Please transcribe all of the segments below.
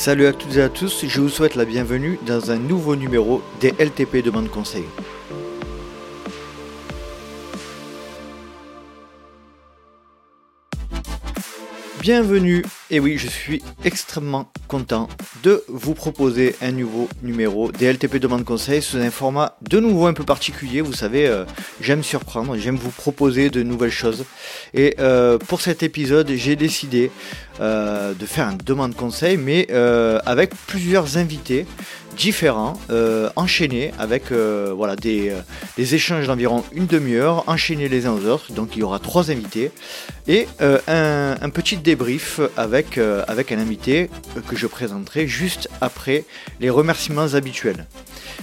Salut à toutes et à tous, je vous souhaite la bienvenue dans un nouveau numéro des LTP Demande Conseil. Bienvenue, et oui, je suis extrêmement content de vous proposer un nouveau numéro des LTP Demande Conseil sous un format de nouveau un peu particulier. Vous savez, euh, j'aime surprendre, j'aime vous proposer de nouvelles choses. Et euh, pour cet épisode, j'ai décidé euh, de faire un demande conseil, mais avec plusieurs invités différents, euh, enchaînés avec euh, voilà, des, euh, des échanges d'environ une demi-heure, enchaînés les uns aux autres. Donc il y aura trois invités et un, un, petit débrief avec, avec un invité que je présenterai juste après les remerciements habituels.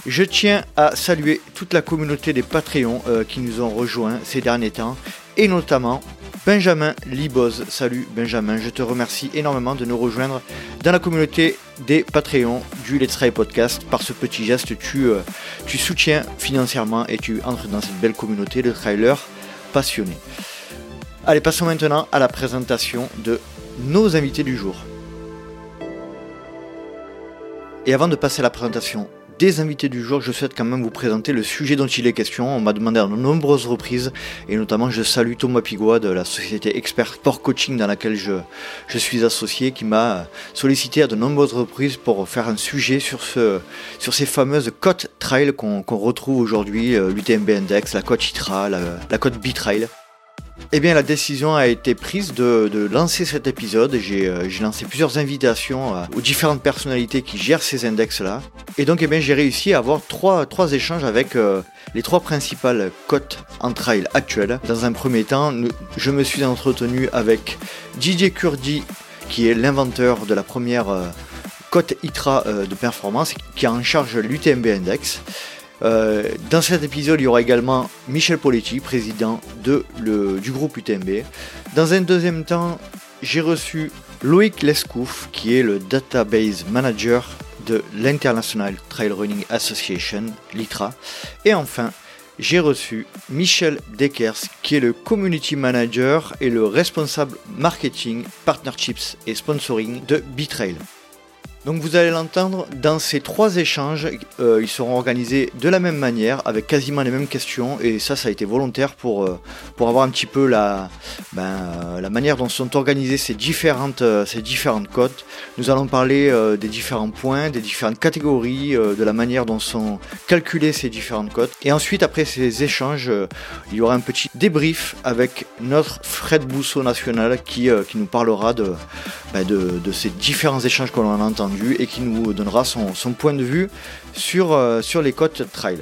Je tiens à saluer toute la communauté des Patreons qui nous ont rejoints ces derniers temps et notamment Benjamin Liboz. Salut Benjamin, je te remercie énormément de nous rejoindre dans la communauté des Patreons du Let's Try Podcast. Par ce petit geste, tu, euh, tu soutiens financièrement et tu entres dans cette belle communauté de trailers passionnés. Allez, passons maintenant à la présentation de nos invités du jour. Et avant de passer à la présentation des invités du jour, je souhaite quand même vous présenter le sujet dont il est question. On m'a demandé à de nombreuses reprises, et notamment je salue Thomas Pigois de la société Expert Sport Coaching dans laquelle je, je suis associé, qui m'a sollicité à de nombreuses reprises pour faire un sujet sur, ce, sur ces fameuses cotes trail qu'on retrouve aujourd'hui, euh, l'UTMB Index, la cote ITRA, la, la cote B-Trail. Eh bien, la décision a été prise de, lancer cet épisode. Euh, j'ai lancé plusieurs invitations euh, aux différentes personnalités qui gèrent ces index-là. Et donc, eh bien, j'ai réussi à avoir trois, échanges avec euh, les trois principales cotes en trail actuelles. Dans un premier temps, je me suis entretenu avec Didier Kurdi, qui est l'inventeur de la première cote ITRA de performance, qui a en charge l'UTMB Index. Euh, dans cet épisode, il y aura également Michel Poletti, président du groupe UTMB. Dans un deuxième temps, j'ai reçu Loïc Lescouf, qui est le Database Manager de l'International Trail Running Association, l'ITRA. Et enfin, j'ai reçu Michel Dekers, qui est le Community Manager et le responsable marketing, partnerships et sponsoring de B-Trail. Donc vous allez l'entendre dans ces trois échanges, euh, ils seront organisés de la même manière, avec quasiment les mêmes questions, et ça, ça a été volontaire pour, euh, pour avoir un petit peu la, ben, euh, la manière dont sont organisées ces différentes, ces différentes cotes. Nous allons parler des différents points, des différentes catégories, de la manière dont sont calculées ces différentes cotes. Et ensuite, après ces échanges, il y aura un petit débrief avec notre Fred Bousseau national qui, qui nous parlera de, ben, de, de ces différents échanges que l'on a entendus et qui nous donnera son, point de vue sur, euh, sur les côtes trail.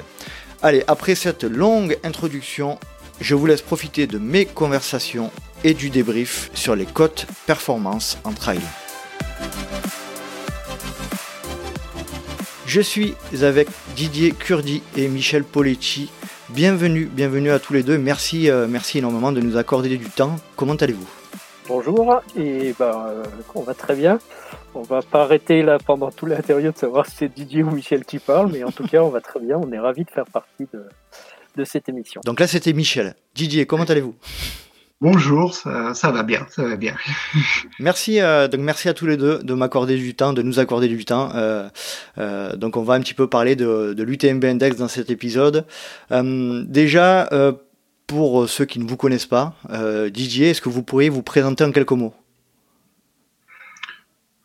Allez, après cette longue introduction, je vous laisse profiter de mes conversations et du débrief sur les côtes performance en trail. Je suis avec Didier Curdi et Michel Poletti. Bienvenue, bienvenue à tous les deux. Merci, euh, merci énormément de nous accorder du temps. Comment allez-vous? Bonjour, et ben, euh, on va très bien. On va pas arrêter là pendant tout l'interview de savoir si c'est Didier ou Michel qui parle, mais en tout cas, on va très bien. On est ravis de faire partie de, de cette émission. Donc là, c'était Michel. Didier, comment allez-vous? Bonjour, ça, va bien, ça va bien. merci, euh, donc merci à tous les deux de m'accorder du temps, de nous accorder du temps. Euh, donc on va un petit peu parler de, de l'UTMB Index dans cet épisode. déjà, pour euh, ceux qui ne vous connaissent pas, euh, Didier, est-ce que vous pourriez vous présenter en quelques mots?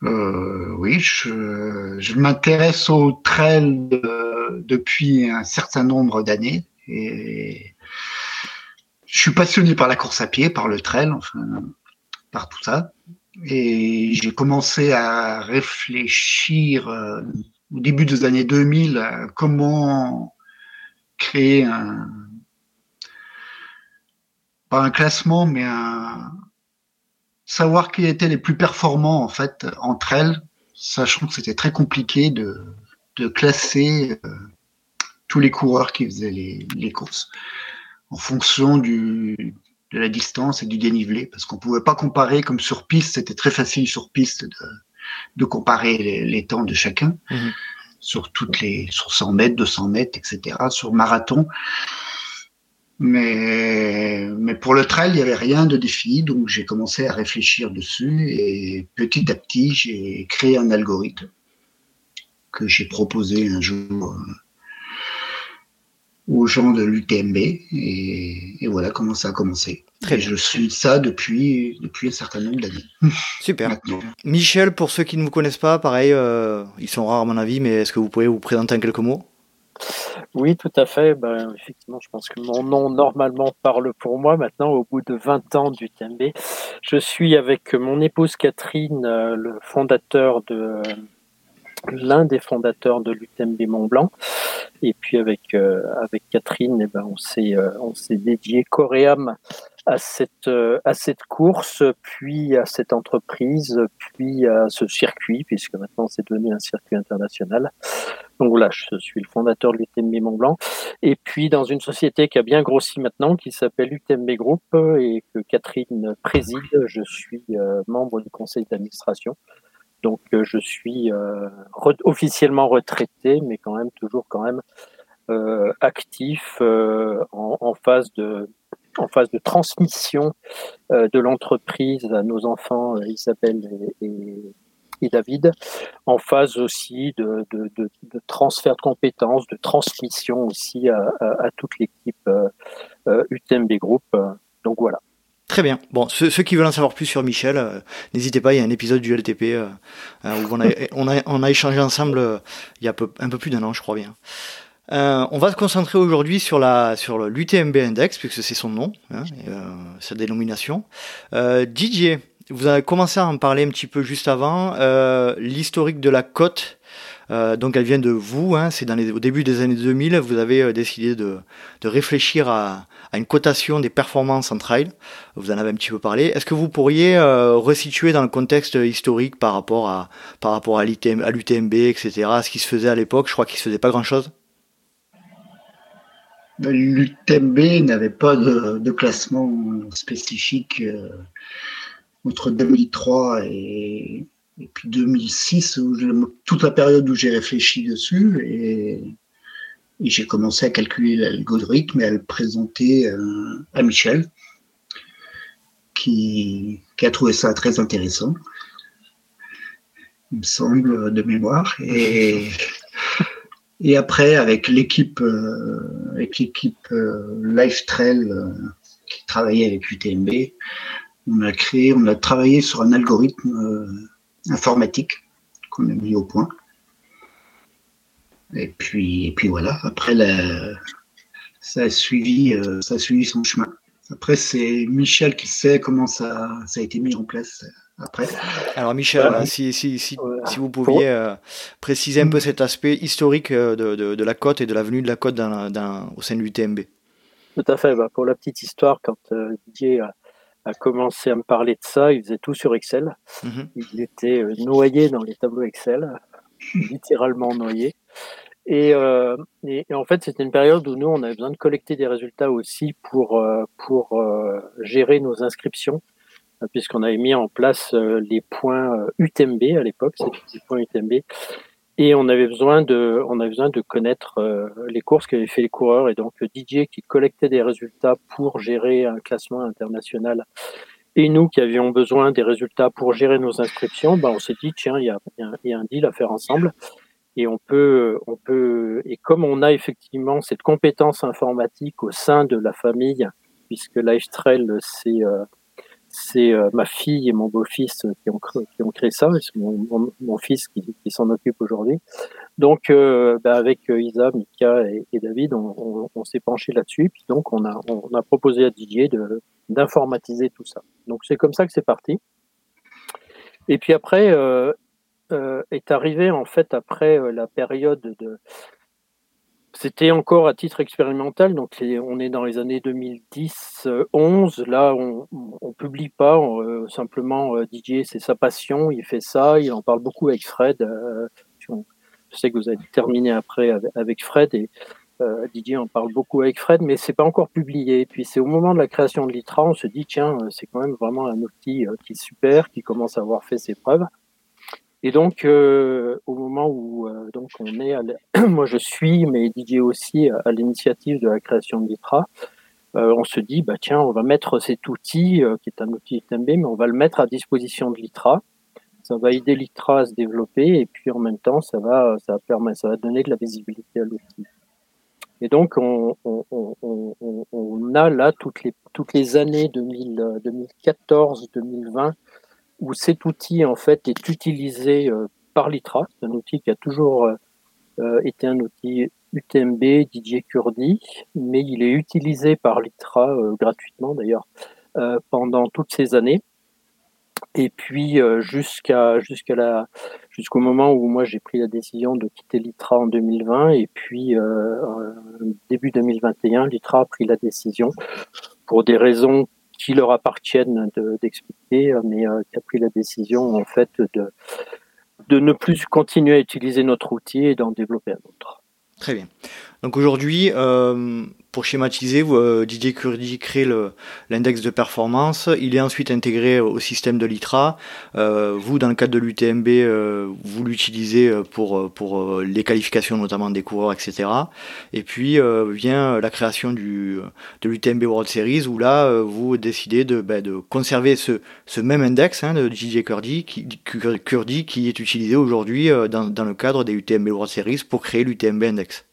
Euh, Oui, je, m'intéresse au trail depuis un certain nombre d'années et je suis passionné par la course à pied, par le trail, enfin, par tout ça. Et j'ai commencé à réfléchir au début des années 2000 à comment créer un, pas un classement, mais un savoir qui étaient les plus performants en fait entre elles, sachant que c'était très compliqué de, de classer euh, tous les coureurs qui faisaient les, les, courses en fonction du, de la distance et du dénivelé, parce qu'on pouvait pas comparer comme sur piste, c'était très facile sur piste de, de comparer les, les, temps de chacun. Mhm. sur toutes les sur 100 mètres, 200 mètres, etc. Sur marathon, Mais, mais pour le trail, il n'y avait rien de défini, donc j'ai commencé à réfléchir dessus et petit à petit, j'ai créé un algorithme que j'ai proposé un jour euh, aux gens de l'UTMB et, voilà comment ça a commencé. Très et je suis ça depuis, depuis un certain nombre d'années. Super. Michel, pour ceux qui ne vous connaissent pas, pareil, euh, ils sont rares à mon avis, mais est-ce que vous pouvez vous présenter en quelques mots? Oui, tout à fait. Ben, effectivement, je pense que mon nom normalement parle pour moi maintenant au bout de 20 ans d'UTMB. Je suis avec mon épouse Catherine, euh, le fondateur de l'un des fondateurs de l'UTMB Mont Blanc. Et puis avec euh, avec Catherine, eh ben on s'est euh, on s'est dédié âme à cette euh, à cette course, puis à cette entreprise, puis à ce circuit, puisque maintenant c'est devenu un circuit international. Donc voilà, je suis le fondateur de l'UTMB Mont Blanc. Et puis dans une société qui a bien grossi maintenant, qui s'appelle UTMB Group et que Catherine préside, je suis membre du conseil d'administration. Donc euh, je suis euh, officiellement retraité, mais quand même toujours quand même euh, actif en, phase de en phase de transmission de l'entreprise à nos enfants Isabelle et, David, en phase aussi de, transfert de compétences, de transmission aussi à, toute l'équipe UTMB Group. Donc voilà. Très bien. Bon, ceux, qui veulent en savoir plus sur Michel, euh, n'hésitez pas, il y a un épisode du LTP euh, euh, où on a, on, a, on a, échangé ensemble il y a peu, un peu plus d'un an, je crois bien. on va se concentrer aujourd'hui sur la sur l'UTMB Index, puisque c'est son nom, hein, sa dénomination. Didier, vous avez commencé à en parler un petit peu juste avant, l'historique de la cote euh, donc elle vient de vous, hein, c'est au début des années 2000, vous avez euh, décidé de, réfléchir à, une cotation des performances en trail. Vous en avez un petit peu parlé. Est-ce que vous pourriez euh, resituer dans le contexte historique par rapport à, par rapport à l'UTMB, etc., à ce qui se faisait à l'époque? Je crois qu'il ne se faisait pas grand-chose. L'UTMB n'avait pas de, classement spécifique entre 2003 et et puis 2006, toute la période où j'ai réfléchi dessus, et, j'ai commencé à calculer l'algorithme et à le présenter euh, à Michel, qui, a trouvé ça très intéressant, il me semble, de mémoire. Et, et après, avec l'équipe euh, avec l'équipe euh, Life Trail qui travaillait avec UTMB, on a créé, on a travaillé sur un algorithme informatique qu'on a mis au point. Et puis, et puis voilà, après, ça, a suivi, euh, ça a suivi son chemin. Après, c'est Michel qui sait comment ça, ça a été mis en place après. Alors Michel, si, si, si, si, vous pouviez euh, préciser un peu cet aspect historique euh, de, de, la côte et de l'avenue de la côte dans, au sein de l'UTMB. Tout à fait. Bah, pour la petite histoire, quand Didier a, a commencé à me parler de ça. Il faisait tout sur Excel. Mhm. Il était euh, noyé dans les tableaux Excel, littéralement noyé. Euh, et, en fait, c'était une période où nous, on avait besoin de collecter des résultats aussi pour, euh, pour gérer nos inscriptions, puisqu'on avait mis en place les points UTMB à l'époque, c'était points UTMB. Et on avait besoin de, on avait besoin de connaître euh, les courses qu'avaient fait les coureurs. Et donc Didier qui collectait des résultats pour gérer un classement international. Et nous qui avions besoin des résultats pour gérer nos inscriptions, ben on s'est dit tiens, il y a, y a, un deal à faire ensemble. Et on peut, on peut, et comme on a effectivement cette compétence informatique au sein de la famille, puisque Lifetrail, c'est euh, c'est euh, ma fille et mon beau-fils qui ont, qui ont créé ça, c'est mon, fils qui, s'en occupe aujourd'hui. Donc, euh, bah avec Isa, Mika et, David, on, on, s'est penché là-dessus. Puis donc, on a, on a proposé à Didier de, d'informatiser tout ça. Donc, c'est comme ça que c'est parti. Et puis après, euh, est arrivé en fait après la période de c'était encore à titre expérimental, donc on est dans les années 2010-11. Là, on, on publie pas, euh, simplement euh, Didier, c'est sa passion, il fait ça, il en parle beaucoup avec Fred. Euh, je sais que vous avez terminé après avec Fred et Didier en parle beaucoup avec Fred, mais c'est pas encore publié. Puis c'est au moment de la création de l'ITRA, on se dit tiens, c'est quand même vraiment un outil qui est super, qui commence à avoir fait ses preuves. Et donc, euh, au moment où euh, donc on est, moi je suis, mais Didier aussi, à l'initiative de la création de l'ITRA, on se dit, bah tiens, on va mettre cet outil qui est un outil UTMB, mais on va le mettre à disposition de l'ITRA. Ça va aider l'ITRA à se développer et puis en même temps, ça va, ça va permettre, ça va donner de la visibilité à l'outil. Et donc, on, on, on, on, a là toutes les, toutes les années 2014, 2020, où cet outil, en fait, est utilisé euh, par l'ITRA. C'est un outil qui a toujours euh, euh, été un outil UTMB, DJ Kurdi, mais il est utilisé par l'ITRA gratuitement, d'ailleurs, pendant toutes ces années. Et puis jusqu'à jusqu'à la jusqu'au moment où moi j'ai pris la décision de quitter l'ITRA en 2020 et puis début 2021 l'ITRA a pris la décision pour des raisons qui leur appartiennent d'expliquer mais euh, qui a pris la décision en fait de de ne plus continuer à utiliser notre outil et d'en développer un autre. Très bien. Donc aujourd'hui, euh, pour schématiser, euh, Didier Kurdi crée l'index de performance. Il est ensuite intégré au système de l'ITRA. Euh, vous, dans le cadre de l'UTMB, euh, vous l'utilisez pour, pour les qualifications notamment des coureurs, etc. Et puis vient la création du, de l'UTMB World Series où là, vous décidez de, ben, de conserver ce, ce même index hein, de Didier Kurdi qui, Kurdi qui est utilisé aujourd'hui dans, dans le cadre des UTMB World Series pour créer l'UTMB Index.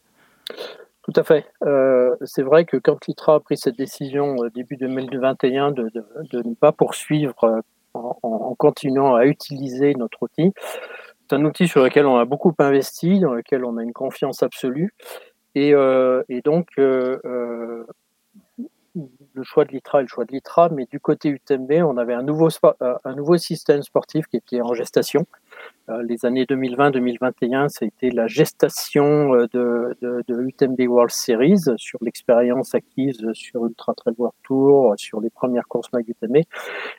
Tout à fait. Euh, c'est vrai que quand l'ITRA a pris cette décision euh, début 2021 de, de, de, ne pas poursuivre euh, en, continuant à utiliser notre outil, c'est un outil sur lequel on a beaucoup investi, dans lequel on a une confiance absolue. Et, donc, le choix de l'ITRA et le choix de l'ITRA, mais du côté UTMB, on avait un nouveau, un nouveau système sportif qui était en gestation, les années 2020-2021, c'était la gestation euh, de, de, de, UTMB World Series sur l'expérience acquise sur Ultra Trail World Tour, sur les premières courses Mag UTMB.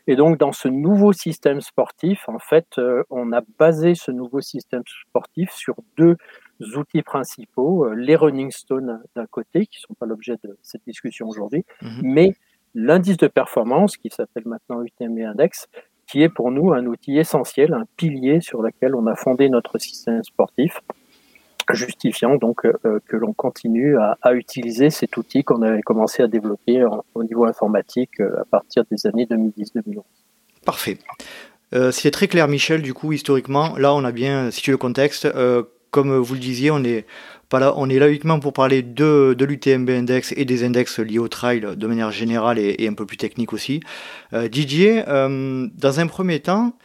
Et donc, dans ce nouveau système sportif, en fait, euh, on a basé ce nouveau système sportif sur deux outils principaux, les running stones d'un côté, qui ne sont pas l'objet de cette discussion aujourd'hui, mhm. mais l'indice de performance, qui s'appelle maintenant UTMB Index, qui est pour nous un outil essentiel, un pilier sur lequel on a fondé notre système sportif, justifiant donc euh, que l'on continue à, utiliser cet outil qu'on avait commencé à développer au niveau informatique euh, à partir des années 2010-2011. Parfait. Euh, c'est très clair, Michel. Du coup, historiquement, là, on a bien situé le contexte. comme vous le disiez, on est on est là uniquement pour parler de, de l'UTMB Index et des index liés au trail de manière générale et, un peu plus technique aussi. Euh, Didier, euh, dans un premier temps,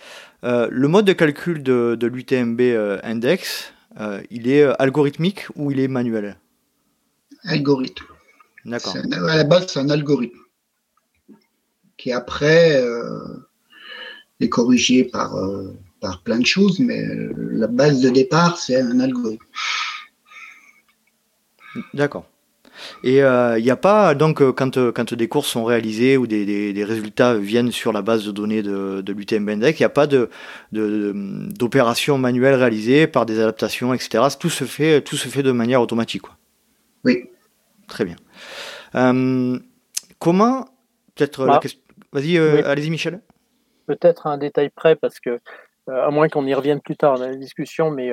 euh, le mode de calcul de, de l'UTMB Index, il est algorithmique ou il est manuel? Algorithme. D'accord. À la base, c'est un algorithme qui après est corrigé par, par plein de choses, mais la base de départ, c'est un algorithme. D'accord. Et il euh, n'y a pas, donc, euh, quand, euh, quand des courses sont réalisées ou des, des, des résultats viennent sur la base de données de, de l'UTM Index, il n'y a pas de, d'opérations manuelles réalisées par des adaptations, etc. Tout se fait, tout se fait de manière automatique. Quoi. Oui. Très bien. comment, peut-être, bah, vas-y, allez-y, Michel. Peut-être un détail près, parce que, à moins qu'on y revienne plus tard dans la discussion, mais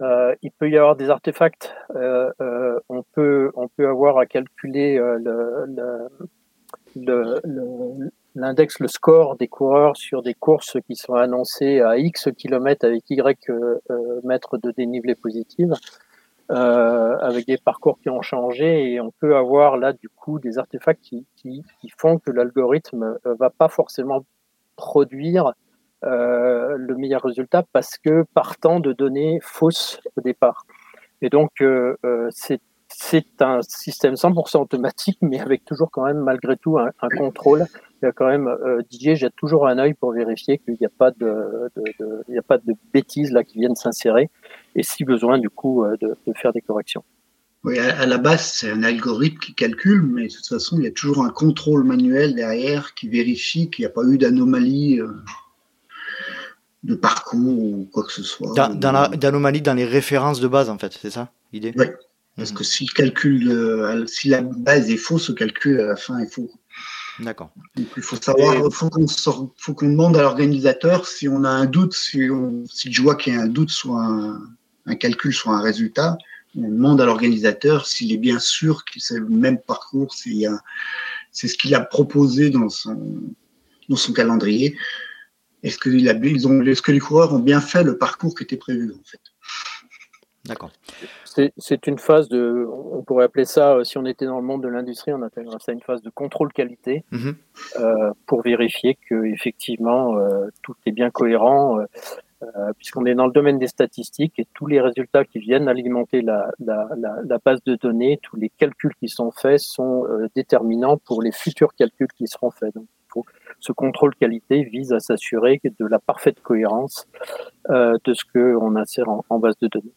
euh, il peut y avoir des artefacts. Euh, euh, on peut on peut avoir à calculer l'index, le, score des coureurs sur des courses qui sont annoncées à X km avec Y mètres de dénivelé positive, avec des parcours qui ont changé, et on peut avoir là du coup des artefacts qui, qui, qui font que l'algorithme va pas forcément produire euh, le meilleur résultat parce que partant de données fausses au départ. Et donc, euh, euh c'est un système 100% automatique, mais avec toujours quand même malgré tout un, contrôle. Il y a quand même euh, Didier jette toujours un œil pour vérifier qu'il n'y a pas de, il y a pas de bêtises là qui viennent s'insérer, et si besoin du coup de, de faire des corrections. Oui, à la base, c'est un algorithme qui calcule, mais de toute façon, il y a toujours un contrôle manuel derrière qui vérifie qu'il n'y a pas eu d'anomalie de parcours ou quoi que ce soit. D'anomalie dans les références de base, en fait, c'est ça l'idée? Oui. Parce mhm. que si le calcul, euh, si la base est fausse, le calcul à la fin est faux. D'accord. il faut savoir, il faut qu'on demande à l'organisateur si on a un doute, si, si je vois qu'il y a un doute sur un, calcul, sur un résultat, on demande à l'organisateur s'il est bien sûr que c'est le même parcours, c'est ce qu'il a proposé dans son, dans son calendrier. Est-ce que, il a, ils ont, est-ce que les coureurs ont bien fait le parcours qui était prévu en fait? D'accord. C'est une phase de, on pourrait appeler ça, euh, si on était dans le monde de l'industrie, on appellerait ça une phase de contrôle qualité Mhm. euh, pour vérifier que effectivement euh, tout est bien cohérent, euh, puisqu'on est dans le domaine des statistiques et tous les résultats qui viennent alimenter la, la, la, la base de données, tous les calculs qui sont faits sont euh, déterminants pour les futurs calculs qui seront faits. Donc, ce contrôle qualité vise à s'assurer de la parfaite cohérence euh, de ce qu'on insère en, en base de données.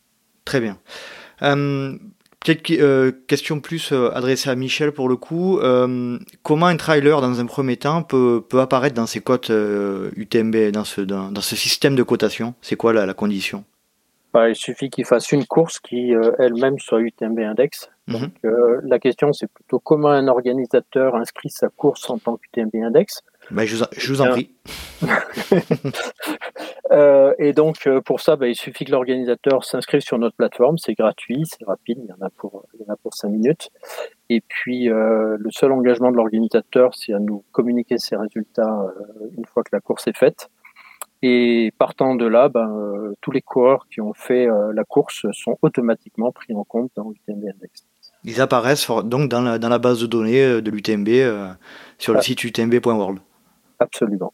Très bien. Euh, Peut-être que- euh, question plus adressée à Michel pour le coup. Comment un trailer, dans un premier temps, peut, apparaître dans ces cotes UTMB, dans ce, système de cotation? C'est quoi la condition? Bah, il suffit qu'il fasse une course qui euh, elle-même soit UTMB index. Mhm. Donc euh, la question c'est plutôt comment un organisateur inscrit sa course en tant qu'UTMB index. je, vous en- je vous en prie. Euh, et donc pour ça, bah, il suffit que l'organisateur s'inscrive sur notre plateforme. C'est gratuit, c'est rapide, il y en a pour il y en a pour cinq minutes. Et puis le seul engagement de l'organisateur, c'est à nous communiquer ses résultats une fois que la course est faite. Et partant de là, ben, euh, tous les coureurs qui ont fait euh, la course sont automatiquement pris en compte dans l'UTMB Index. Ils apparaissent donc dans la, dans la base de données euh, de l'UTMB euh, sur le Ah. site utmb.world. Absolument.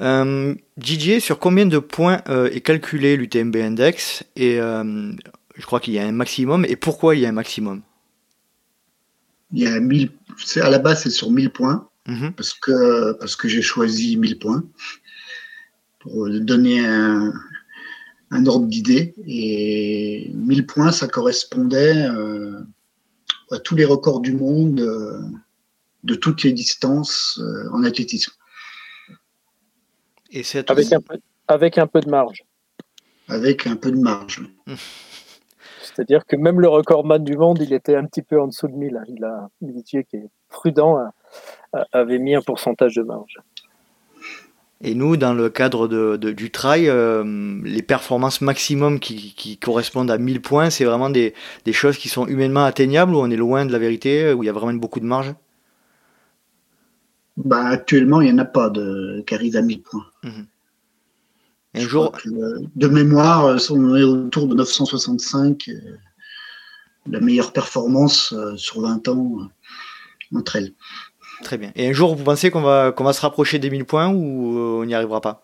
Euh, Didier, sur combien de points euh, est calculé l'UTMB Index? Et euh, je crois qu'il y a un maximum. Et pourquoi il y a un maximum? Il y a 1000, c'est à la base c'est sur 1000 points Mhm. parce que parce que j'ai choisi 1000 points pour donner un, un ordre d'idée et 1000 points ça correspondait euh, à tous les records du monde euh, de toutes les distances euh, en athlétisme Et. Avec un peu, avec un peu de marge. avec un peu de marge. C'est-à-dire que même le recordman du monde, il était un petit peu en dessous de 1000. Il a Didier qui est prudent a- a- avait mis un pourcentage de marge. Et nous, dans le cadre de, de- du trail, euh, les performances maximum qui, qui correspondent à 1000 points, c'est vraiment des, des choses qui sont humainement atteignables ou on est loin de la vérité, où il y a vraiment beaucoup de marge? Bah, actuellement, il n'y en a pas de, qui arrive à 1000 points. Un Je jour, euh, de mémoire, euh, on est autour de 965, euh, la meilleure performance sur 20 ans entre elles. Très bien. Et un jour, vous pensez qu'on va, qu'on va se rapprocher des 1000 points ou euh, on n'y arrivera pas?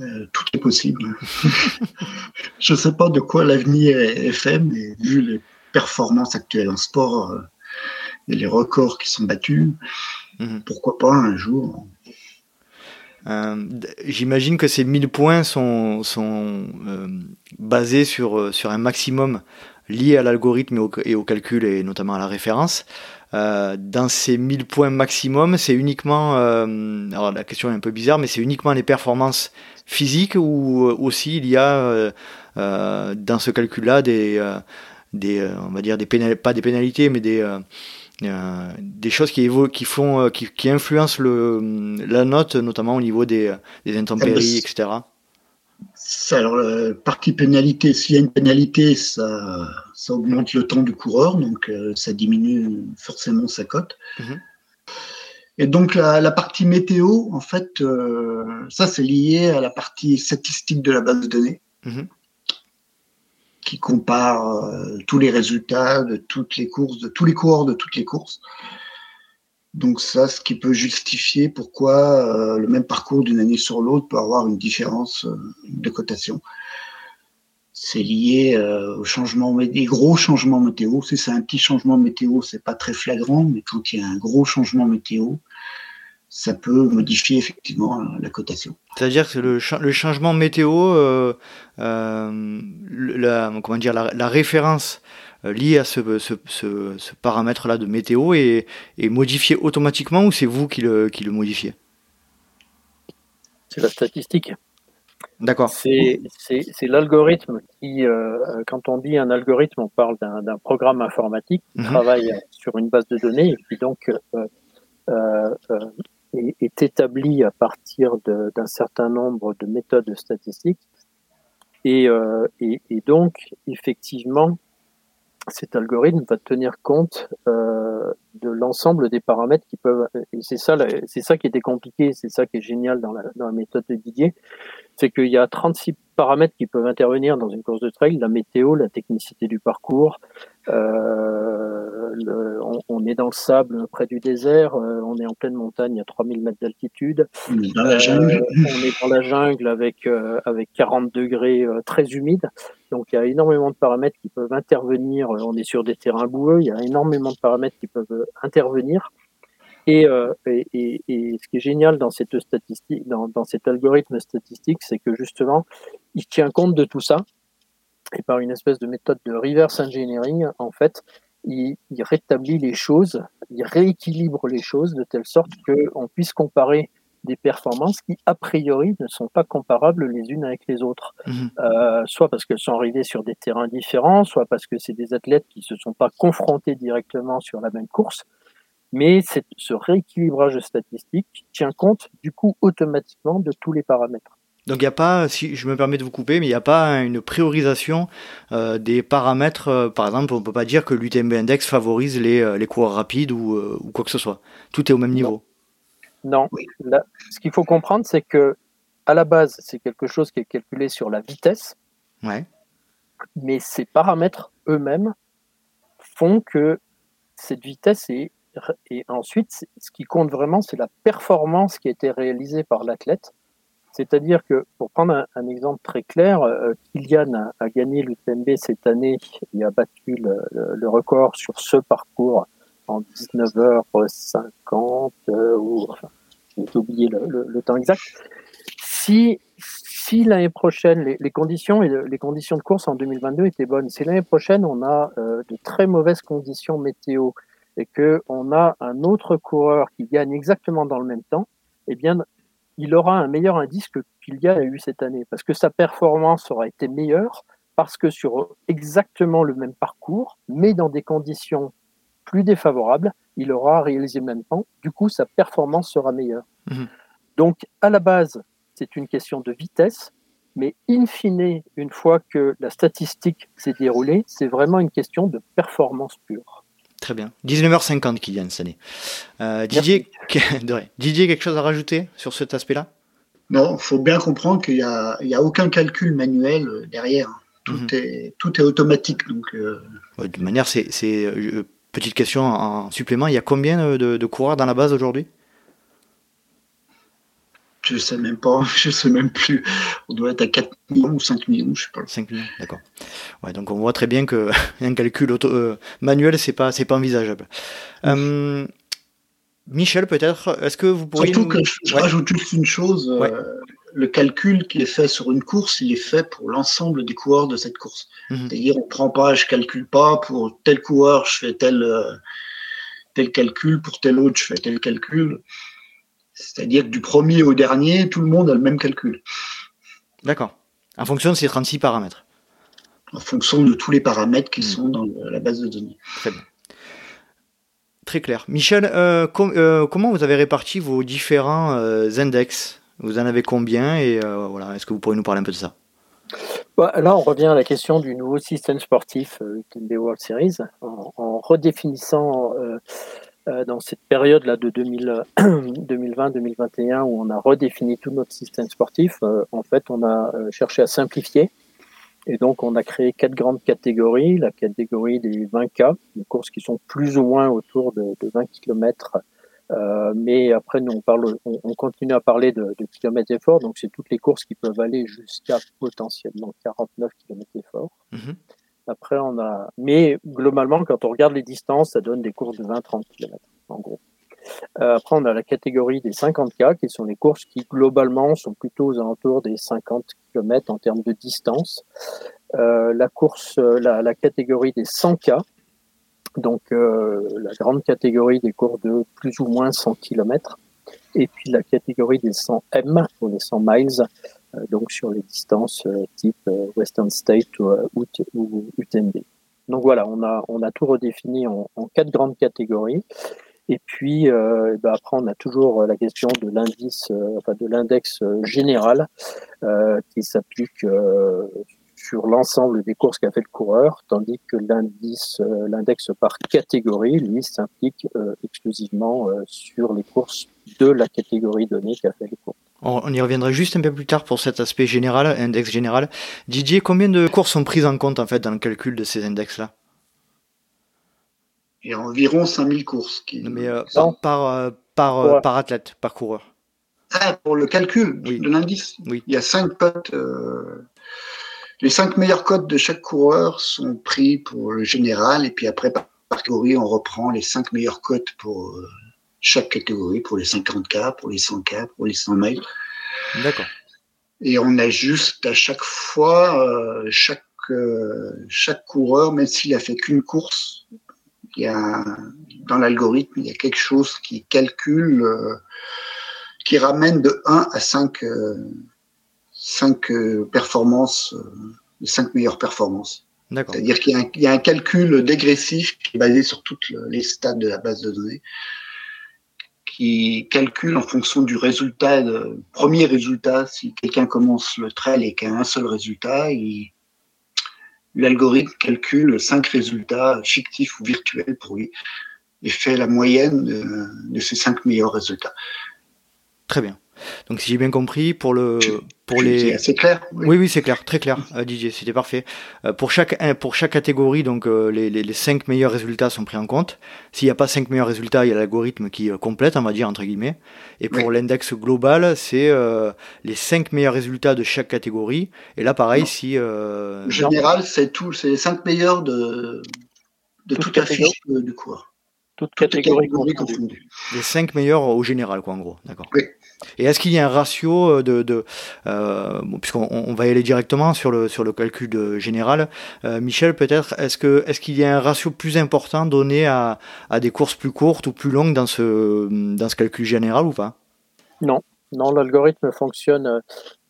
Euh, tout est possible. Je ne sais pas de quoi l'avenir est fait, mais vu les performances actuelles en sport euh, et les records qui sont battus, Mhm. pourquoi pas un jour? Euh, J'imagine que ces 1000 points sont, sont basés sur, sur un maximum lié à l'algorithme et au, et au calcul et notamment à la référence. Euh, dans ces 1000 points maximum, c'est uniquement, euh, alors la question est un peu bizarre, mais c'est uniquement les performances physiques ou euh, aussi il y a euh, euh, dans ce calcul-là des, des, on va dire des pénal- pas des pénalités, mais des, des choses qui, qui font, qui, qui influencent le, la note, notamment au niveau des, des intempéries, etc. Alors, euh, partie pénalité, s'il y a une pénalité, ça, ça augmente le temps du coureur, donc euh, ça diminue forcément sa cote. Mhm. Et donc la, la partie météo, en fait, euh, ça c'est lié à la partie statistique de la base de données, Mhm. qui compare euh, tous les résultats de toutes les courses, de tous les coureurs de toutes les courses. Donc ça, ce qui peut justifier pourquoi le même parcours d'une année sur l'autre peut avoir une différence de cotation. C'est lié euh, au changement, des gros changements météo. Si c'est un petit changement météo, c'est pas très flagrant, mais quand il y a un gros changement météo, ça peut modifier effectivement euh, la cotation. C'est-à-dire que le, cha- le changement météo, euh, euh, la, comment dire, la, la référence liée à ce, ce, ce, ce paramètre-là de météo est, est modifiée automatiquement ou c'est vous qui le, qui le modifiez? C'est la statistique. D'accord. C'est l'algorithme qui, euh, quand on dit un algorithme, on parle d'un programme informatique qui Mhm. travaille sur une base de données et qui donc euh, euh, euh, est, est établi à partir d'un certain nombre de méthodes statistiques Et, et, et, donc, effectivement, cet algorithme va tenir compte euh, de l'ensemble des paramètres qui peuvent. C'est ça, c'est ça qui était compliqué, c'est ça qui est génial dans la, dans la méthode de Didier, c'est qu'il y a 36 paramètres qui peuvent intervenir dans une course de trail la météo, la technicité du parcours. Euh, le, on, on, est dans le sable près du désert, euh, on est en pleine montagne à 3000 mètres d'altitude. On est dans la jungle. Euh, dans la jungle avec, euh, avec 40 degrés très humides. Donc il y a énormément de paramètres qui peuvent intervenir. On est sur des terrains boueux, il y a énormément de paramètres qui peuvent intervenir. Et, euh, et, et, et, ce qui est génial dans cette statistique, dans, dans cet algorithme statistique, c'est que justement, il tient compte de tout ça. Et par une espèce de méthode de reverse engineering, en fait, il, il rétablit les choses, il rééquilibre les choses de telle sorte qu'on puisse comparer des performances qui, a priori, ne sont pas comparables les unes avec les autres. Mmh. Euh, soit parce qu'elles sont arrivées sur des terrains différents, soit parce que c'est des athlètes qui ne se sont pas confrontés directement sur la même course mais ce rééquilibrage statistique tient compte du coup automatiquement de tous les paramètres. Donc il n'y a pas, si je me permets de vous couper, mais il n'y a pas une priorisation euh, des paramètres. Euh, par exemple, on ne peut pas dire que l'UTMB Index favorise les, euh, les coureurs rapides ou, euh, ou, quoi que ce soit. Tout est au même niveau. Non. oui. Là, ce qu'il faut comprendre, c'est que à la base, c'est quelque chose qui est calculé sur la vitesse. Ouais. Mais ces paramètres eux-mêmes font que cette vitesse est et ensuite, ce qui compte vraiment, c'est la performance qui a été réalisée par l'athlète. C'est-à-dire que, pour prendre un, exemple très clair, euh, Kylian a, a gagné l'UTMB cette année et a battu le, record sur ce parcours en 19h50, euh, ou enfin, j'ai oublié le, temps exact. Si, si l'année prochaine, les, conditions les conditions de course en 2022 étaient bonnes, si l'année prochaine on a euh, de très mauvaises conditions météo, et qu'on a un autre coureur qui gagne exactement dans le même temps, eh bien, il aura un meilleur indice que Kylian a eu cette année, parce que sa performance aura été meilleure, parce que sur exactement le même parcours, mais dans des conditions plus défavorables, il aura réalisé le même temps, du coup, sa performance sera meilleure. Mmh. Donc, à la base, c'est une question de vitesse, mais in fine, une fois que la statistique s'est déroulée, c'est vraiment une question de performance pure. Très bien. 19h50, Kylian, cette année. Euh, Didier, Didier, quelque chose à rajouter sur cet aspect-là? Non, il faut bien comprendre qu'il n'y a, a, aucun calcul manuel euh, derrière. Tout, mm -hmm. est, tout est automatique. Donc, euh... ouais, de manière, c'est. Euh, petite question en supplément, il y a combien de, de coureurs dans la base aujourd'hui? Je sais même pas, je sais même plus. On doit être à 4 millions ou 5 millions, je sais pas. 5 millions, d'accord. Ouais, donc on voit très bien que un calcul auto, euh, manuel, c'est pas, c'est pas envisageable. Euh, Michel, peut-être, est-ce que vous pourriez. Surtout nous... que je, ouais. rajoute juste une chose. Ouais. Euh, le calcul qui est fait sur une course, il est fait pour l'ensemble des coureurs de cette course. -hmm. C'est-à-dire, on prend pas, je calcule pas pour tel coureur, je fais tel, tel calcul, pour tel autre, je fais tel calcul. C'est-à-dire que du premier au dernier, tout le monde a le même calcul. D'accord. En fonction de ces 36 paramètres. En fonction de tous les paramètres qui mmh. sont dans la base de données. Très bien. Très clair. Michel, euh, com euh, comment vous avez réparti vos différents euh, index? Vous en avez combien? Et euh, voilà, est-ce que vous pourriez nous parler un peu de ça? Bah, Là, on revient à la question du nouveau système sportif des World Series, en, en redéfinissant euh, dans cette période-là de 2020-2021 où on a redéfini tout notre système sportif, euh, en fait, on a euh, cherché à simplifier. Et donc, on a créé quatre grandes catégories. La catégorie des 20K, des courses qui sont plus ou moins autour de, de 20 km. Euh, mais après, nous, on, parle, on, on continue à parler de, de kilomètres efforts. Donc, c'est toutes les courses qui peuvent aller jusqu'à potentiellement 49 km -hmm. Après, on a. Mais globalement, quand on regarde les distances, ça donne des courses de 20-30 km, en gros. Euh, après, on a la catégorie des 50K, qui sont les courses qui, globalement, sont plutôt aux alentours des 50 km en termes de distance. Euh, la course, la, la, catégorie des 100K, donc euh, la grande catégorie des courses de plus ou moins 100 km. Et puis la catégorie des 100M, ou les 100 miles, euh, donc sur les distances euh, type euh, Western State ou, UTMB. Donc voilà, on a, on a tout redéfini en, quatre grandes catégories. Et puis euh, bah, après, on a toujours la question de l'indice, enfin de l'index général qui s'applique sur l'ensemble des courses qu'a fait le coureur, tandis que l'indice, l'index par catégorie, lui, s'implique exclusivement sur les courses de la catégorie donnée qu'a fait le coureur. On, y reviendra juste un peu plus tard pour cet aspect général, index général. Didier, combien de courses sont prises en compte en fait dans le calcul de ces index-là? Il y a environ 5000 courses. Qui... Mais euh, par, euh, par, euh, par, athlète, par coureur. Ah, pour le calcul de l'indice oui. Il y a 5 cotes. les 5 meilleurs cotes de chaque coureur sont pris pour le général, et puis après, par catégorie, on reprend les 5 meilleures cotes pour chaque catégorie pour les 50K, pour les 100K, pour les 100 miles. D'accord. Et on ajuste à chaque fois, euh, chaque, euh, chaque coureur, même s'il a fait qu'une course, il y a, dans l'algorithme, il y a quelque chose qui calcule, euh, qui ramène de 1 à 5, 5 performances, les 5 meilleures performances. C'est-à-dire qu'il y, y, a un calcul dégressif qui est basé sur toutes les stats de la base de données qui calcule en fonction du résultat, premier résultat, si quelqu'un commence le trail et qu'il a un seul résultat, l'algorithme calcule cinq résultats fictifs ou virtuels pour lui et fait la moyenne de, de ces cinq meilleurs résultats. Très bien. Donc si j'ai bien compris, pour le pour les c'est clair. Oui oui, c'est clair, très clair, euh, Didier, c'était parfait. Euh, pour chaque pour chaque catégorie, donc euh, les, les, les cinq meilleurs résultats sont pris en compte. S'il n'y a pas cinq meilleurs résultats, il y a l'algorithme qui complète, on va dire entre guillemets. Et pour l'index global, c'est les cinq meilleurs résultats de chaque catégorie. Et là, pareil, si en général, c'est tout, c'est les cinq meilleurs de de toute, toute fiche du cours. Toute catégorie, confondue. Les cinq meilleurs au général, quoi, en gros. D'accord. Oui. Et est-ce qu'il y a un ratio euh, de, de euh, puisqu'on on va y aller directement sur le sur le calcul de, général, euh, Michel peut-être, est-ce que est-ce qu'il y a un ratio plus important donné à, à des courses plus courtes ou plus longues dans ce dans ce calcul général ou pas? Non, non, l'algorithme fonctionne.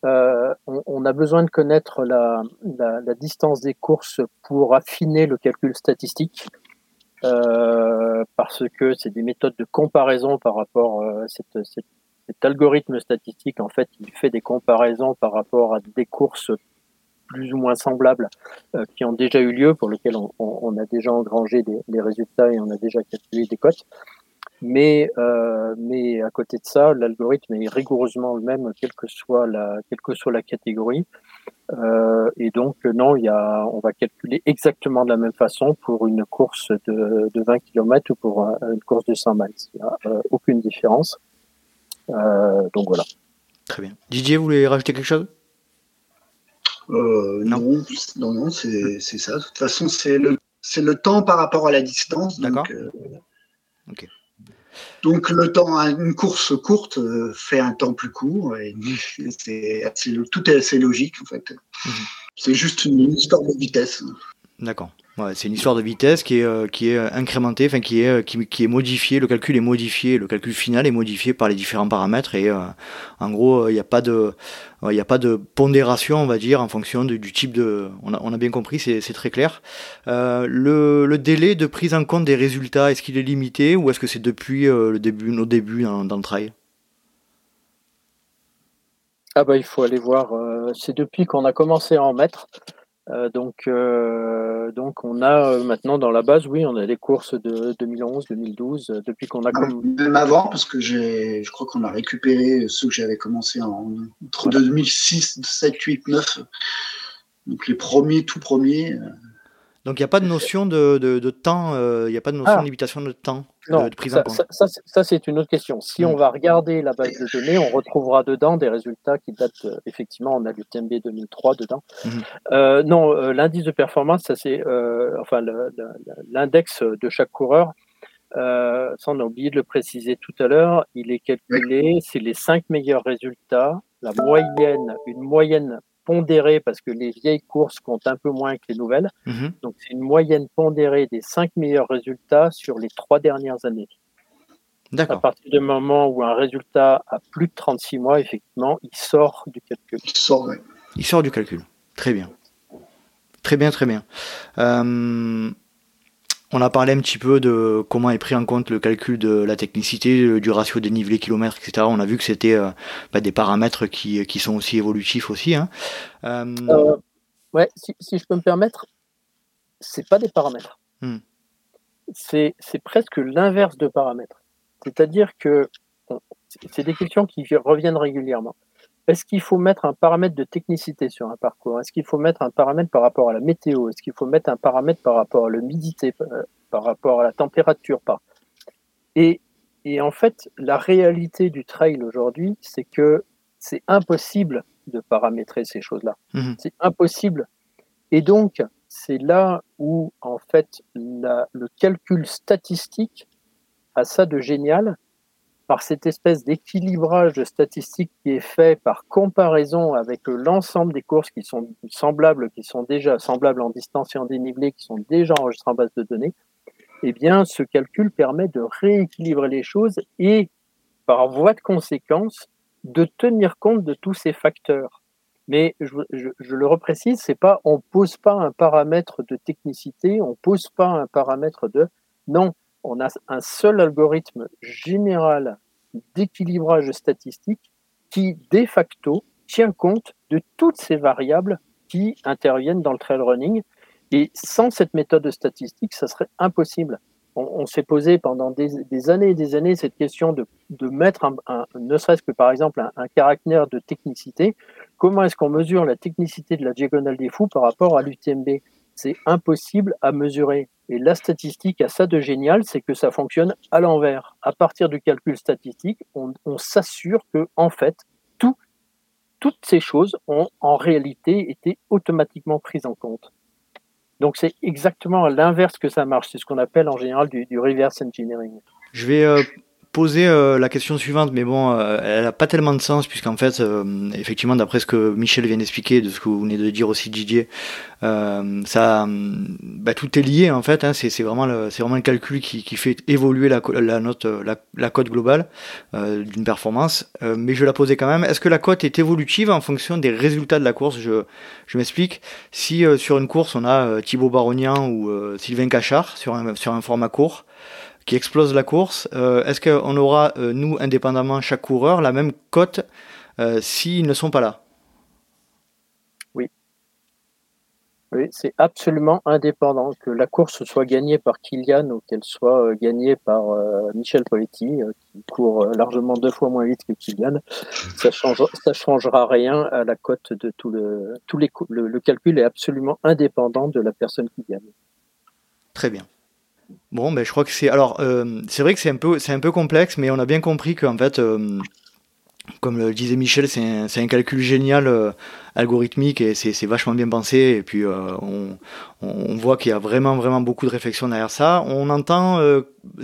Euh, on, on, a besoin de connaître la, la, la, distance des courses pour affiner le calcul statistique. Euh, parce que c'est des méthodes de comparaison par rapport à cette, cette cet algorithme statistique, en fait, il fait des comparaisons par rapport à des courses plus ou moins semblables euh, qui ont déjà eu lieu, pour lesquelles on, a déjà engrangé des, résultats et on a déjà calculé des cotes. Mais, euh, à côté de ça, l'algorithme est rigoureusement le même, que soit la, quelle que soit la catégorie. Euh, et donc, non, il y a, on va calculer exactement de la même façon pour une course de, de 20 km ou pour une course de 100 miles. Il n'y a euh, aucune différence. Euh, donc voilà. Très bien. Didier, vous voulez rajouter quelque chose? Euh, non. non, non, c'est ça. De toute façon, c'est le, le temps par rapport à la distance. D'accord. Euh, donc, le temps, une course courte fait un temps plus court. Et tout est assez logique en fait. Mhm. C'est juste une histoire de vitesse. D'accord. C'est une histoire de vitesse qui est, euh, qui est incrémentée, enfin qui est, euh, qui, est modifiée, le calcul est modifié, le calcul final est modifié par les différents paramètres et euh, en gros il n'y a pas de il a pas de pondération on va dire en fonction du type de on a, bien compris c'est, très clair. Euh, le, délai de prise en compte des résultats est-ce qu'il est limité ou est-ce que c'est depuis le début nos débuts dans, dans le trail? Ah bah il faut aller voir c'est depuis qu'on a commencé à en mettre euh, donc, euh, donc, on a euh, maintenant dans la base, oui, on a des courses de 2011, 2012, depuis qu'on a comme... Même avant, parce que je crois qu'on a récupéré ceux que j'avais commencé en, entre 2006, 7, 8, 9. Donc les premiers, tout premiers. Donc il n'y a pas de notion de, de, temps, il n'y a pas de notion ah. de limitation de temps non, de, prise ça, en compte. Ça, ça c'est une autre question. Si mm. on va regarder la base de données, on retrouvera dedans des résultats qui datent, euh, effectivement, on a l'UTMB 2003 dedans. Mm. Euh, non, euh, l'indice de performance, ça c'est, euh, enfin, l'index de chaque coureur. ça, on a oublié de le préciser tout à l'heure. Il est calculé, c'est les cinq meilleurs résultats, la moyenne, une moyenne pondérée parce que les vieilles courses comptent un peu moins que les nouvelles. Mhm. Donc c'est une moyenne pondérée des cinq meilleurs résultats sur les trois dernières années. D'accord. À partir du moment où un résultat a plus de 36 mois, effectivement, il sort du calcul. Il sort, Il sort du calcul. Très bien. Très bien, très bien. Euh, on a parlé un petit peu de comment est pris en compte le calcul de la technicité, du ratio dénivelé kilomètres, etc. On a vu que c'était bah, des paramètres qui, qui, sont aussi évolutifs aussi. Hein. ouais, si, si, je peux me permettre, c'est pas des paramètres. Hmm. C'est presque l'inverse de paramètres. C'est-à-dire que c'est des questions qui reviennent régulièrement. Est-ce qu'il faut mettre un paramètre de technicité sur un parcours? Est-ce qu'il faut mettre un paramètre par rapport à la météo? Est-ce qu'il faut mettre un paramètre par rapport à l'humidité, euh, par rapport à la température et, et en fait, la réalité du trail aujourd'hui, c'est que c'est impossible de paramétrer ces choses-là. Mhm. C'est impossible. Et donc, c'est là où, en fait, le calcul statistique a ça de génial, par cette espèce d'équilibrage statistique qui est fait par comparaison avec l'ensemble des courses qui sont semblables, qui sont déjà semblables en distance et en dénivelé, qui sont déjà enregistrées en base de données, eh bien, ce calcul permet de rééquilibrer les choses et, par voie de conséquence, de tenir compte de tous ces facteurs. Mais je, je le reprécise, c'est pas, on pose pas un paramètre de technicité, on pose pas un paramètre de, non, on a un seul algorithme général d'équilibrage statistique qui, de facto, tient compte de toutes ces variables qui interviennent dans le trail running. Et sans cette méthode statistique, ça serait impossible. On, s'est posé pendant des, années et des années cette question de, mettre, ne serait-ce que par exemple, un caractère de technicité. Comment est-ce qu'on mesure la technicité de la diagonale des fous par rapport à l'UTMB C'est impossible à mesurer. Et la statistique a ça de génial, c'est que ça fonctionne à l'envers. À partir du calcul statistique, on, s'assure que, en fait, tout, toutes ces choses ont en réalité été automatiquement prises en compte. Donc c'est exactement à l'inverse que ça marche. C'est ce qu'on appelle en général du, reverse engineering. Je vais euh, poser euh, la question suivante, mais bon, euh, elle n'a pas tellement de sens, puisqu'en fait, euh, effectivement, d'après ce que Michel vient d'expliquer, de ce que vous venez de dire aussi Didier, ça, bah, tout est lié en fait. Hein, c'est vraiment le, vraiment le calcul qui, qui fait évoluer la, la note, la, la cote globale d'une performance. mais je la poser quand même. Est-ce que la cote est évolutive en fonction des résultats de la course? Je, je m'explique. Si sur une course on a Thibaut Barognan ou Sylvain Cachard sur un, sur un format court qui explose la course, euh, est-ce qu'on aura, euh, nous, indépendamment, chaque coureur, la même cote euh, s'ils ne sont pas là? Oui. Oui, c'est absolument indépendant. Que la course soit gagnée par Kylian ou qu'elle soit gagnée par Michel Poletti, qui court largement deux fois moins vite que Kylian, ça ne ça changera rien à la cote de tout le. Tous les, le calcul est absolument indépendant de la personne qui gagne. Très bien. Bon, ben je crois que c'est. Alors, euh, c'est vrai que c'est un peu, c'est un peu complexe, mais on a bien compris qu'en fait, euh, comme le disait Michel, c'est un, calcul génial euh, algorithmique et c'est vachement bien pensé. Et puis, on, voit qu'il y a vraiment, vraiment beaucoup de réflexion derrière ça. On entend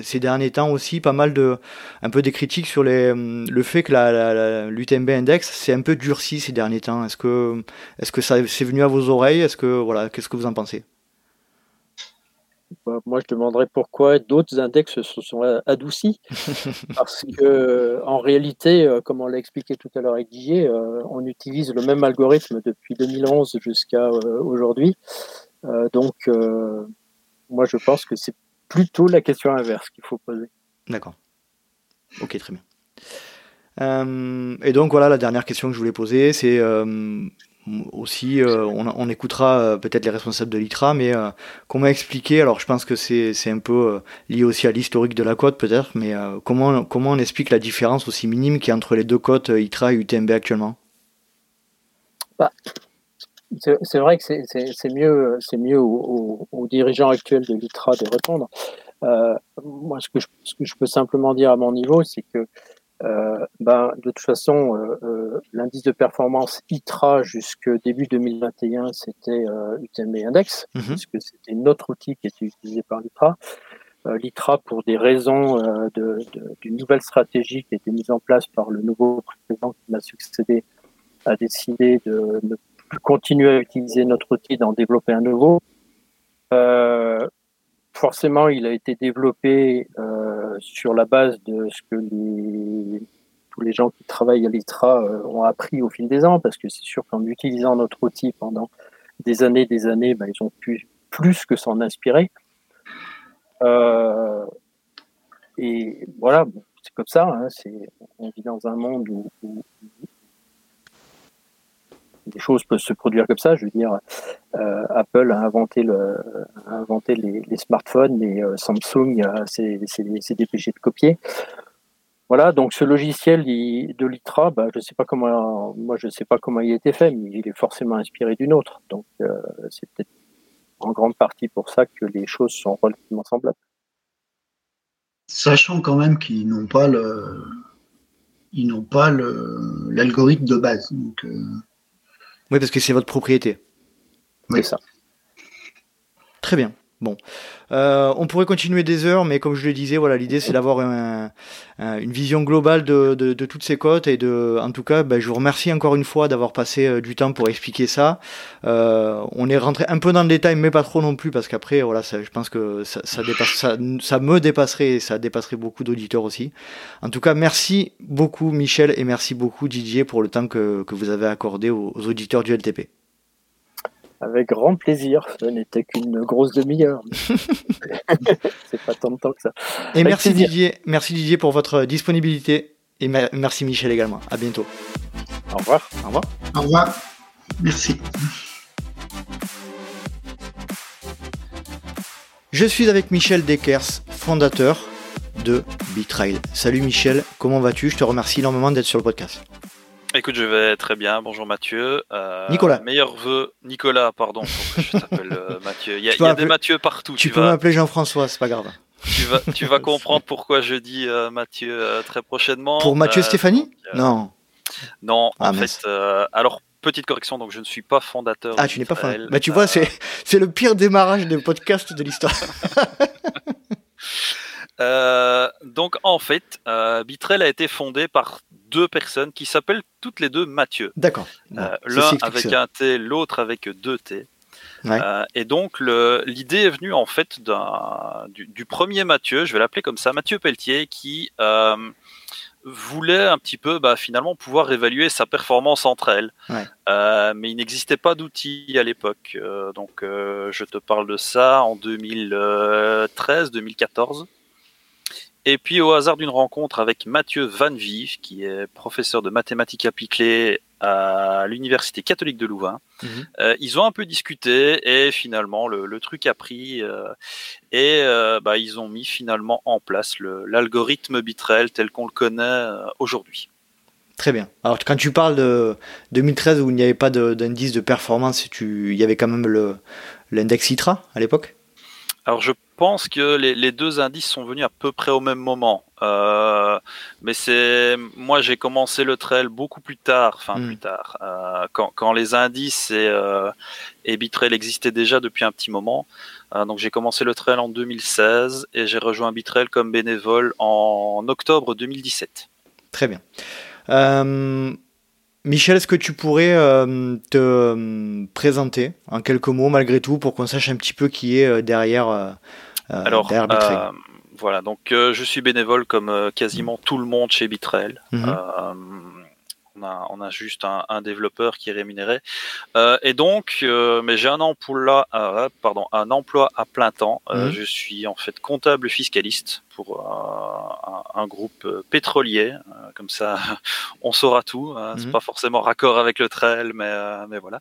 ces derniers temps aussi pas mal de, un peu des critiques sur le fait que l'UTMB la, Index c'est un peu durci ces derniers temps. Est-ce que, est-ce que ça c'est venu à vos oreilles? Est-ce que voilà, qu'est-ce que vous en pensez? Moi, je demanderais pourquoi d'autres index se sont adoucis. Parce que, en réalité, euh, comme on l'a expliqué tout à l'heure avec Guillet, euh, on utilise le même algorithme depuis 2011 jusqu'à euh, aujourd'hui. donc, moi, je pense que c'est plutôt la question inverse qu'il faut poser. D'accord. Ok, très bien. et donc, voilà, la dernière question que je voulais poser, c'est aussi, euh, on, écoutera euh, peut-être les responsables de l'ITRA, mais euh, comment expliquer, alors je pense que c'est un peu lié aussi à l'historique de la côte peut-être, mais comment, comment on explique la différence aussi minime qu'il y a entre les deux côtes ITRA et UTMB actuellement? Bah, C'est vrai que c'est mieux, mieux aux, aux, dirigeants actuels de l'ITRA de répondre. moi, ce que, je, ce que je peux simplement dire à mon niveau, c'est que euh, ben, de toute façon, euh, euh, l'indice de performance ITRA jusque début 2021, c'était UTMB Index, mhm. puisque c'était notre outil qui était utilisé par l'ITRA. L'ITRA, pour des raisons d'une nouvelle stratégie qui a été mise en place par le nouveau président qui m'a succédé, a décidé de ne plus continuer à utiliser notre outil, d'en développer un nouveau. Forcément, il a été développé sur la base de ce que tous les gens qui travaillent à l'ITRA euh, ont appris au fil des ans, parce que c'est sûr qu'en utilisant notre outil pendant des années, des années, ben, ils ont pu plus que s'en inspirer. et voilà, c'est comme ça. Hein, on vit dans un monde où, des choses peuvent se produire comme ça. Je veux dire, Apple a inventé, le, inventé les, smartphones et Samsung s'est, dépêché de copier. Voilà, donc ce logiciel de l'ITRA, bah, je sais pas comment, moi je sais pas comment il a été fait, mais il est forcément inspiré d'une autre. Donc euh, c'est peut-être en grande partie pour ça que les choses sont relativement semblables. Sachant quand même qu'ils n'ont pas le, ils n'ont pas l'algorithme de base. Donc, euh, Oui, parce que c'est votre propriété. Oui, ça. Très bien. Bon, euh, on pourrait continuer des heures, mais comme je le disais, voilà, l'idée c'est d'avoir une vision globale de, toutes ces cotes et de, en tout cas, ben, je vous remercie encore une fois d'avoir passé euh, du temps pour expliquer ça. Euh, on est rentré un peu dans le détail, mais pas trop non plus, parce qu'après, voilà, je pense que ça, ça, me dépasserait, et ça dépasserait beaucoup d'auditeurs aussi. En tout cas, merci beaucoup Michel et merci beaucoup Didier pour le temps que, vous avez accordé aux auditeurs du LTP. Avec grand plaisir. Ce n'était qu'une grosse demi-heure. c'est pas tant de temps que ça. Et merci Didier. Merci Didier pour votre disponibilité. Et merci Michel également. À bientôt. Au revoir. Au revoir. Au revoir. Merci. Je suis avec Michel Dekers, fondateur de Bitrail. Salut Michel, comment vas-tu? Je te remercie énormément d'être sur le podcast. Écoute, je vais très bien. Bonjour Mathieu. Euh, Nicolas. Meilleur vœu. Nicolas, pardon. Je t'appelle euh, Mathieu. Il y a, des Mathieu partout. Tu, peux m'appeler Jean-François, c'est pas grave. Tu vas, tu vas comprendre pourquoi je dis euh, Mathieu très prochainement. Pour Mathieu Stéphanie Non. Non, ah, en fait. alors, petite correction, donc je ne suis pas fondateur. Ah, tu n'es pas fondateur. Bah, tu vois, c'est, c'est le pire démarrage de podcast de l'histoire. donc, en fait, Bitrel a été fondé par deux personnes qui s'appellent toutes les deux Mathieu. D'accord. Euh, l'un avec un T, l'autre avec deux T. Euh, et donc l'idée est venue en fait du, du, premier Mathieu, je vais l'appeler comme ça, Mathieu Pelletier, qui euh, voulait un petit peu bah, finalement pouvoir évaluer sa performance entre elles. mais il n'existait pas d'outils à l'époque. donc je te parle de ça en 2013-2014. Et puis au hasard d'une rencontre avec Mathieu Van Vive, qui est professeur de mathématiques appliquées à l'université catholique de Louvain, mhm. euh, ils ont un peu discuté et finalement le, truc a pris euh, et euh, bah, ils ont mis finalement en place l'algorithme Bitrel tel qu'on le connaît aujourd'hui. Très bien. Alors quand tu parles de 2013 où il n'y avait pas d'indice de, performance, tu, il y avait quand même l'index ITRA à l'époque? Alors je pense que les, deux indices sont venus à peu près au même moment. Euh, mais c'est moi j'ai commencé le trail beaucoup plus tard, enfin hmm. plus tard, euh, quand, les indices et, euh, et Bitrail existaient déjà depuis un petit moment. donc j'ai commencé le trail en 2016 et j'ai rejoint Bitrail comme bénévole en octobre 2017. Très bien. Michel, est-ce que tu pourrais euh, te euh, présenter en quelques mots malgré tout pour qu'on sache un petit peu qui est euh, derrière, Alors, voilà, donc je suis bénévole comme quasiment tout le monde chez Bitrail. Mhm on a, juste un, développeur qui est rémunéré. Euh, et donc, euh, mais j'ai un emploi, euh, pardon, un emploi à plein temps. Mhm. Je suis en fait comptable fiscaliste pour un, groupe pétrolier. comme ça, on saura tout. Hein. C'est mhm. pas forcément raccord avec le trail, mais mais voilà.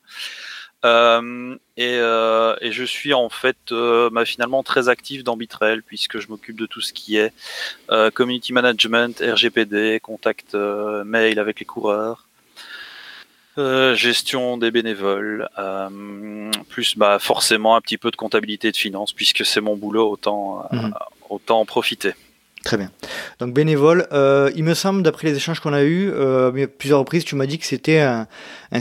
Euh, et, euh, et, je suis en fait euh, bah, finalement très actif dans Bitrel puisque je m'occupe de tout ce qui est euh, community management, RGPD, contact mail avec les coureurs, gestion des bénévoles, plus bah, forcément un petit peu de comptabilité et de finance puisque c'est mon boulot, autant, mhm. autant en profiter. Très bien. Donc bénévole, euh, il me semble, d'après les échanges qu'on a eus, euh, plusieurs reprises, tu m'as dit que c'était un,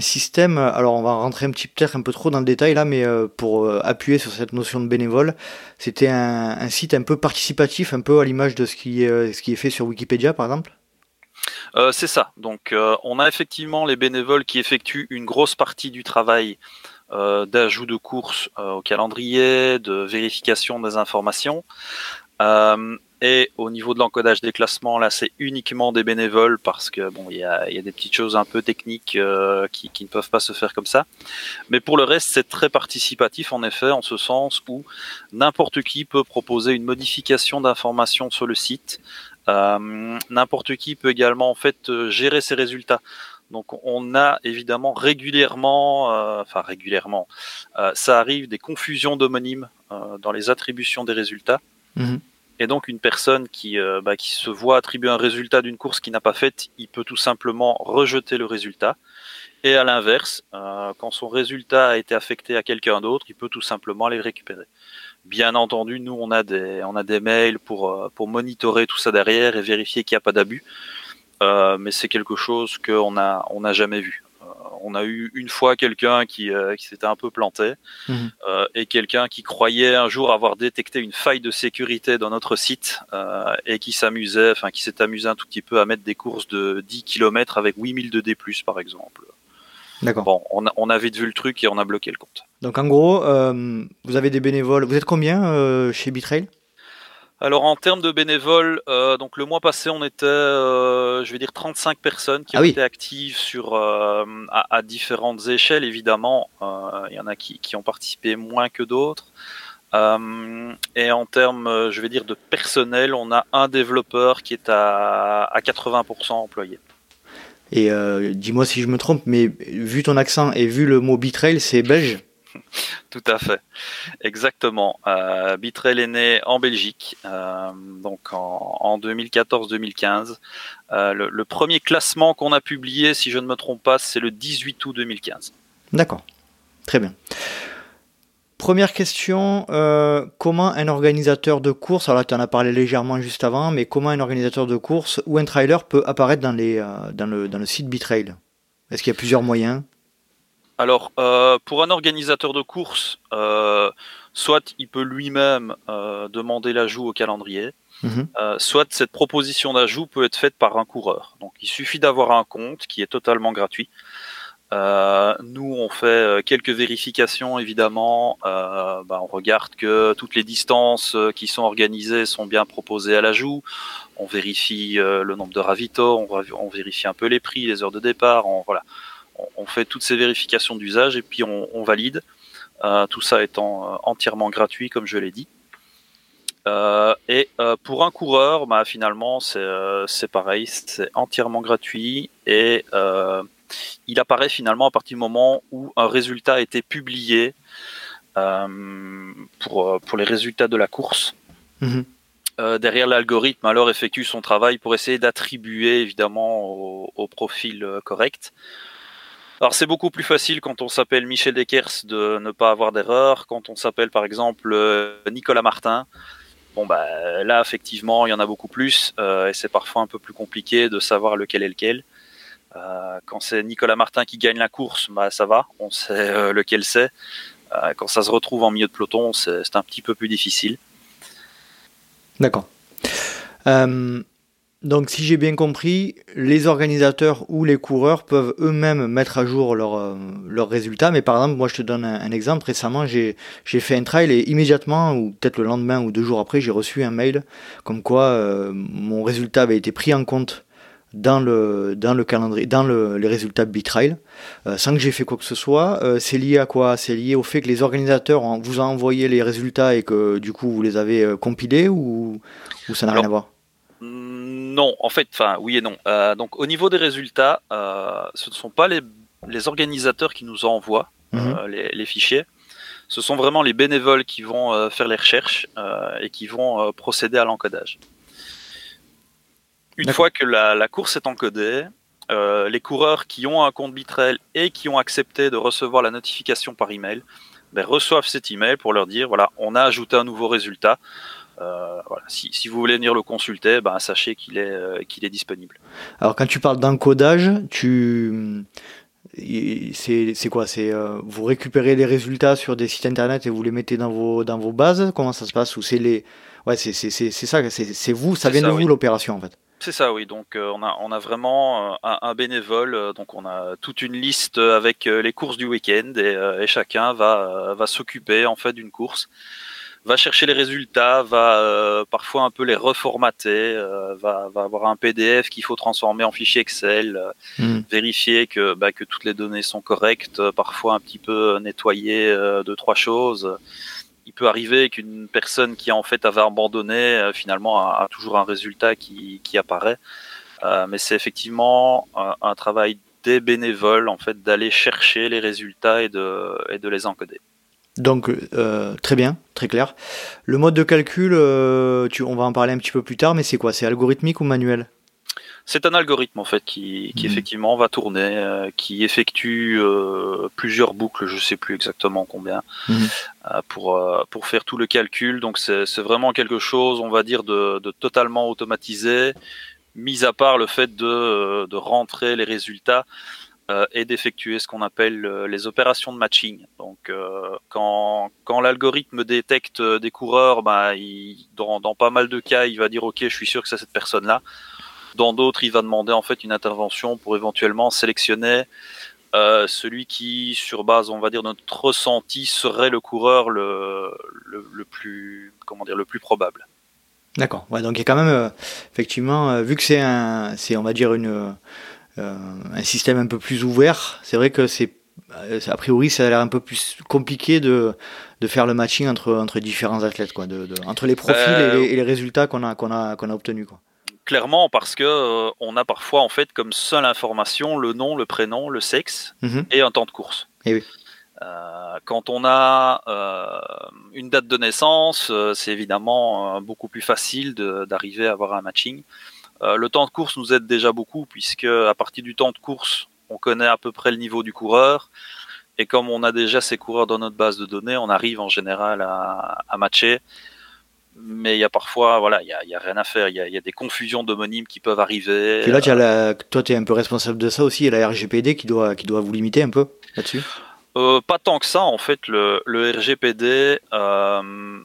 système, alors on va rentrer un petit peut-être un peu trop dans le détail là, mais euh, pour appuyer sur cette notion de bénévole, c'était un, site un peu participatif, un peu à l'image de ce qui, est, ce qui est fait sur Wikipédia par exemple? C'est ça. Donc on a effectivement les bénévoles qui effectuent une grosse partie du travail d'ajout de courses au calendrier, de vérification des informations. Et au niveau de l'encodage des classements, là, c'est uniquement des bénévoles parce que bon, il y a, y a, des petites choses un peu techniques euh, qui, qui, ne peuvent pas se faire comme ça. Mais pour le reste, c'est très participatif en effet, en ce sens où n'importe qui peut proposer une modification d'informations sur le site. Euh, n'importe qui peut également en fait euh, gérer ses résultats. Donc on a évidemment régulièrement, euh, enfin régulièrement, euh, ça arrive des confusions d'homonymes euh, dans les attributions des résultats. Mhm. Et donc une personne qui, euh, bah, qui se voit attribuer un résultat d'une course qu'il n'a pas faite, il peut tout simplement rejeter le résultat. Et à l'inverse, euh, quand son résultat a été affecté à quelqu'un d'autre, il peut tout simplement aller le récupérer. Bien entendu, nous on a des, on a des mails pour, euh, pour monitorer tout ça derrière et vérifier qu'il n'y a pas d'abus. Mais c'est quelque chose qu'on a, on n'a jamais vu. On a eu une fois quelqu'un qui, euh, qui s'était un peu planté Mhm. euh, et quelqu'un qui croyait un jour avoir détecté une faille de sécurité dans notre site euh, et qui s'amusait, enfin qui s'est amusé un tout petit peu à mettre des courses de 10 km avec 8000 de D+, par exemple. D'accord. Bon, on a, on a vite vu le truc et on a bloqué le compte. Donc en gros, euh, vous avez des bénévoles. Vous êtes combien euh, chez Bitrail? Alors en termes de bénévoles, euh, donc le mois passé on était, euh, je vais dire 35 personnes qui Ah ont oui. été actives sur euh, à, à différentes échelles évidemment. Euh, Il y en a qui, qui ont participé moins que d'autres. Euh, et en termes, euh, je vais dire de personnel, on a un développeur qui est à, à 80% employé. Et euh, dis-moi si je me trompe, mais vu ton accent et vu le mot Bitrail, c'est belge? Tout à fait, exactement. Euh, Bitrail est né en Belgique, euh, donc en, en 2014-2015. Euh, le, premier classement qu'on a publié, si je ne me trompe pas, c'est le 18 août 2015. D'accord. Très bien. Première question, euh, comment un organisateur de course, alors là tu en as parlé légèrement juste avant, mais comment un organisateur de course ou un trailer peut apparaître dans le site Bitrail Est-ce qu'il y a plusieurs moyens? Alors, euh, pour un organisateur de course, euh, soit il peut lui-même euh, demander l'ajout au calendrier, Mhm. soit cette proposition d'ajout peut être faite par un coureur. Donc, il suffit d'avoir un compte qui est totalement gratuit. Nous, on fait quelques vérifications, évidemment. Bah, on regarde que toutes les distances qui sont organisées sont bien proposées à l'ajout. On vérifie le nombre de ravitaux, on vérifie un peu les prix, les heures de départ. On, voilà, on, fait toutes ces vérifications d'usage et puis on, on valide. Euh, tout ça étant euh, entièrement gratuit, comme je l'ai dit. Euh, et euh, pour un coureur, bah, finalement, c'est pareil, c'est entièrement gratuit et il apparaît finalement à partir du moment où un résultat a été publié pour, pour les résultats de la course. Mhm. Euh, derrière l'algorithme, alors effectue son travail pour essayer d'attribuer évidemment au, au profil euh, correct. Alors c'est beaucoup plus facile quand on s'appelle Michel Dekers de ne pas avoir d'erreur. Quand on s'appelle par exemple euh, Nicolas Martin, bon bah là effectivement il y en a beaucoup plus euh, et c'est parfois un peu plus compliqué de savoir lequel est lequel. Euh, quand c'est Nicolas Martin qui gagne la course, bah ça va, on sait euh, lequel c'est. Euh, quand ça se retrouve en milieu de peloton, c'est c'est un petit peu plus difficile. D'accord. Donc, si j'ai bien compris, les organisateurs ou les coureurs peuvent eux-mêmes mettre à jour leurs euh, leurs résultats. Mais par exemple, moi, je te donne un, un exemple. Récemment, j'ai fait un trail et immédiatement, ou peut-être le lendemain ou deux jours après, j'ai reçu un mail comme quoi euh, mon résultat avait été pris en compte dans le dans le calendrier, dans le, les résultats de Bitrail, euh, sans que j'ai fait quoi que ce soit. Euh, c'est lié à quoi? C'est lié au fait que les organisateurs vous ont envoyé les résultats et que du coup vous les avez euh, compilés ou, ou ça n'a rien à voir? Non, en fait, enfin oui et non. Euh, donc au niveau des résultats, euh, ce ne sont pas les, les organisateurs qui nous envoient Mhm. euh, les, les fichiers. Ce sont vraiment les bénévoles qui vont faire les recherches et qui vont procéder à l'encodage. Une fois que la, la course est encodée, les coureurs qui ont un compte Bitrel et qui ont accepté de recevoir la notification par email ben, reçoivent cet email pour leur dire voilà, on a ajouté un nouveau résultat. Euh, voilà. si, si vous voulez venir le consulter, ben, sachez qu'il est, euh, qu'il est disponible. Alors quand tu parles d'encodage, tu c'est quoi? C'est euh, vous récupérez les résultats sur des sites internet et vous les mettez dans vos dans vos bases? Comment ça se passe? Ou c'est les ouais ça c'est vous ça vient ça, de vous oui. l'opération en fait. C'est ça, oui. Donc euh, on a on a vraiment euh, un, un bénévole. euh, donc on a toute une liste avec les courses du week-end et, et chacun va va s'occuper en fait d'une course. Va chercher les résultats, va parfois un peu les reformater, va, va, avoir un PDF qu'il faut transformer en fichier Excel, hmm. vérifier que, bah, que toutes les données sont correctes, parfois un petit peu nettoyer deux trois choses. Il peut arriver qu'une personne qui en fait avait abandonné finalement a, toujours un résultat qui, qui apparaît. mais c'est effectivement un travail des bénévoles en fait d'aller chercher les résultats et de, et de les encoder. Donc euh, très bien, très clair. Le mode de calcul, euh, tu, on va en parler un petit peu plus tard, mais c'est quoi? C'est algorithmique ou manuel? C'est un algorithme en fait qui, qui mhm. effectivement va tourner, euh, qui effectue plusieurs boucles, je sais plus exactement combien, mhm. pour pour faire tout le calcul. Donc c'est vraiment quelque chose, on va dire, de, de totalement automatisé, mis à part le fait de, euh, de rentrer les résultats euh, et d'effectuer ce qu'on appelle euh, les opérations de matching. Donc, quand, quand l'algorithme détecte des coureurs, bah, il, dans, pas mal de cas, il va dire OK, je suis sûr que c'est cette personne-là. Dans d'autres, il va demander en fait une intervention pour éventuellement sélectionner euh, celui qui, sur base, on va dire, de notre ressenti, serait le coureur le, le, plus, comment dire, le plus probable. D'accord. Ouais, donc il y a quand même, euh, effectivement, euh, vu que c'est un, c'est, on va dire, une, euh, un système un peu plus ouvert, c'est vrai que c'est, a priori, ça a l'air un peu plus compliqué de, de faire le matching entre, entre différents athlètes, quoi, de, entre les profils et, les, résultats qu'on a, qu'on a, qu'on a obtenus, quoi. Clairement, parce que on a parfois, en fait, comme seule information le nom, le prénom, le sexe mhm. et un temps de course. Et oui. Euh, quand on a euh, une date de naissance, euh, c'est évidemment beaucoup plus facile d'arriver à avoir un matching. Le temps de course nous aide déjà beaucoup puisque à partir du temps de course, on connaît à peu près le niveau du coureur. Et comme on a déjà ces coureurs dans notre base de données, on arrive en général à, matcher. Mais il y a parfois, voilà, il y a, rien à faire. Il y a, des confusions d'homonymes qui peuvent arriver. Et là, toi, tu es un peu responsable de ça aussi. Il y a la RGPD qui doit, qui doit vous limiter un peu là-dessus. Euh, pas tant que ça, en fait, le, RGPD, euh,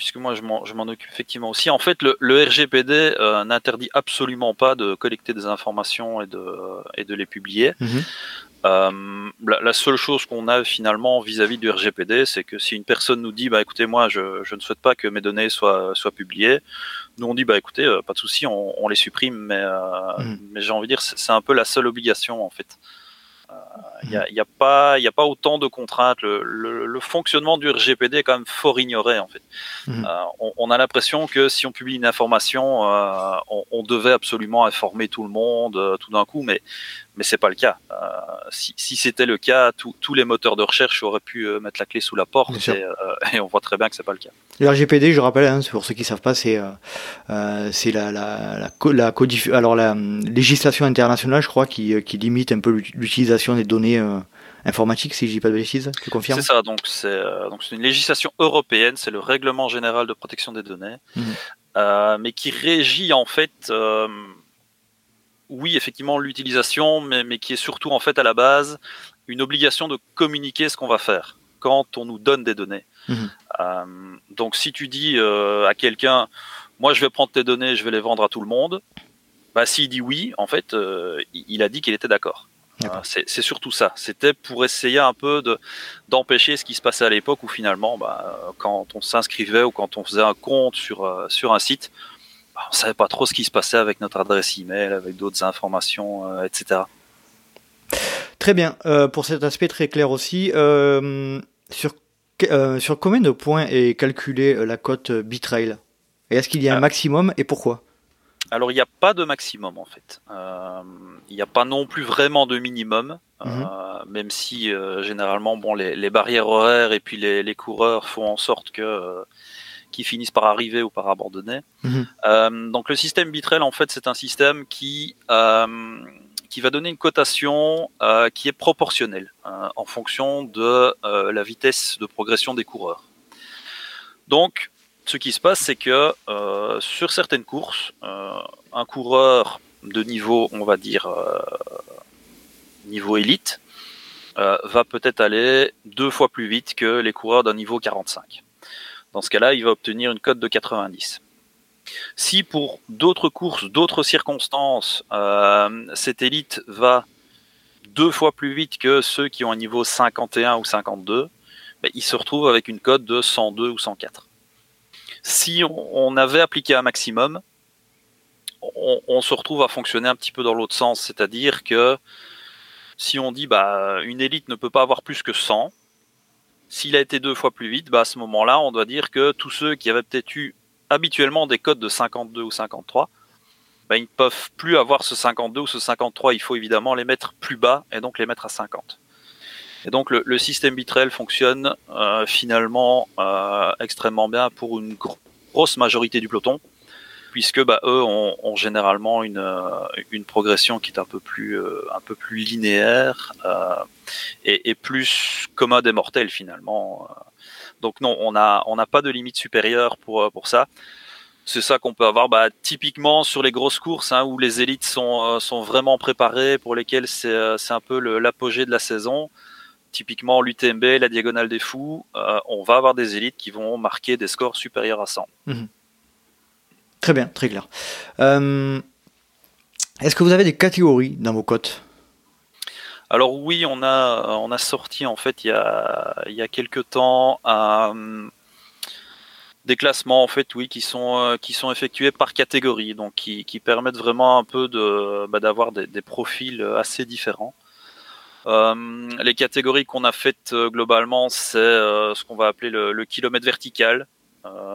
puisque moi je m'en occupe effectivement aussi, en fait, le, RGPD euh, n'interdit absolument pas de collecter des informations et de, et de les publier. Mhm. La, seule chose qu'on a finalement vis-à-vis du RGPD, c'est que si une personne nous dit, bah écoutez, moi je, ne souhaite pas que mes données soient, soient publiées, nous on dit, bah écoutez, pas de souci, on, les supprime, mais, mhm. mais j'ai envie de dire, c'est un peu la seule obligation en fait. Il n'y a, pas, a pas autant de contraintes. Le, le, fonctionnement du RGPD est quand même fort ignoré en fait. Mhm. Euh, on, a l'impression que si on publie une information, euh, on, on, devait absolument informer tout le monde euh, tout d'un coup, mais mais c'est pas le cas. Euh, si, si c'était le cas, tous les moteurs de recherche auraient pu euh, mettre la clé sous la porte et, euh, et, on voit très bien que c'est pas le cas. Le RGPD, je rappelle, hein, pour ceux qui savent pas, c'est c'est la la, la, la alors la législation internationale, je crois, qui, qui limite un peu l'utilisation des données informatiques, si je dis pas de bêtises. Tu confirmes? C'est ça. Donc c'est donc c'est une législation européenne, c'est le règlement général de protection des données, mmh. mais qui régit en fait oui, effectivement, l'utilisation, mais, qui est surtout en fait à la base une obligation de communiquer ce qu'on va faire quand on nous donne des données. Mhm. Euh, donc, si tu dis euh, à quelqu'un, moi, je vais prendre tes données, je vais les vendre à tout le monde, bah, s'il dit oui, en fait, euh, il a dit qu'il était d'accord. c'est surtout ça. C'était pour essayer un peu d'empêcher ce qui se passait à l'époque où finalement, bah, quand on s'inscrivait ou quand on faisait un compte sur, sur un site, on savait pas trop ce qui se passait avec notre adresse email, avec d'autres informations, euh, etc. Très bien. Euh, pour cet aspect très clair aussi, euh, sur, sur combien de points est calculée la cote Bitrail? Et est-ce qu'il y a un maximum et pourquoi? Alors il n'y a pas de maximum en fait. il n'y a pas non plus vraiment de minimum, mhm. même si généralement bon les, les, barrières horaires et puis les, les, coureurs font en sorte que qui finissent par arriver ou par abandonner. Mhm. Euh, donc le système Bitrel, en fait, c'est un système qui euh, qui va donner une cotation euh, qui est proportionnelle en fonction de la vitesse de progression des coureurs. Donc, ce qui se passe, c'est que sur certaines courses, un coureur de niveau, on va dire, niveau élite, va peut-être aller deux fois plus vite que les coureurs d'un niveau 45. Dans ce cas-là, il va obtenir une cote de 90. Si pour d'autres courses, d'autres circonstances, euh, cette élite va deux fois plus vite que ceux qui ont un niveau 51 ou 52, ben, il se retrouve avec une cote de 102 ou 104. Si on, avait appliqué un maximum, on, se retrouve à fonctionner un petit peu dans l'autre sens, c'est-à-dire que si on dit bah une élite ne peut pas avoir plus que 100, s'il a été deux fois plus vite, bah à ce moment-là, on doit dire que tous ceux qui avaient peut-être eu habituellement des codes de 52 ou 53, bah, ils ne peuvent plus avoir ce 52 ou ce 53. Il faut évidemment les mettre plus bas et donc les mettre à 50. Et donc le, système Bitrel fonctionne euh, finalement euh, extrêmement bien pour une grosse majorité du peloton, puisque bah, eux ont, généralement une, euh, une, progression qui est un peu plus, un peu plus linéaire et, et, plus commode et mortelle finalement. Donc non, on n'a on pas de limite supérieure pour, ça. C'est ça qu'on peut avoir bah, typiquement sur les grosses courses hein, où les élites sont, euh, vraiment préparées, pour lesquelles c'est euh, un peu l'apogée de la saison. Typiquement l'UTMB, la Diagonale des Fous, euh, on va avoir des élites qui vont marquer des scores supérieurs à 100. Mhm. Très bien, très clair. Est-ce que vous avez des catégories dans vos cotes? Alors oui, on a, on a sorti en fait il y a, il y a quelques temps des classements en fait oui qui sont euh, qui sont effectués par catégorie donc qui, qui permettent vraiment un peu de bah, d'avoir des, profils assez différents euh, les catégories qu'on a faites euh, globalement c'est euh, ce qu'on va appeler le, le kilomètre vertical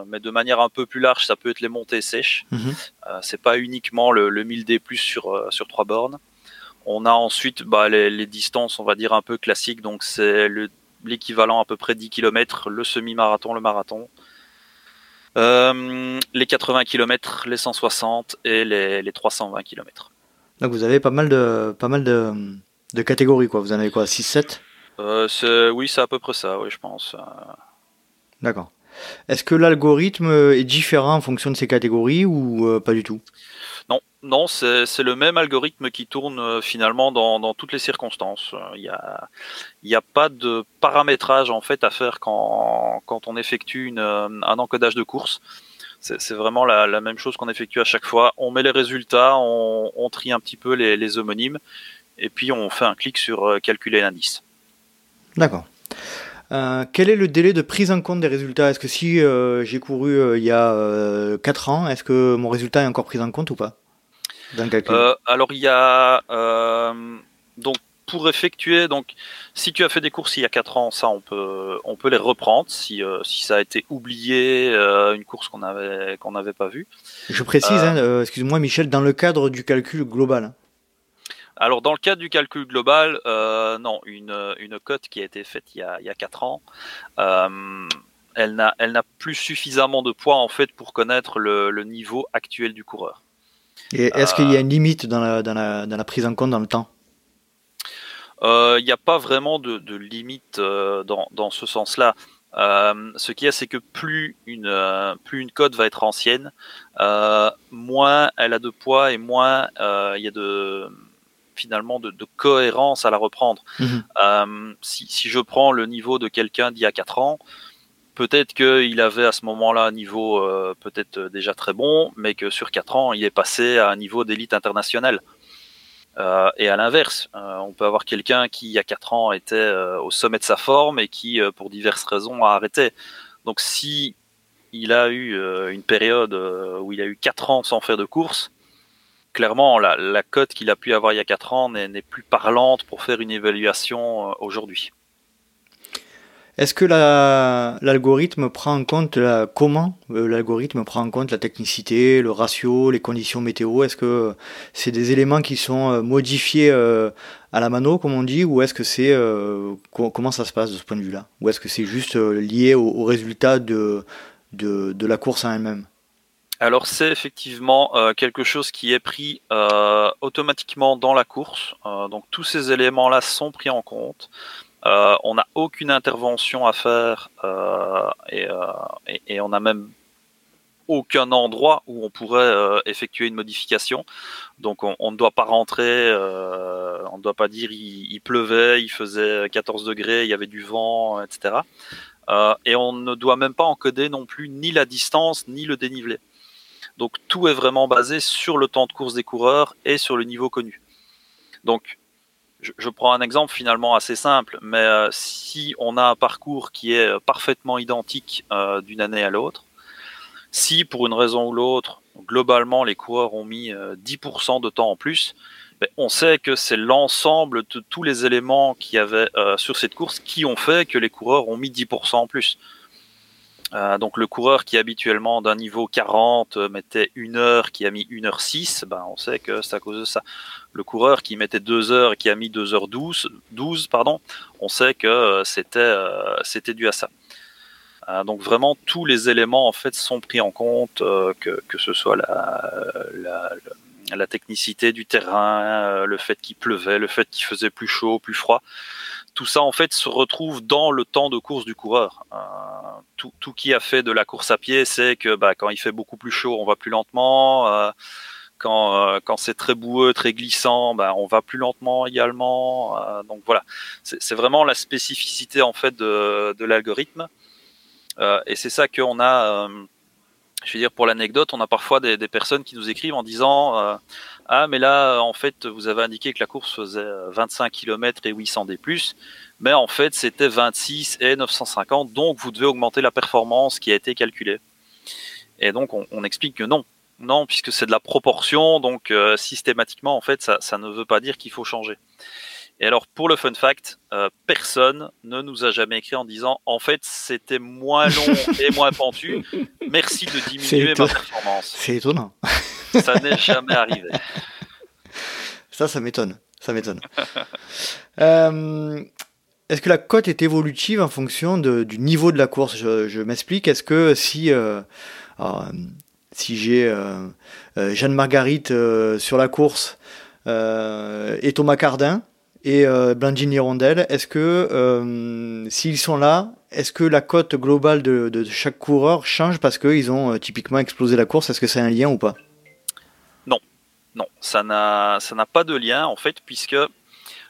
mais de manière un peu plus large ça peut être les montées sèches mhm. c'est pas uniquement le, le 1000D plus sur sur trois bornes on a ensuite bah, les, les, distances on va dire un peu classiques donc c'est l'équivalent à peu près 10 km le semi-marathon le marathon euh, les 80 km, les 160 et les, les, 320 km. Donc vous avez pas mal de, pas mal de, de catégories, quoi. Vous en avez quoi 6-7 euh, Oui, c'est à peu près ça, oui, je pense. D'accord. Est-ce que l'algorithme est différent en fonction de ces catégories ou euh, pas du tout? Non, non, c'est le même algorithme qui tourne euh, finalement dans, toutes les circonstances. Il n'y a, a pas de paramétrage en fait à faire quand, on effectue euh, un encodage de course. C'est vraiment la, même chose qu'on effectue à chaque fois. On met les résultats, on, trie un petit peu les, homonymes, et puis on fait un clic sur calculer l'indice. D'accord. Quel est le délai de prise en compte des résultats? Est-ce que si j'ai couru il y a 4 ans, est-ce que mon résultat est encore pris en compte ou pas? Euh, alors il y a euh, donc pour effectuer donc si tu as fait des courses il y a 4 ans ça on peut on peut les reprendre si euh, si ça a été oublié une course qu'on avait qu'on n'avait pas vue. Je précise hein, excuse-moi Michel dans le cadre du calcul global. Alors dans le cadre du calcul global non une une cote qui a été faite il y a il y a 4 ans elle n'a elle n'a plus suffisamment de poids en fait pour connaître le, le niveau actuel du coureur. Et est-ce qu'il y a une limite dans la, dans, la, dans la, prise en compte dans le temps? Euh, Il n'y a pas vraiment de, de limite euh, dans, dans, ce sens-là. Euh, ce qu'il y a, c'est que plus une, euh, plus une code va être ancienne, euh, moins elle a de poids et moins il y a de finalement de, de, cohérence à la reprendre. Mhm. si, si, je prends le niveau de quelqu'un d'il y a 4 ans, peut-être qu'il avait à ce moment-là un niveau euh, peut-être déjà très bon, mais que sur 4 ans, il est passé à un niveau d'élite internationale. Euh, et à l'inverse, euh, on peut avoir quelqu'un qui, il y a 4 ans, était au sommet de sa forme et qui, pour diverses raisons, a arrêté. Donc si il a eu une période où il a eu 4 ans sans faire de course, clairement, la, cote qu'il a pu avoir il y a 4 ans n'est plus parlante pour faire une évaluation aujourd'hui. Est-ce que l'algorithme prend en compte la, comment euh, l'algorithme prend en compte la technicité, le ratio, les conditions météo? Est-ce que c'est des éléments qui sont euh, modifiés euh, à la mano, comme on dit, ou est-ce que c'est comment ça se passe de ce point de vue-là? Ou est-ce que c'est juste lié au, résultat de, de, la course en elle-même? Alors c'est effectivement quelque chose qui est pris automatiquement dans la course. donc tous ces éléments-là sont pris en compte. Euh, on n'a aucune intervention à faire euh, euh, et, on n'a même aucun endroit où on pourrait effectuer une modification. Donc on, ne doit pas rentrer, on ne doit pas dire il, pleuvait, il faisait 14 degrés, il y avait du vent, etc. et on ne doit même pas encoder non plus ni la distance ni le dénivelé. Donc tout est vraiment basé sur le temps de course des coureurs et sur le niveau connu. Donc je, prends un exemple finalement assez simple, mais euh, si on a un parcours qui est parfaitement identique euh, d'une année à l'autre, si pour une raison ou l'autre, globalement les coureurs ont mis 10% de temps en plus, ben, on sait que c'est l'ensemble de tous les éléments qu'il y avait sur cette course qui ont fait que les coureurs ont mis 10% en plus. Euh, donc le coureur qui habituellement d'un niveau 40 euh, mettait une heure, qui a mis 1 heure 6, ben on sait que c'est à cause de ça. Le coureur qui mettait 2 heures et qui a mis 2 heures 12, 12 pardon, on sait que euh, c'était c'était dû à ça. donc vraiment tous les éléments en fait sont pris en compte, que, que ce soit la, la, la technicité du terrain, le fait qu'il pleuvait, le fait qu'il faisait plus chaud, plus froid tout ça en fait se retrouve dans le temps de course du coureur. Euh, tout, tout, qui a fait de la course à pied sait que bah, quand il fait beaucoup plus chaud, on va plus lentement. Euh, quand, euh, quand c'est très boueux, très glissant, bah, on va plus lentement également. donc voilà, c'est vraiment la spécificité en fait de, de l'algorithme. et c'est ça qu'on a. je veux dire pour l'anecdote, on a parfois des, personnes qui nous écrivent en disant ah, mais là, en fait, vous avez indiqué que la course faisait 25 km et 800 D+, mais en fait, c'était 26 et 950, donc vous devez augmenter la performance qui a été calculée. Et donc, on, explique que non. Non, puisque c'est de la proportion, donc euh, systématiquement, en fait, ça ne veut pas dire qu'il faut changer. Et alors, pour le fun fact, euh, personne ne nous a jamais écrit en disant en fait c'était moins long et moins pentu. Merci de diminuer ma performance. C'est étonnant. Ça n'est jamais arrivé. Ça, ça m'étonne. Ça m'étonne. Euh, est-ce que la cote est évolutive en fonction du niveau de la course? Je, m'explique. Est-ce que si, euh, si j'ai Jeanne Marguerite sur la course et Thomas Cardin, et euh, Blandini Rondel, est-ce que euh, s'ils sont là, est-ce que la cote globale de, chaque coureur change parce qu'ils ont euh, typiquement explosé la course? Est-ce que c'est un lien ou pas? Non, non, ça n'a pas de lien en fait puisque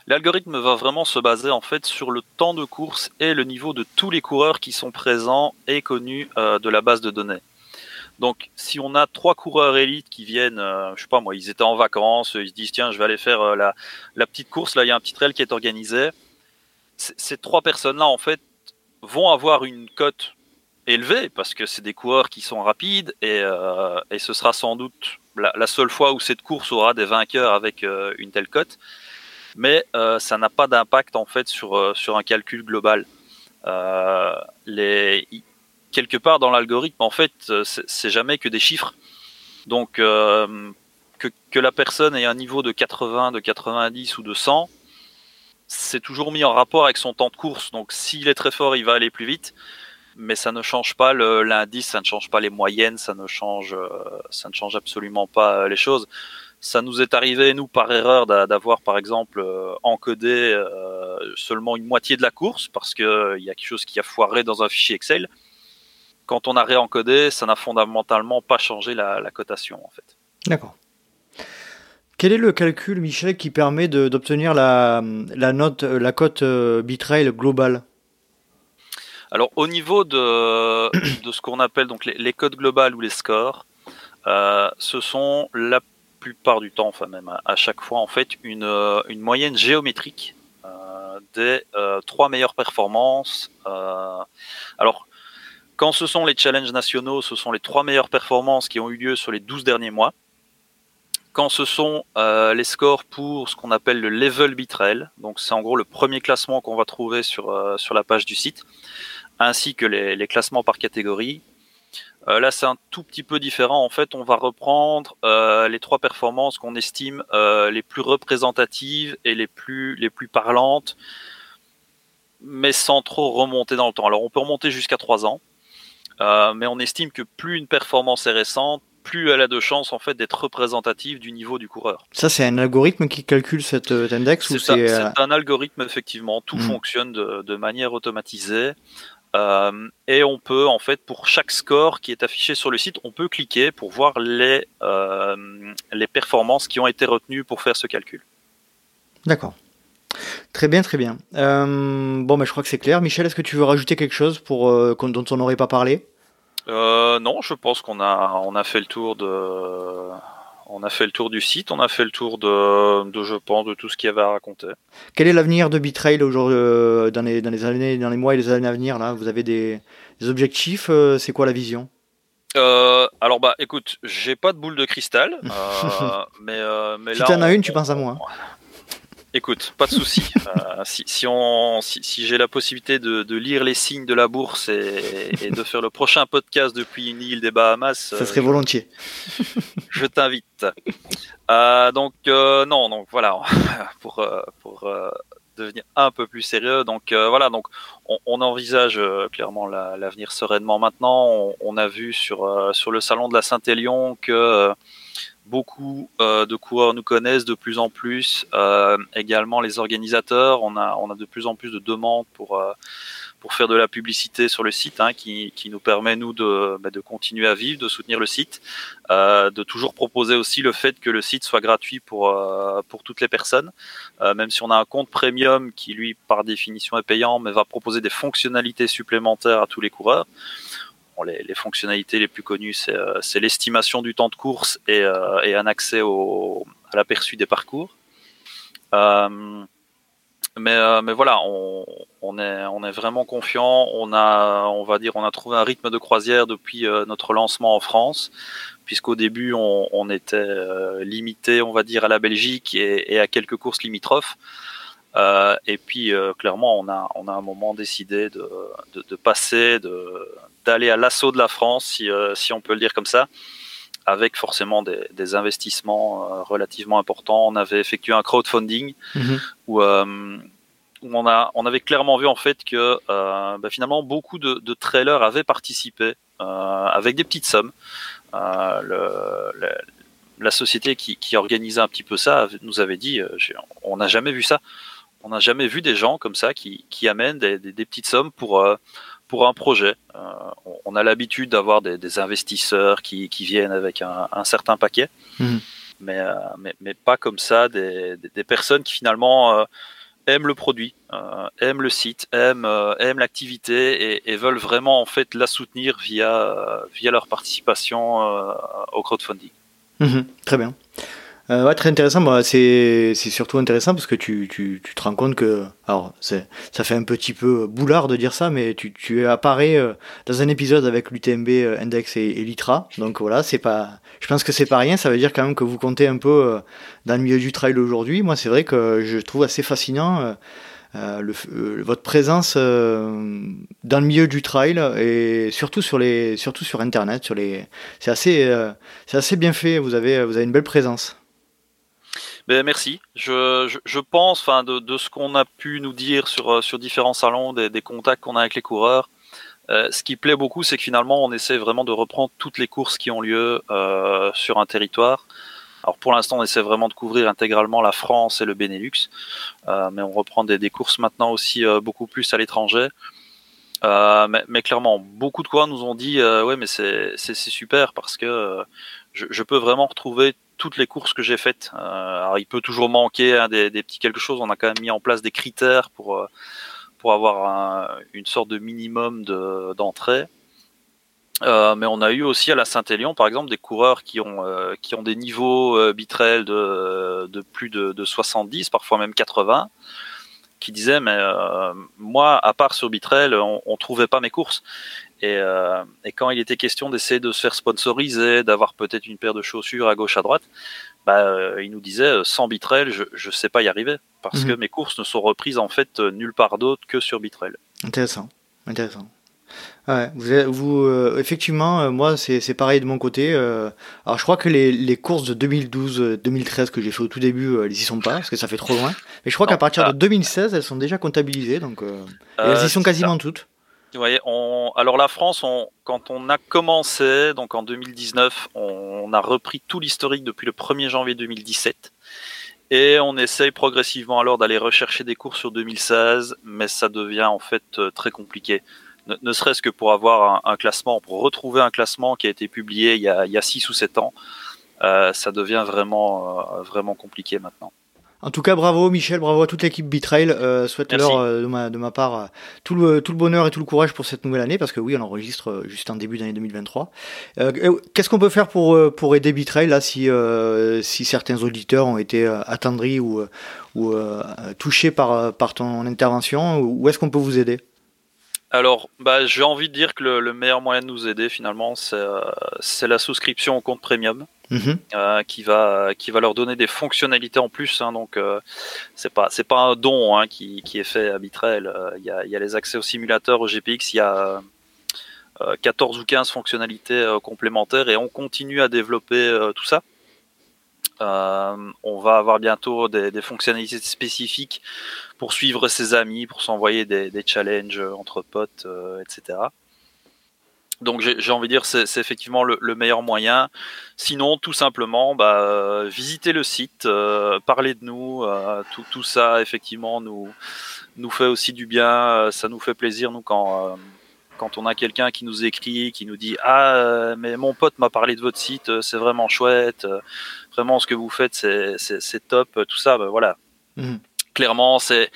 l'algorithme va vraiment se baser en fait sur le temps de course et le niveau de tous les coureurs qui sont présents et connus de la base de données. Donc, si on a trois coureurs élites qui viennent, euh, je sais pas moi, ils étaient en vacances, ils se disent tiens, je vais aller faire euh, la, petite course. Là, il y a un petit trail qui est organisé. ces trois personnes-là, en fait, vont avoir une cote élevée parce que c'est des coureurs qui sont rapides et, euh, ce sera sans doute la, seule fois où cette course aura des vainqueurs avec euh, une telle cote. Mais ça n'a pas d'impact en fait sur sur un calcul global. Quelque part dans l'algorithme, en fait, euh, c'est jamais que des chiffres. Donc, euh, que, que, la personne ait un niveau de 80, de 90 ou de 100, c'est toujours mis en rapport avec son temps de course. Donc, s'il est très fort, il va aller plus vite, mais ça ne change pas l'indice, ça ne change pas les moyennes, ça ne change, euh, ça ne change absolument pas les choses. Ça nous est arrivé, nous, par erreur, d'avoir, par exemple, encodé seulement une moitié de la course parce qu'il y a quelque chose qui a foiré dans un fichier Excel quand on a réencodé, ça n'a fondamentalement pas changé la, cotation en fait. D'accord. Quel est le calcul, Michel, qui permet d'obtenir la, note, la cote euh, bitrail globale? Alors, au niveau de, de ce qu'on appelle donc les, codes globales ou les scores, euh, ce sont la plupart du temps, enfin même à, chaque fois, en fait, une, euh, une moyenne géométrique des trois meilleures performances. alors, quand ce sont les challenges nationaux, ce sont les trois meilleures performances qui ont eu lieu sur les 12 derniers mois. Quand ce sont euh, les scores pour ce qu'on appelle le level bitrail, donc c'est en gros le premier classement qu'on va trouver sur, euh, sur la page du site, ainsi que les, classements par catégorie. Euh, là, c'est un tout petit peu différent. En fait, on va reprendre les trois performances qu'on estime les plus représentatives et les plus, les plus parlantes, mais sans trop remonter dans le temps. Alors, on peut remonter jusqu'à trois ans. Euh, mais on estime que plus une performance est récente, plus elle a de chances en fait d'être représentative du niveau du coureur. Ça, c'est un algorithme qui calcule cet euh, index ou c'est euh, un algorithme effectivement. Tout hmm. fonctionne de, de, manière automatisée. Euh, et on peut en fait pour chaque score qui est affiché sur le site, on peut cliquer pour voir les euh, les performances qui ont été retenues pour faire ce calcul. D'accord. Très bien, très bien. Euh, bon, mais je crois que c'est clair. Michel, est-ce que tu veux rajouter quelque chose pour, euh, dont on n'aurait pas parlé? Euh, Non, je pense qu'on a, on a fait le tour de, on a fait le tour du site, on a fait le tour de, de je pense, de tout ce qu'il y avait à raconter. Quel est l'avenir de Bitrail aujourd'hui, dans, les, dans les années, dans les mois et les années à venir là? Vous avez des, objectifs C'est quoi la vision? Alors bah écoute, j'ai pas de boule de cristal, mais, mais si t'en as une, tu penses à moi. Écoute, pas de souci. Euh, si, si, on, si, j'ai la possibilité de, lire les signes de la bourse et, de faire le prochain podcast depuis une île des Bahamas, ça serait volontiers. Je t'invite. Euh, donc euh, non, donc voilà, pour pour devenir un peu plus sérieux. Donc voilà, donc on, envisage clairement l'avenir sereinement. Maintenant, on, on, a vu sur sur le salon de la Saint-Élion que beaucoup euh, de coureurs nous connaissent de plus en plus. Euh, également les organisateurs, on a, on a de plus en plus de demandes pour, euh, pour faire de la publicité sur le site, hein, qui, qui nous permet nous de, bah, de continuer à vivre, de soutenir le site, de toujours proposer aussi le fait que le site soit gratuit pour, pour toutes les personnes, même si on a un compte premium qui lui par définition est payant, mais va proposer des fonctionnalités supplémentaires à tous les coureurs les, fonctionnalités les plus connues, c'est euh, l'estimation du temps de course et, euh, un accès à l'aperçu des parcours. Euh, mais, voilà, on, est, on est vraiment confiant. On a, on va dire, on a trouvé un rythme de croisière depuis notre lancement en France, puisqu'au début on, était limité, on va dire, à la Belgique et, à quelques courses limitrophes. Et puis clairement, on a, on a un moment décidé de, de, de passer, de, d'aller à l'assaut de la France, euh, si, on peut le dire comme ça, avec forcément des, investissements euh, relativement importants. On avait effectué un crowdfunding mhm. euh, où, on, a, on avait clairement vu en fait que bah, finalement beaucoup de, trailers avaient participé avec des petites sommes. la société qui, organisait un petit peu ça nous avait dit on n'a jamais vu ça. On n'a jamais vu des gens comme ça qui, amènent des, des petites sommes pour pour un projet. Euh, on, a l'habitude d'avoir des, investisseurs qui, viennent avec un, certain paquet, mhm. euh, mais, mais, pas comme ça des, personnes qui finalement euh, aiment le produit, aiment le site, aiment, aiment l'activité et, veulent vraiment en fait la soutenir via, via leur participation au crowdfunding. Mhm. très bien. Euh, ouais, très intéressant. Bah, c'est surtout intéressant parce que tu, tu, tu te rends compte que, alors, ça fait un petit peu boulard de dire ça, mais tu, tu apparais euh, dans un épisode avec l'UTMB euh, Index et, Litra. Donc voilà, c'est pas, je pense que c'est pas rien. Ça veut dire quand même que vous comptez un peu euh, dans le milieu du trail aujourd'hui. Moi, c'est vrai que je trouve assez fascinant. Le, votre présence dans le milieu du trail et surtout sur les surtout sur internet sur les c'est assez c'est assez bien fait vous avez vous avez une belle présence ben, merci. Je, pense, enfin, de, ce qu'on a pu nous dire sur, euh, différents salons, des, contacts qu'on a avec les coureurs, euh, ce qui plaît beaucoup, c'est que finalement, on essaie vraiment de reprendre toutes les courses qui ont lieu euh, sur un territoire. Alors pour l'instant, on essaie vraiment de couvrir intégralement la France et le Benelux, mais on reprend des, courses maintenant aussi beaucoup plus à l'étranger. Mais, clairement, beaucoup de coureurs nous ont dit ouais, mais c'est super parce que je, peux vraiment retrouver toutes les courses que j'ai faites. Euh, il peut toujours manquer hein, des, petits quelque chose. On a quand même mis en place des critères pour euh, pour avoir une sorte de minimum d'entrée. Euh, mais on a eu aussi à la Saint-Élion, par exemple, des coureurs qui ont qui ont des niveaux euh, de, de plus de, de, 70, parfois même 80, qui disaient mais moi, à part sur Bitrel, on, on trouvait pas mes courses. Et, euh, et, quand il était question d'essayer de se faire sponsoriser, d'avoir peut-être une paire de chaussures à gauche, à droite, bah, euh, il nous disait euh, sans Bitrel, je ne sais pas y arriver parce mhm. que mes courses ne sont reprises en fait nulle part d'autre que sur Bitrel. Intéressant, intéressant. Ouais, vous, vous effectivement, moi c'est pareil de mon côté. alors je crois que les, les courses de 2012-2013 que j'ai fait au tout début, elles y sont pas parce que ça fait trop loin. Mais je crois qu'à partir de 2016, elles sont déjà comptabilisées, donc elles y sont quasiment toutes. Alors la France, quand on a commencé, donc en 2019, on a repris tout l'historique depuis le 1er janvier 2017. Et on essaye progressivement alors d'aller rechercher des cours sur 2016, mais ça devient en fait euh, très compliqué. Ne, serait-ce que pour avoir un, classement, pour retrouver un classement qui a été publié il y a, il y a 6 ou 7 ans, euh, ça devient vraiment, euh, vraiment compliqué maintenant. En tout cas, bravo Michel, bravo à toute l'équipe Bitrail. Euh, Souhaite-leur euh, de, ma, de ma part euh, tout, le, tout le bonheur et tout le courage pour cette nouvelle année, parce que oui, on enregistre euh, juste en début d'année 2023. Qu'est-ce qu'on peut faire pour, pour aider Bitrail là, si, si certains auditeurs ont été attendris ou, ou touchés par, par ton intervention Où est-ce qu'on peut vous aider? Alors, bah, j'ai envie de dire que le, meilleur moyen de nous aider, finalement, c'est la souscription au compte premium. Mhm. Euh, qui va qui va leur donner des fonctionnalités en plus. Hein, donc euh, c'est pas c'est pas un don hein, qui, qui est fait à Bitrel. Euh, il y, a, y a les accès au simulateur, au GPX. Il y a 14 ou 15 fonctionnalités complémentaires et on continue à développer tout ça. on va avoir bientôt des, fonctionnalités spécifiques pour suivre ses amis, pour s'envoyer des, challenges entre potes, etc. Donc j'ai envie de dire c'est effectivement le, le, meilleur moyen. Sinon, tout simplement, bah, euh, visiter le site, euh, parler de nous, euh, tout, tout, ça effectivement nous nous fait aussi du bien. Ça nous fait plaisir nous quand quand on a quelqu'un qui nous écrit, qui nous dit ah mais mon pote m'a parlé de votre site, c'est vraiment chouette, vraiment ce que vous faites c'est top, tout ça, bah, voilà. Mmh. Clairement c'est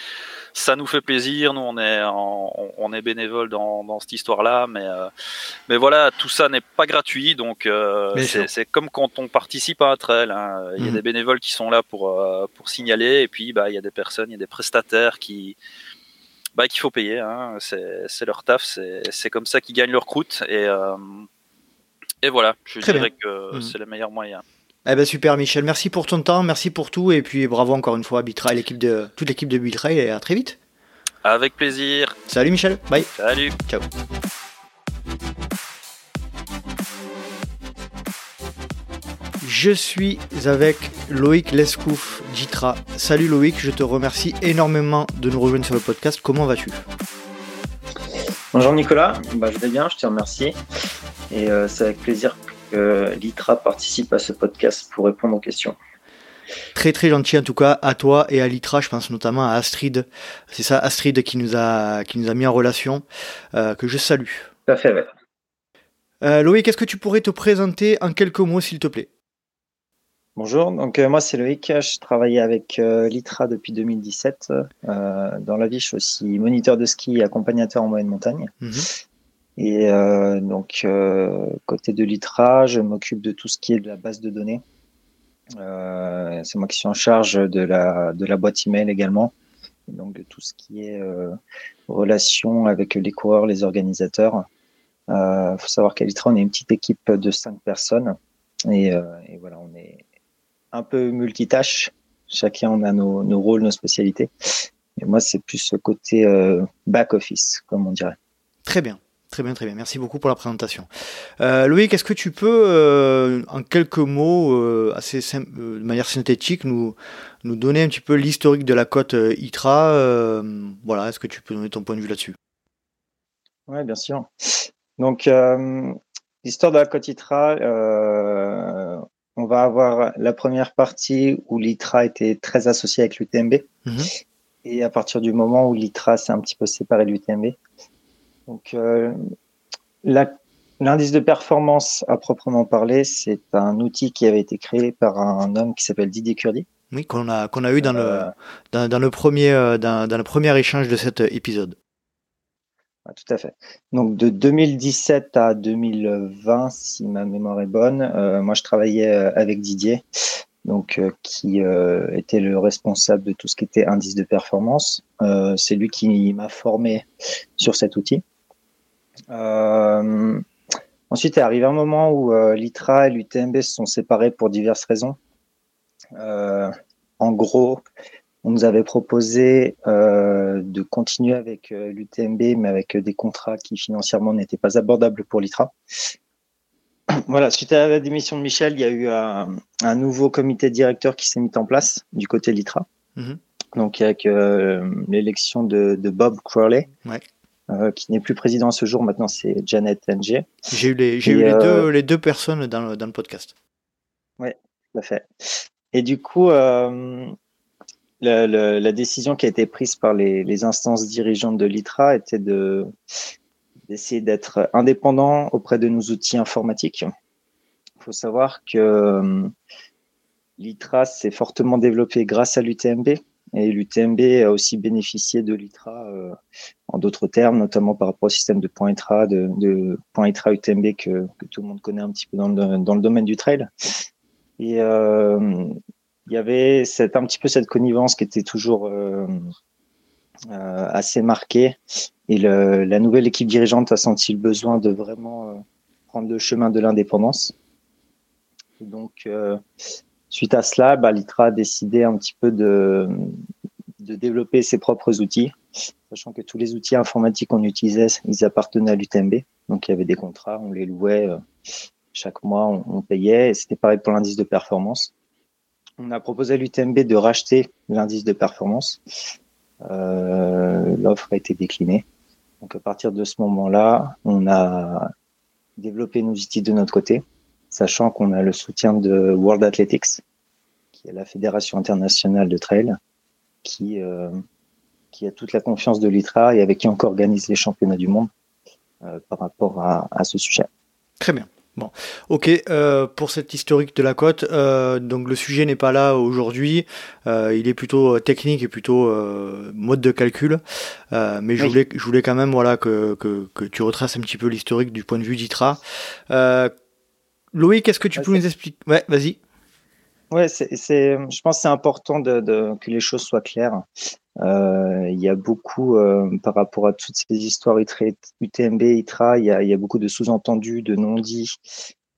ça nous fait plaisir. Nous, on est, on, est bénévole dans, dans cette histoire-là, mais, euh, mais voilà, tout ça n'est pas gratuit. Donc, euh, c'est comme quand on participe à un trail. Hein. Il y a mhm. des bénévoles qui sont là pour, euh, pour signaler, et puis bah, il y a des personnes, il y a des prestataires qui, bah, qu'il faut payer. Hein. C'est leur taf, c'est comme ça qu'ils gagnent leur croûte. Et, et voilà, je dirais que mhm. c'est le meilleur moyen. Eh ben super Michel, merci pour ton temps, merci pour tout et puis bravo encore une fois à Bitrail, l'équipe de toute l'équipe de Bitrail et à très vite. Avec plaisir. Salut Michel, bye. Salut. Ciao. Je suis avec Loïc Lescouf d'Itra. Salut Loïc, je te remercie énormément de nous rejoindre sur le podcast. Comment vas-tu? Bonjour Nicolas, bah, je vais bien, je te remercie. Et euh, c'est avec plaisir que l'ITRA participe à ce podcast pour répondre aux questions. Très très gentil en tout cas à toi et à l'ITRA, je pense notamment à Astrid. C'est ça Astrid qui nous a, qui nous a mis en relation, euh, que je salue. Tout à fait, ouais. Euh, Loïc, est-ce que tu pourrais te présenter en quelques mots s'il te plaît? Bonjour, donc euh, moi c'est Loïc, je travaillais avec l'ITRA depuis 2017. dans la vie, je suis aussi moniteur de ski et accompagnateur en moyenne montagne. Mhm. Et euh, donc, euh, côté de l'ITRA, je m'occupe de tout ce qui est de la base de données. Euh, c'est moi qui suis en charge de la, de la boîte email également. Donc, de tout ce qui est relation avec les coureurs, les organisateurs. Il faut savoir qu'à l'ITRA, on est une petite équipe de cinq personnes. Et, et voilà, on est un peu multitâche. Chacun, on a nos, nos rôles, nos spécialités. Et moi, c'est plus ce côté back-office, comme on dirait. Très bien. Très bien, très bien. Merci beaucoup pour la présentation. Euh, Loïc, est-ce que tu peux, euh, en quelques mots, euh, assez de manière synthétique, nous, nous donner un petit peu l'historique de la cote ITRA Voilà, est-ce que tu peux donner ton point de vue là-dessus? Oui, bien sûr. Donc, l'histoire de la cote ITRA, on va avoir la première partie où l'ITRA était très associé avec l'UTMB. Mhm. Et à partir du moment où l'ITRA s'est un petit peu séparé de l'UTMB, donc, euh, l'indice de performance à proprement parler, c'est un outil qui avait été créé par un homme qui s'appelle Didier Curdy. Oui, qu'on a, qu'on a eu dans, le, euh, dans, le premier, euh, dans, dans, le premier échange de cet épisode. tout à fait. Donc de 2017 à 2020, si ma mémoire est bonne, moi je travaillais avec Didier, donc qui était le responsable de tout ce qui était indice de performance. c'est lui qui m'a formé sur cet outil. Euh, ensuite est arrivé un moment où euh, l'ITRA et l'UTMB se sont séparés pour diverses raisons. Euh, en gros, on nous avait proposé de continuer avec l'UTMB, mais avec des contrats qui financièrement n'étaient pas abordables pour l'ITRA. Voilà, suite à la démission de Michel, il y a eu un, nouveau comité directeur qui s'est mis en place du côté de l'ITRA. Mhm. Donc avec l'élection de, Bob Crowley, ouais. Euh, qui n'est plus président à ce jour. Maintenant, c'est Janet Ng. J'ai eu, les, j'ai eu les, deux, euh, les deux personnes dans le, dans le podcast. Oui, tout à fait. Et du coup, euh, la, décision qui a été prise par les, les instances dirigeantes de l'ITRA était de, d'essayer d'être indépendant auprès de nos outils informatiques. Il faut savoir que l'ITRA s'est fortement développé grâce à l'UTMB. Et l'UTMB a aussi bénéficié de l'ITRA en d'autres termes, notamment par rapport au système de points ITRA, de, points ITRA UTMB que, tout le monde connaît un petit peu dans le, domaine du trail. Et il y avait cette, un petit peu cette connivence qui était toujours euh, euh, assez marquée. Et la nouvelle équipe dirigeante a senti le besoin de vraiment euh, prendre le chemin de l'indépendance. Donc, suite à cela, bah, Litra a décidé un petit peu de, de développer ses propres outils, sachant que tous les outils informatiques qu'on utilisait, ils appartenaient à l'UTMB. Donc, il y avait des contrats, on les louait chaque mois, on, on payait. Et c'était pareil pour l'indice de performance on a proposé à l'UTMB de racheter l'indice de performance. Euh, l'offre a été déclinée. Donc à partir de ce moment-là, on a développé nos outils de notre côté, sachant qu'on a le soutien de World Athletics, qui est la fédération internationale de trail, qui, euh, qui a toute la confiance de l'ITRA et avec qui on organise les championnats du monde euh, par rapport à ce sujet. Très bien. Bon, ok, euh, pour cette historique de la côte, euh, donc le sujet n'est pas là aujourd'hui, euh, il est plutôt technique et plutôt mode de calcul, mais je, voulais, je voulais quand même voilà, que, que, que tu retraces un petit peu l'historique du point de vue d'ITRA. Loïc, est-ce que tu peux nous expliquer? Ouais, vas-y. Ouais, c'est, je pense que c'est important de, de, que les choses soient claires. il y a beaucoup, par rapport à toutes ces histoires UTMB, ITRA, il y a, il y a beaucoup de sous-entendus, de non-dits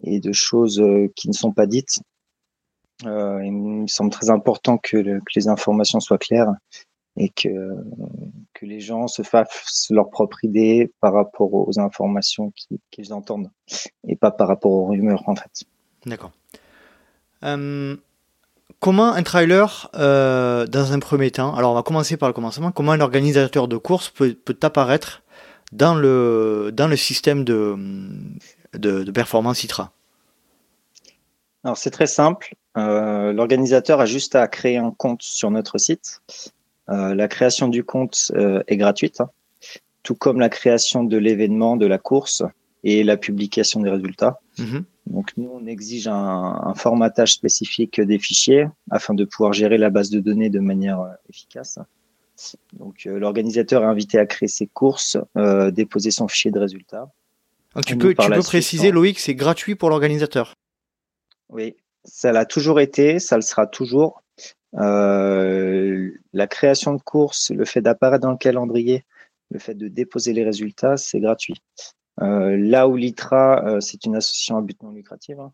et de choses qui ne sont pas dites. Euh, il me semble très important que, que, les informations soient claires et que, que les gens se fassent leur propre idée par rapport aux informations qu'ils entendent et pas par rapport aux rumeurs en fait. D'accord. Euh, comment un trailer, euh, dans un premier temps, alors on va commencer par le commencement, comment un organisateur de course peut, apparaître dans le, dans le système de, de, performance ITRA? Alors c'est très simple. Euh, l'organisateur a juste à créer un compte sur notre site. La création du compte est gratuite, hein. tout comme la création de l'événement, de la course et la publication des résultats. Mhm. Donc nous, on exige un, formatage spécifique des fichiers afin de pouvoir gérer la base de données de manière euh, efficace. Donc euh, l'organisateur est invité à créer ses courses, euh, déposer son fichier de résultats. tu peux, tu peux préciser, Loïc, c'est gratuit pour l'organisateur? Oui, ça l'a toujours été, ça le sera toujours. La création de courses, le fait d'apparaître dans le calendrier, le fait de déposer les résultats, c'est gratuit. Euh, là où l'ITRA, euh, c'est une association à but non lucratif, hein.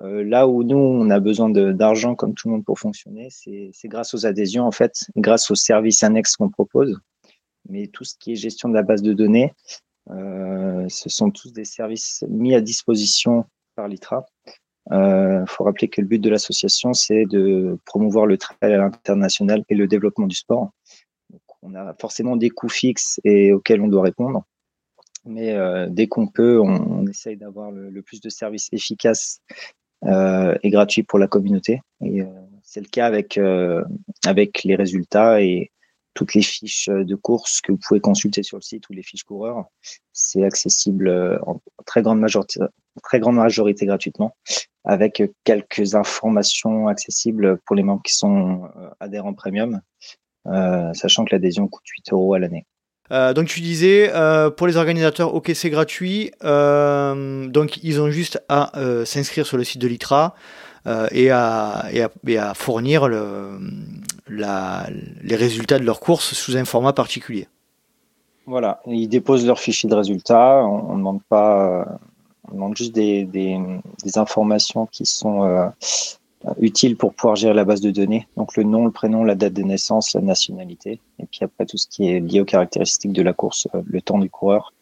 euh, là où nous, on a besoin d'argent comme tout le monde pour fonctionner, c'est grâce aux adhésions, en fait, grâce aux services annexes qu'on propose. Mais tout ce qui est gestion de la base de données, ce sont tous des services mis à disposition par l'ITRA. Il faut rappeler que le but de l'association, c'est de promouvoir le travail à l'international et le développement du sport. On a forcément des coûts fixes et auxquels on doit répondre. Mais euh, dès qu'on peut, on, essaye d'avoir le, plus de services efficaces euh, et gratuits pour la communauté. Et euh, c'est le cas avec, avec les résultats et toutes les fiches de course que vous pouvez consulter sur le site ou les fiches coureurs. C'est accessible en très grande majorité gratuitement, avec quelques informations accessibles pour les membres qui sont adhérents premium, sachant que l'adhésion coûte 8 euros à l'année. Euh, donc tu disais euh, pour les organisateurs, ok c'est gratuit, euh, donc ils ont juste à s'inscrire sur le site de l'ITRA et à, et, à, fournir le, la, les résultats de leur course sous un format particulier. Voilà, ils déposent leur fichier de résultats, on ne demande pas, on demande juste des, informations qui sont utile pour pouvoir gérer la base de données. Donc le nom, le prénom, la date de naissance, la nationalité, et puis après tout ce qui est lié aux caractéristiques de la course, euh, le temps du coureur.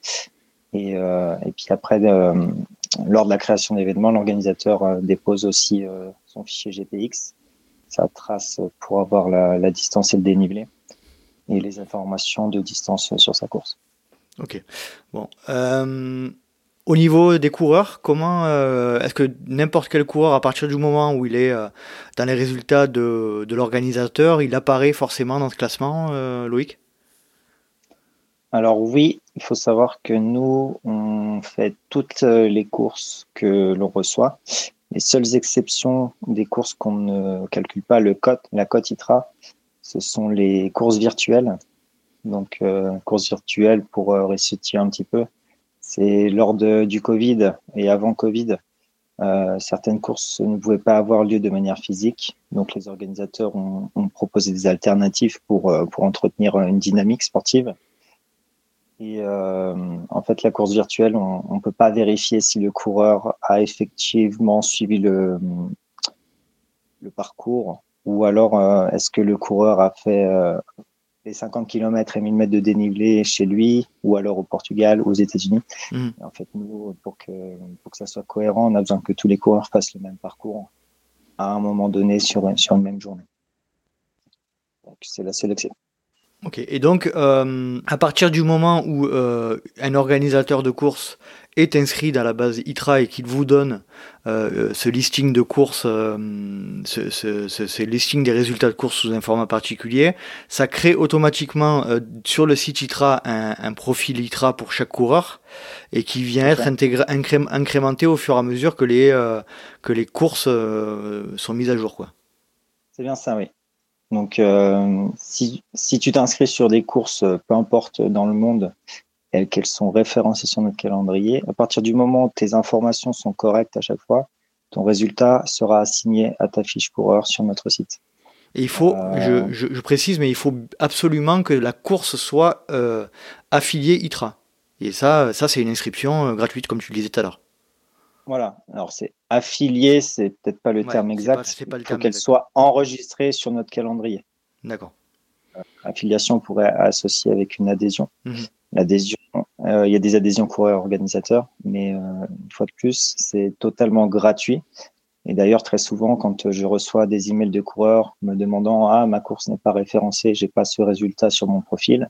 Et, euh, puis après, euh, lors de la création d'événements, l'organisateur dépose aussi son fichier GPX, sa trace pour avoir la, la, distance et le dénivelé, et les informations de distance sur sa course. Ok. Bon. Au niveau des coureurs, comment euh, est-ce que n'importe quel coureur, à partir du moment où il est euh, dans les résultats de, l'organisateur, il apparaît forcément dans ce classement, euh, Loïc? Alors oui, il faut savoir que nous, on fait toutes les courses que l'on reçoit. les seules exceptions des courses qu'on ne calcule pas le code, la cote ITRA, ce sont les courses virtuelles. Donc, courses virtuelles pour resituer un petit peu. C'est lors du Covid et avant Covid, euh, certaines courses ne pouvaient pas avoir lieu de manière physique. Donc, les organisateurs ont, proposé des alternatives pour, euh, pour entretenir une dynamique sportive. Et euh, en fait, la course virtuelle, on ne peut pas vérifier si le coureur a effectivement suivi le, le parcours ou alors est-ce que le coureur a fait les 50 km et 1000 mètres de dénivelé chez lui ou alors au Portugal aux États-Unis. Mmh. En fait, nous, pour que, pour que ça soit cohérent, on a besoin que tous les coureurs fassent le même parcours à un moment donné sur, sur une même journée. Donc, c'est la seule exception. Ok, et donc euh, à partir du moment où euh, un organisateur de course est inscrit dans la base ITRA et qu'il vous donne euh, ce listing de course, ce, ce, ce, ce, listing des résultats de course sous un format particulier, ça crée automatiquement sur le site ITRA un, un, profil ITRA pour chaque coureur et qui vient être intégré, incrémenté au fur et à mesure que les, que les courses sont mises à jour. C'est bien ça, oui. Donc, euh, si, si, tu t'inscris sur des courses, peu importe dans le monde, qu'elles sont référencées sur notre calendrier, à partir du moment où tes informations sont correctes à chaque fois, ton résultat sera assigné à ta fiche coureur sur notre site. Et il faut, euh... je, je, je, précise, mais il faut absolument que la course soit euh, affiliée ITRA. Et ça, ça c'est une inscription euh, gratuite, comme tu le disais tout à l'heure. Voilà. Alors, c'est affilié, c'est peut-être pas le ouais, terme exact. il faut qu'elle soit enregistrée sur notre calendrier. D'accord. Euh, affiliation pourrait associer avec une adhésion. Mmh. L'adhésion, euh, il y a des adhésions coureurs organisateurs, mais euh, une fois de plus, c'est totalement gratuit. Et d'ailleurs, très souvent, quand je reçois des emails de coureurs me demandant ah ma course n'est pas référencée, j'ai pas ce résultat sur mon profil,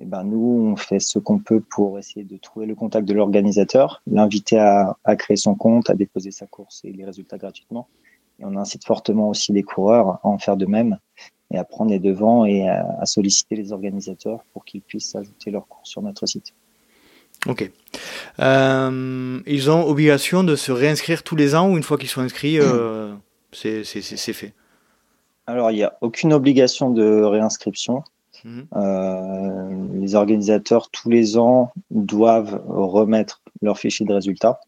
eh ben nous, on fait ce qu'on peut pour essayer de trouver le contact de l'organisateur, l'inviter à, à, créer son compte, à déposer sa course et les résultats gratuitement. Et on incite fortement aussi les coureurs à en faire de même et à prendre les devants et à, à solliciter les organisateurs pour qu'ils puissent ajouter leur course sur notre site. Ok. Euh, ils ont obligation de se réinscrire tous les ans ou une fois qu'ils sont inscrits, euh, c'est fait? Alors, il n'y a aucune obligation de réinscription. Mmh. Euh, les organisateurs, tous les ans, doivent remettre leur fichier de résultats.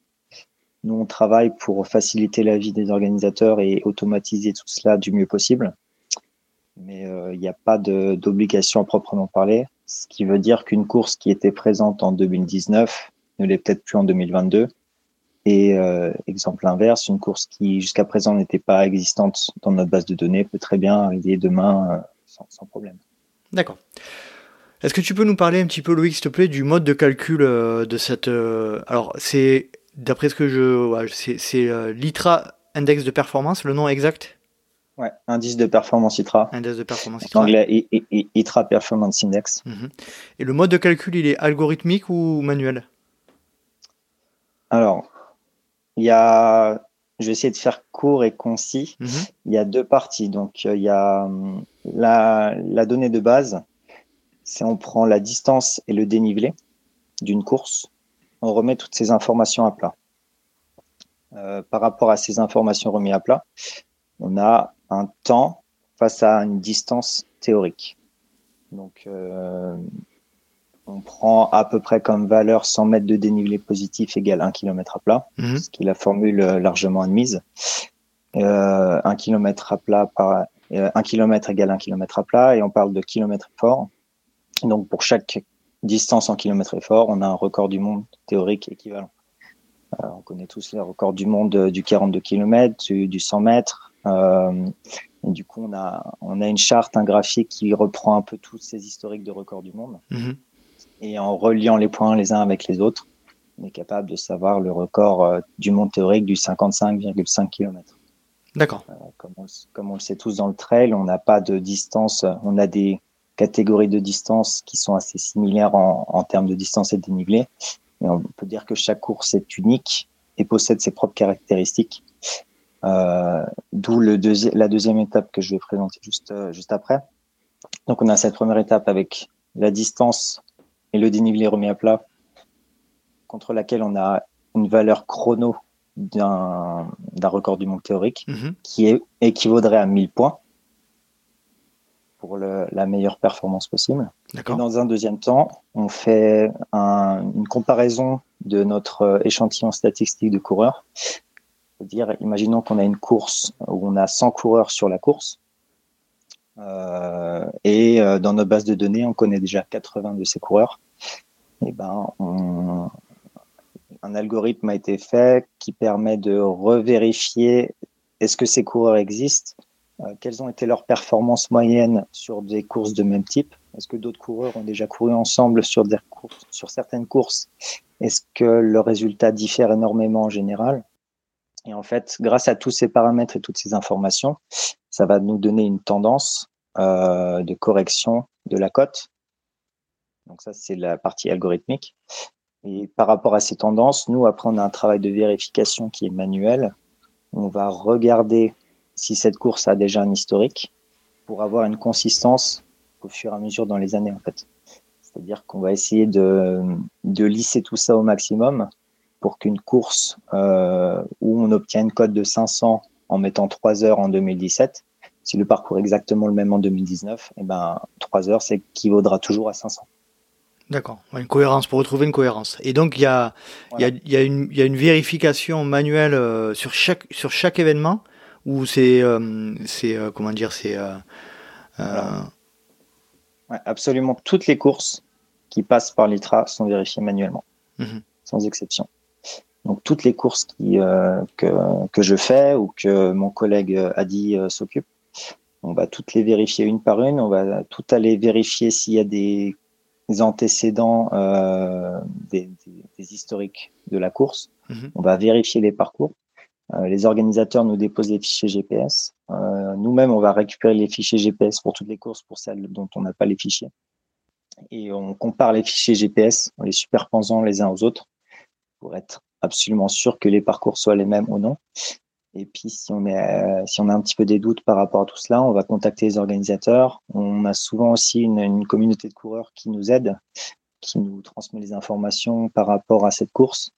Nous, on travaille pour faciliter la vie des organisateurs et automatiser tout cela du mieux possible. Mais il n'y a pas d'obligation à proprement parler, ce qui veut dire qu'une course qui était présente en 2019 ne l'est peut-être plus en 2022. Et euh, exemple inverse, une course qui jusqu'à présent n'était pas existante dans notre base de données peut très bien arriver demain euh, sans, problème. D'accord. Est-ce que tu peux nous parler un petit peu, Loïc, s'il te plaît, du mode de calcul euh, de cette... Euh, alors, c'est, d'après ce que je... Ouais, c'est euh, l'ITRA Index de Performance, le nom exact? Ouais, indice de performance ITRA. Indice de performance ITRA. En anglais, ITRA Performance Index. Mm -hmm. Et le mode de calcul, il est algorithmique ou manuel? Alors, il y a... Je vais essayer de faire court et concis. -hmm. Il y a deux parties. Donc, il y a la, la donnée de base, c'est on prend la distance et le dénivelé d'une course, on remet toutes ces informations à plat. Euh, par rapport à ces informations remises à plat, on a un temps face à une distance théorique. Donc, euh, on prend à peu près comme valeur 100 mètres de dénivelé positif égale 1 km à plat, mmh. ce qui est la formule largement admise. Euh, 1 km à plat par euh, 1 km égale 1 km à plat et on parle de kilomètre fort. Donc pour chaque distance en kilomètre effort, on a un record du monde théorique équivalent. Euh, on connaît tous les records du monde du 42 km, du, du 100 mètres. Euh, et du coup, on a, on a une charte, un graphique qui reprend un peu tous ces historiques de records du monde. -hmm. Et en reliant les points les uns avec les autres, on est capable de savoir le record euh, du monde théorique du 55,5 km. D'accord. Euh, comme, comme, on le sait tous dans le trail, on n'a pas de distance, on a des catégories de distance qui sont assez similaires en, en termes de distance et de dénivelé. Mais on peut dire que chaque course est unique et possède ses propres caractéristiques. Euh, D'où deuxi la deuxième étape que je vais présenter juste, juste après. Donc on a cette première étape avec la distance et le dénivelé remis à plat, contre laquelle on a une valeur chrono d'un record du monde théorique mhm. qui est, équivaudrait à 1000 points pour la meilleure performance possible. Et dans un deuxième temps, on fait une comparaison de notre échantillon statistique de coureurs. C'est-à-dire, imaginons qu'on a une course où on a 100 coureurs sur la course. Euh, et euh, dans notre base de données, on connaît déjà 80 de ces coureurs. Et ben, un algorithme a été fait qui permet de revérifier est-ce que ces coureurs existent euh, quelles ont été leurs performances moyennes sur des courses de même type. Est-ce que d'autres coureurs ont déjà couru ensemble sur, des courses, sur certaines courses? Est-ce que le résultat diffère énormément en général? Et en fait, grâce à tous ces paramètres et toutes ces informations, ça va nous donner une tendance euh, de correction de la cote. Donc ça, c'est la partie algorithmique. Et par rapport à ces tendances, nous, après, on a un travail de vérification qui est manuel. On va regarder si cette course a déjà un historique pour avoir une consistance au fur et à mesure dans les années en fait. C'est-à-dire qu'on va essayer de, lisser tout ça au maximum pour qu'une course euh, où on obtient une cote de 500 en mettant 3 heures en 2017, si le parcours est exactement le même en 2019, et eh ben 3 heures, c'est qui vaudra toujours à 500. D'accord, une cohérence, pour retrouver une cohérence. Et donc, il y a, il y, a, y, a une, y a une vérification manuelle euh, sur, chaque, sur chaque événement? Ou c'est euh, c'est euh, comment dire c'est absolument toutes les courses qui passent par l'ITRA sont vérifiées manuellement, mhm. sans exception. Donc toutes les courses qui, que, que je fais ou que mon collègue Adi s'occupe, on va toutes les vérifier une par une. On va tout aller vérifier s'il y a des, antécédents, des, des, historiques de la course. Mhm. On va vérifier les parcours. Euh, les organisateurs nous déposent les fichiers GPS. Euh, nous-mêmes, on va récupérer les fichiers GPS pour toutes les courses, pour celles dont on n'a pas les fichiers. Et on compare les fichiers GPS en les superposant les uns aux autres pour être absolument sûr que les parcours soient les mêmes ou non. Et puis, si on, est, si on a un petit peu des doutes par rapport à tout cela, on va contacter les organisateurs. On a souvent aussi une, communauté de coureurs qui nous aide, qui nous transmet les informations par rapport à cette course.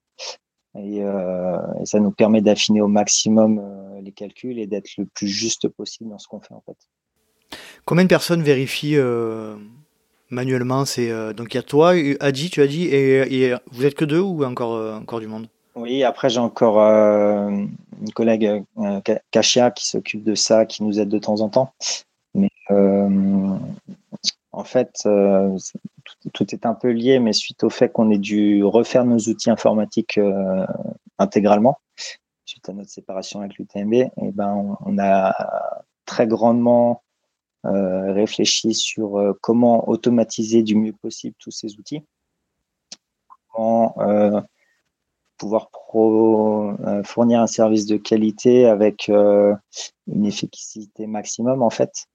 Euh, et, ça nous permet d'affiner au maximum euh, les calculs et d'être le plus juste possible dans ce qu'on fait en fait. Combien de personnes vérifient euh, manuellement C'est donc il y a toi, Adi, tu as dit, et, vous êtes que deux ou encore encore du monde? Oui, après j'ai encore une collègue Kashia qui s'occupe de ça, qui nous aide de temps en temps. Mais en fait, tout, est un peu lié, mais suite au fait qu'on ait dû refaire nos outils informatiques euh, intégralement, suite à notre séparation avec l'UTMB, et eh ben, on, a très grandement euh, réfléchi sur euh, comment automatiser du mieux possible tous ces outils, comment pouvoir fournir un service de qualité avec une efficacité maximum en fait.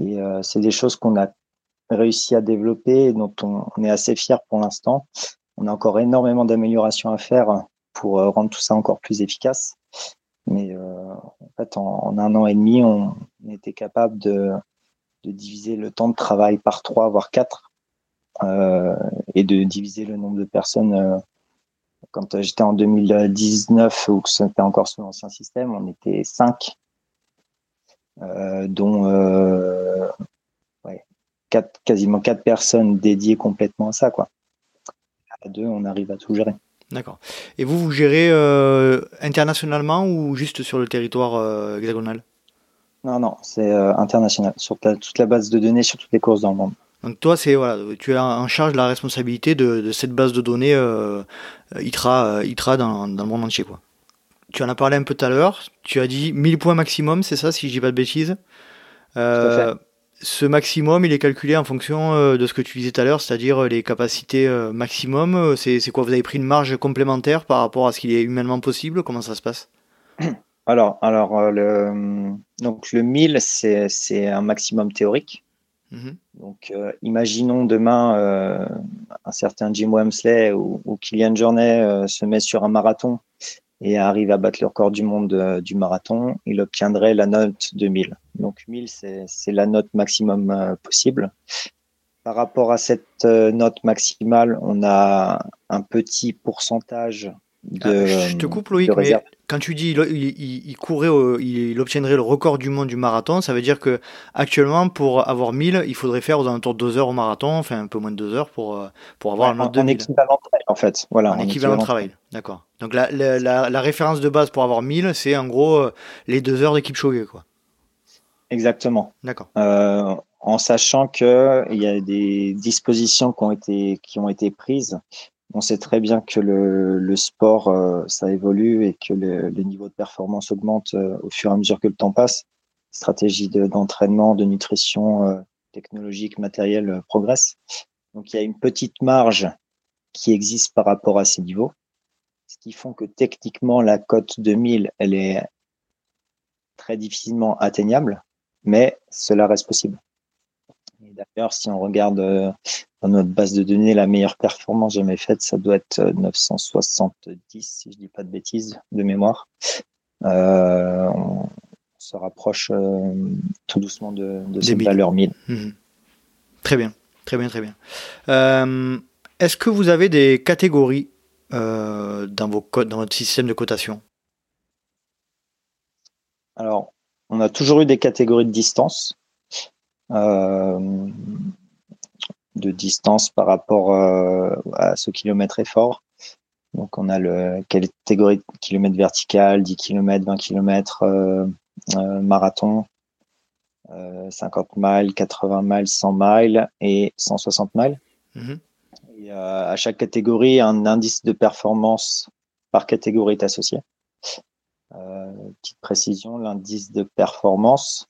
Et c'est des choses qu'on a réussi à développer et dont on, est assez fier pour l'instant. On a encore énormément d'améliorations à faire pour euh, rendre tout ça encore plus efficace. Mais euh, en fait, en, un an et demi, on, était capable de, diviser le temps de travail par trois, voire quatre, euh, et de diviser le nombre de personnes. Euh, quand j'étais en 2019 ou que c'était encore sous l'ancien système, on était cinq, euh, dont quasiment quatre personnes dédiées complètement à ça. Quoi. À deux, on arrive à tout gérer. D'accord. Et vous, vous gérez euh, internationalement ou juste sur le territoire euh, hexagonal? Non, non, c'est euh, international, sur toute la base de données, sur toutes les courses dans le monde. Donc toi, c'est voilà, tu as en charge la responsabilité de, cette base de données ITRA, ITRA dans, dans, le monde entier. Quoi. Tu en as parlé un peu tout à l'heure, tu as dit 1000 points maximum, c'est ça, si je dis pas de bêtises? Ce maximum, il est calculé en fonction euh, de ce que tu disais tout à l'heure, c'est-à-dire euh, les capacités euh, maximum. C'est quoi? Vous avez pris une marge complémentaire par rapport à ce qu'il est humainement possible? Comment ça se passe? Alors, alors le, donc le 1000, c'est un maximum théorique. Mhm. Donc, imaginons demain un certain Jim Wemsley ou, ou Kylian Jornet se met sur un marathon et arrive à battre le record du monde du marathon, il obtiendrait la note de 1000. Donc 1000, c'est la note maximum euh, possible. Par rapport à cette euh, note maximale, on a un petit pourcentage de, ah, je te coupe Loïc, mais quand tu dis il, il, courait, il, obtiendrait le record du monde du marathon, ça veut dire que actuellement pour avoir 1000, il faudrait faire aux alentours de 2 heures au marathon, enfin un peu moins de 2 heures pour, euh, pour avoir un un équivalent de travail en fait. Voilà, un, équivalent, de travail, d'accord. Donc la, la, la, référence de base pour avoir 1000, c'est en gros euh, les 2 heures d'équipe Kipchoge quoi. Exactement. D'accord. Euh, en sachant qu'il y a des dispositions qui ont été, qui ont été prises on sait très bien que le, sport, euh, ça évolue et que le, niveau de performance augmente euh, au fur et à mesure que le temps passe. Stratégie d'entraînement, de, nutrition euh, technologique, matérielle progresse. Donc il y a une petite marge qui existe par rapport à ces niveaux, ce qui font que techniquement la cote 2000, elle est très difficilement atteignable, mais cela reste possible. D'ailleurs, si on regarde euh, dans notre base de données, la meilleure performance jamais faite, ça doit être 970, euh, si je dis pas de bêtises, de mémoire. Euh, on se rapproche tout doucement de, de cette valeur 1000. Mhm. Très bien, très bien, très bien. Est-ce que vous avez des catégories dans, vos dans votre système de cotation? Alors, on a toujours eu des catégories de distance. Euh, de distance par rapport euh, à ce kilomètre effort. Donc on a le catégorie de kilomètres vertical, 10 km, 20 km, marathon, 50 miles, 80 miles, 100 miles et 160 miles. Mhm. Et, euh, à chaque catégorie, un indice de performance par catégorie est associé. petite précision, l'indice de performance,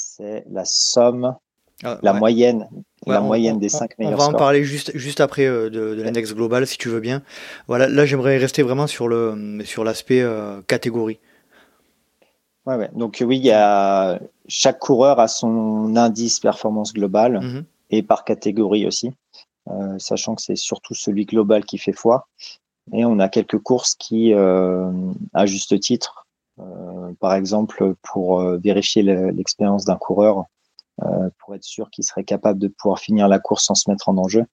c'est la somme, ah, la moyenne, la moyenne des cinq meilleurs. On va en parler juste, juste après euh, de, l'index global, si tu veux bien. Voilà, là, j'aimerais rester vraiment sur l'aspect euh, catégorie. Ouais, ouais. Donc oui, il y a chaque coureur a son indice performance globale mhm. et par catégorie aussi, euh, sachant que c'est surtout celui global qui fait foi. Et on a quelques courses qui, à juste titre, par exemple, pour euh, vérifier l'expérience d'un coureur, euh, pour être sûr qu'il serait capable de pouvoir finir la course sans se mettre en danger,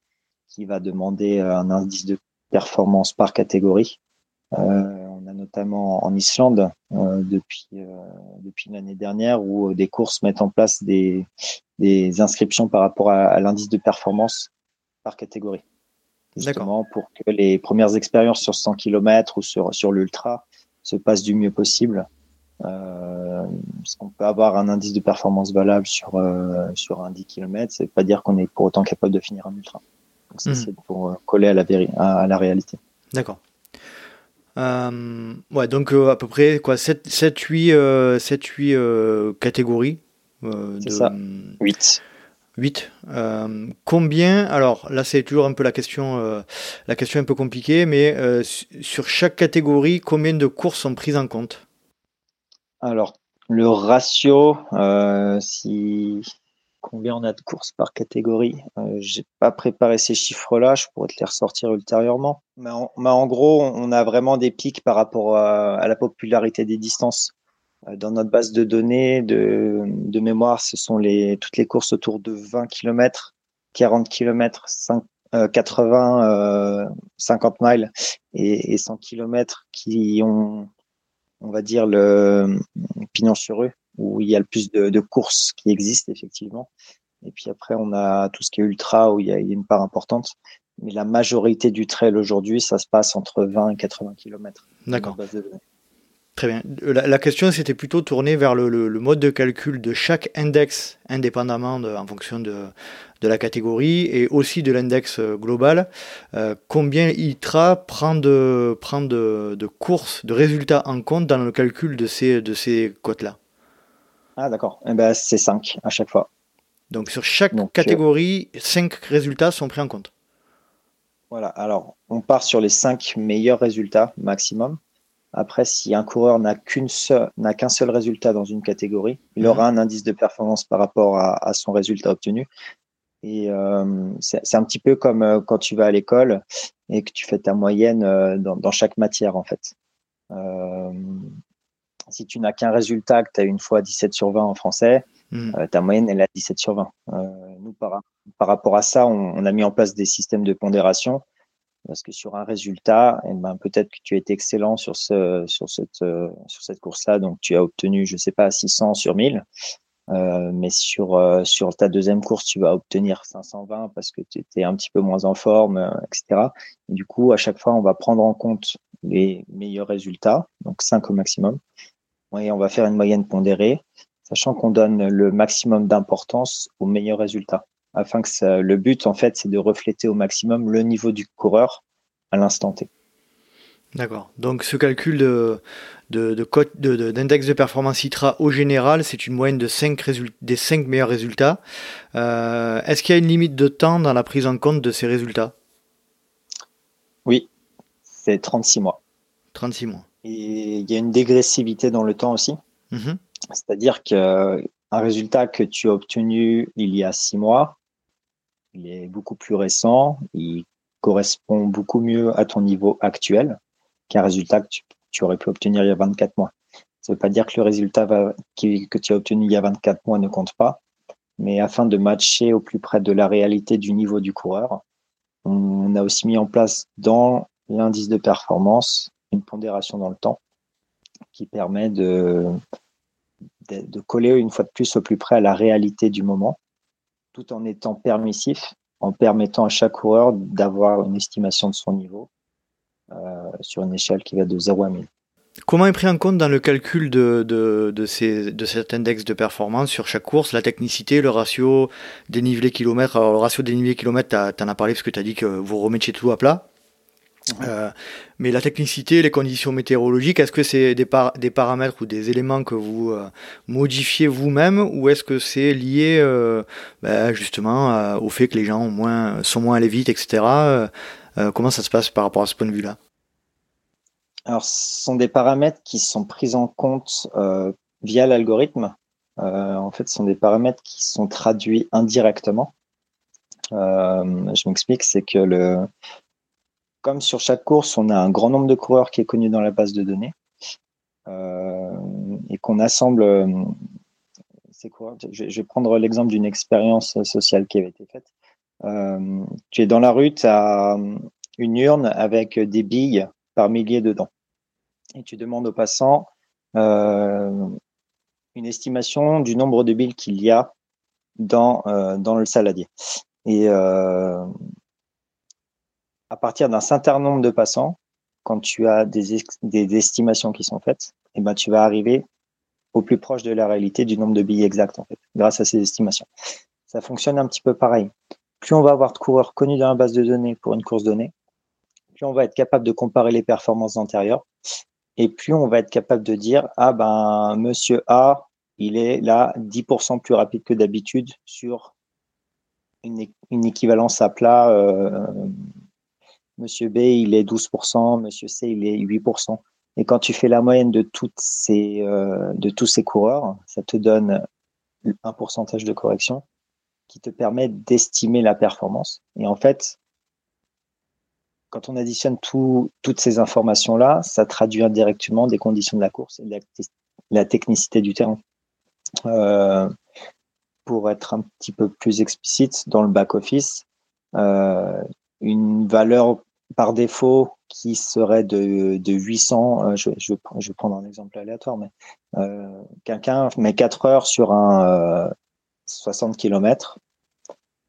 qui va demander un indice de performance par catégorie. on a notamment en Islande depuis depuis l'année dernière où des courses mettent en place des, des inscriptions par rapport à, l'indice de performance par catégorie. Justement pour que les premières expériences sur 100 km ou sur sur l'ultra se passe du mieux possible. Euh, on peut avoir un indice de performance valable sur, euh, sur un 10 km, c'est pas dire qu'on est pour autant capable de finir un ultra. Donc ça, mhm. c'est pour euh, coller à la, à, la réalité. D'accord. Ouais, donc à peu près quoi, 7, 7 8, 7, 8 catégories. c'est ça, 8. 8. Euh, combien Alors là, c'est toujours un peu la question, euh, un peu compliquée, mais euh, sur chaque catégorie, combien de courses sont prises en compte? Alors le ratio, si combien on a de courses par catégorie, j'ai pas préparé ces chiffres-là, je pourrais te les ressortir ultérieurement. Mais en, mais en, gros, on a vraiment des pics par rapport à la popularité des distances. Euh, dans notre base de données de, de, mémoire, ce sont les, toutes les courses autour de 20 km, 40 km, 5, 80, 50 miles et, et 100 km qui ont, on va dire, le pignon sur eux, où il y a le plus de, de, courses qui existent effectivement. Et puis après, on a tout ce qui est ultra, où il y a, il y a une part importante. Mais la majorité du trail aujourd'hui, ça se passe entre 20 et 80 km. D'accord. Très bien. La, question s'était plutôt tournée vers le, mode de calcul de chaque index indépendamment en fonction de, la catégorie et aussi de l'index euh, global. Euh, combien ITRA prend, de, prend de, courses, de résultats en compte dans le calcul de ces, de ces cotes-là? Ah d'accord. Eh ben, c'est 5 à chaque fois. Donc sur chaque catégorie, 5 résultats sont pris en compte. Voilà, alors on part sur les 5 meilleurs résultats maximum. Après, si un coureur n'a qu'un seul résultat dans une catégorie, il mhm. aura un indice de performance par rapport à, son résultat obtenu. Et euh, c'est un petit peu comme euh, quand tu vas à l'école et que tu fais ta moyenne euh, dans, chaque matière, en fait. si tu n'as qu'un résultat, que tu as une fois 17 sur 20 en français, mhm. ta moyenne est à 17 sur 20. nous, par, par rapport à ça, on, on, a mis en place des systèmes de pondération Parce que sur un résultat, eh ben, peut-être que tu as été excellent euh, sur cette course-là, donc tu as obtenu, je sais pas, 600 sur 1000. Euh, mais sur, euh, sur ta deuxième course, tu vas obtenir 520 parce que tu étais un petit peu moins en forme, etc. Et du coup, à chaque fois, on va prendre en compte les meilleurs résultats, donc 5 au maximum. Et on va faire une moyenne pondérée, sachant qu'on donne le maximum d'importance aux meilleurs résultats. Afin que ça, le but, en fait, c'est de refléter au maximum le niveau du coureur à l'instant T. D'accord. Donc ce calcul de, d'index de, performance ITRA au général, c'est une moyenne de 5 des 5 meilleurs résultats. Euh, est-ce qu'il y a une limite de temps dans la prise en compte de ces résultats? Oui, c'est 36 mois. 36 mois. Et il y a une dégressivité dans le temps aussi. Mm-hmm. C'est-à-dire qu'un résultat que tu as obtenu il y a 6 mois, il est beaucoup plus récent, il correspond beaucoup mieux à ton niveau actuel qu'un résultat que tu, aurais pu obtenir il y a 24 mois. Ça ne veut pas dire que le résultat que tu as obtenu il y a 24 mois ne compte pas, mais afin de matcher au plus près de la réalité du niveau du coureur, on a aussi mis en place dans l'indice de performance une pondération dans le temps qui permet de, de, coller une fois de plus au plus près à la réalité du moment, tout en étant permissif, en permettant à chaque coureur d'avoir une estimation de son niveau euh, sur une échelle qui va de 0 à 1000. Comment est pris en compte dans le calcul de, cet index de performance sur chaque course la technicité, le ratio dénivelé kilomètre? Alors le ratio dénivelé kilomètre, tu en as parlé parce que tu as dit que vous remettiez tout à plat. Euh, mais la technicité, les conditions météorologiques, est-ce que c'est des, des paramètres ou des éléments que vous euh, modifiez vous-même ou est-ce que c'est lié ben, justement au fait que les gens ont moins, sont moins allés vite, etc. Euh, comment ça se passe par rapport à ce point de vue-là? Alors, ce sont des paramètres qui sont pris en compte euh, via l'algorithme. Euh, en fait, ce sont des paramètres qui sont traduits indirectement. je m'explique, c'est que le, comme sur chaque course, on a un grand nombre de coureurs qui est connu dans la base de données et qu'on assemble. c'est quoi je, vais prendre l'exemple d'une expérience sociale qui avait été faite. Euh, tu es dans la rue, tu as euh, une urne avec des billes par milliers dedans. Et tu demandes aux passants euh, une estimation du nombre de billes qu'il y a dans, dans le saladier. À partir d'un certain nombre de passants, quand tu as des, estimations qui sont faites, et eh ben, tu vas arriver au plus proche de la réalité du nombre de billes exact, en fait, grâce à ces estimations. Ça fonctionne un petit peu pareil plus on va avoir de coureurs connus dans la base de données pour une course donnée, plus on va être capable de comparer les performances antérieures, et plus on va être capable de dire ah ben Monsieur A, il est là 10% plus rapide que d'habitude sur une, équivalence à plat. Euh, Monsieur B, il est 12%, Monsieur C, il est 8%. Et quand tu fais la moyenne euh, de tous ces coureurs, ça te donne un pourcentage de correction qui te permet d'estimer la performance. Et en fait, quand on additionne toutes ces informations-là, ça traduit indirectement des conditions de la course et la, technicité du terrain. Euh, pour être un petit peu plus explicite, dans le back-office, euh, une valeur par défaut qui serait de, 800, euh, je, je, je, vais prendre un exemple aléatoire, mais quelqu'un met 4 heures sur un 60 km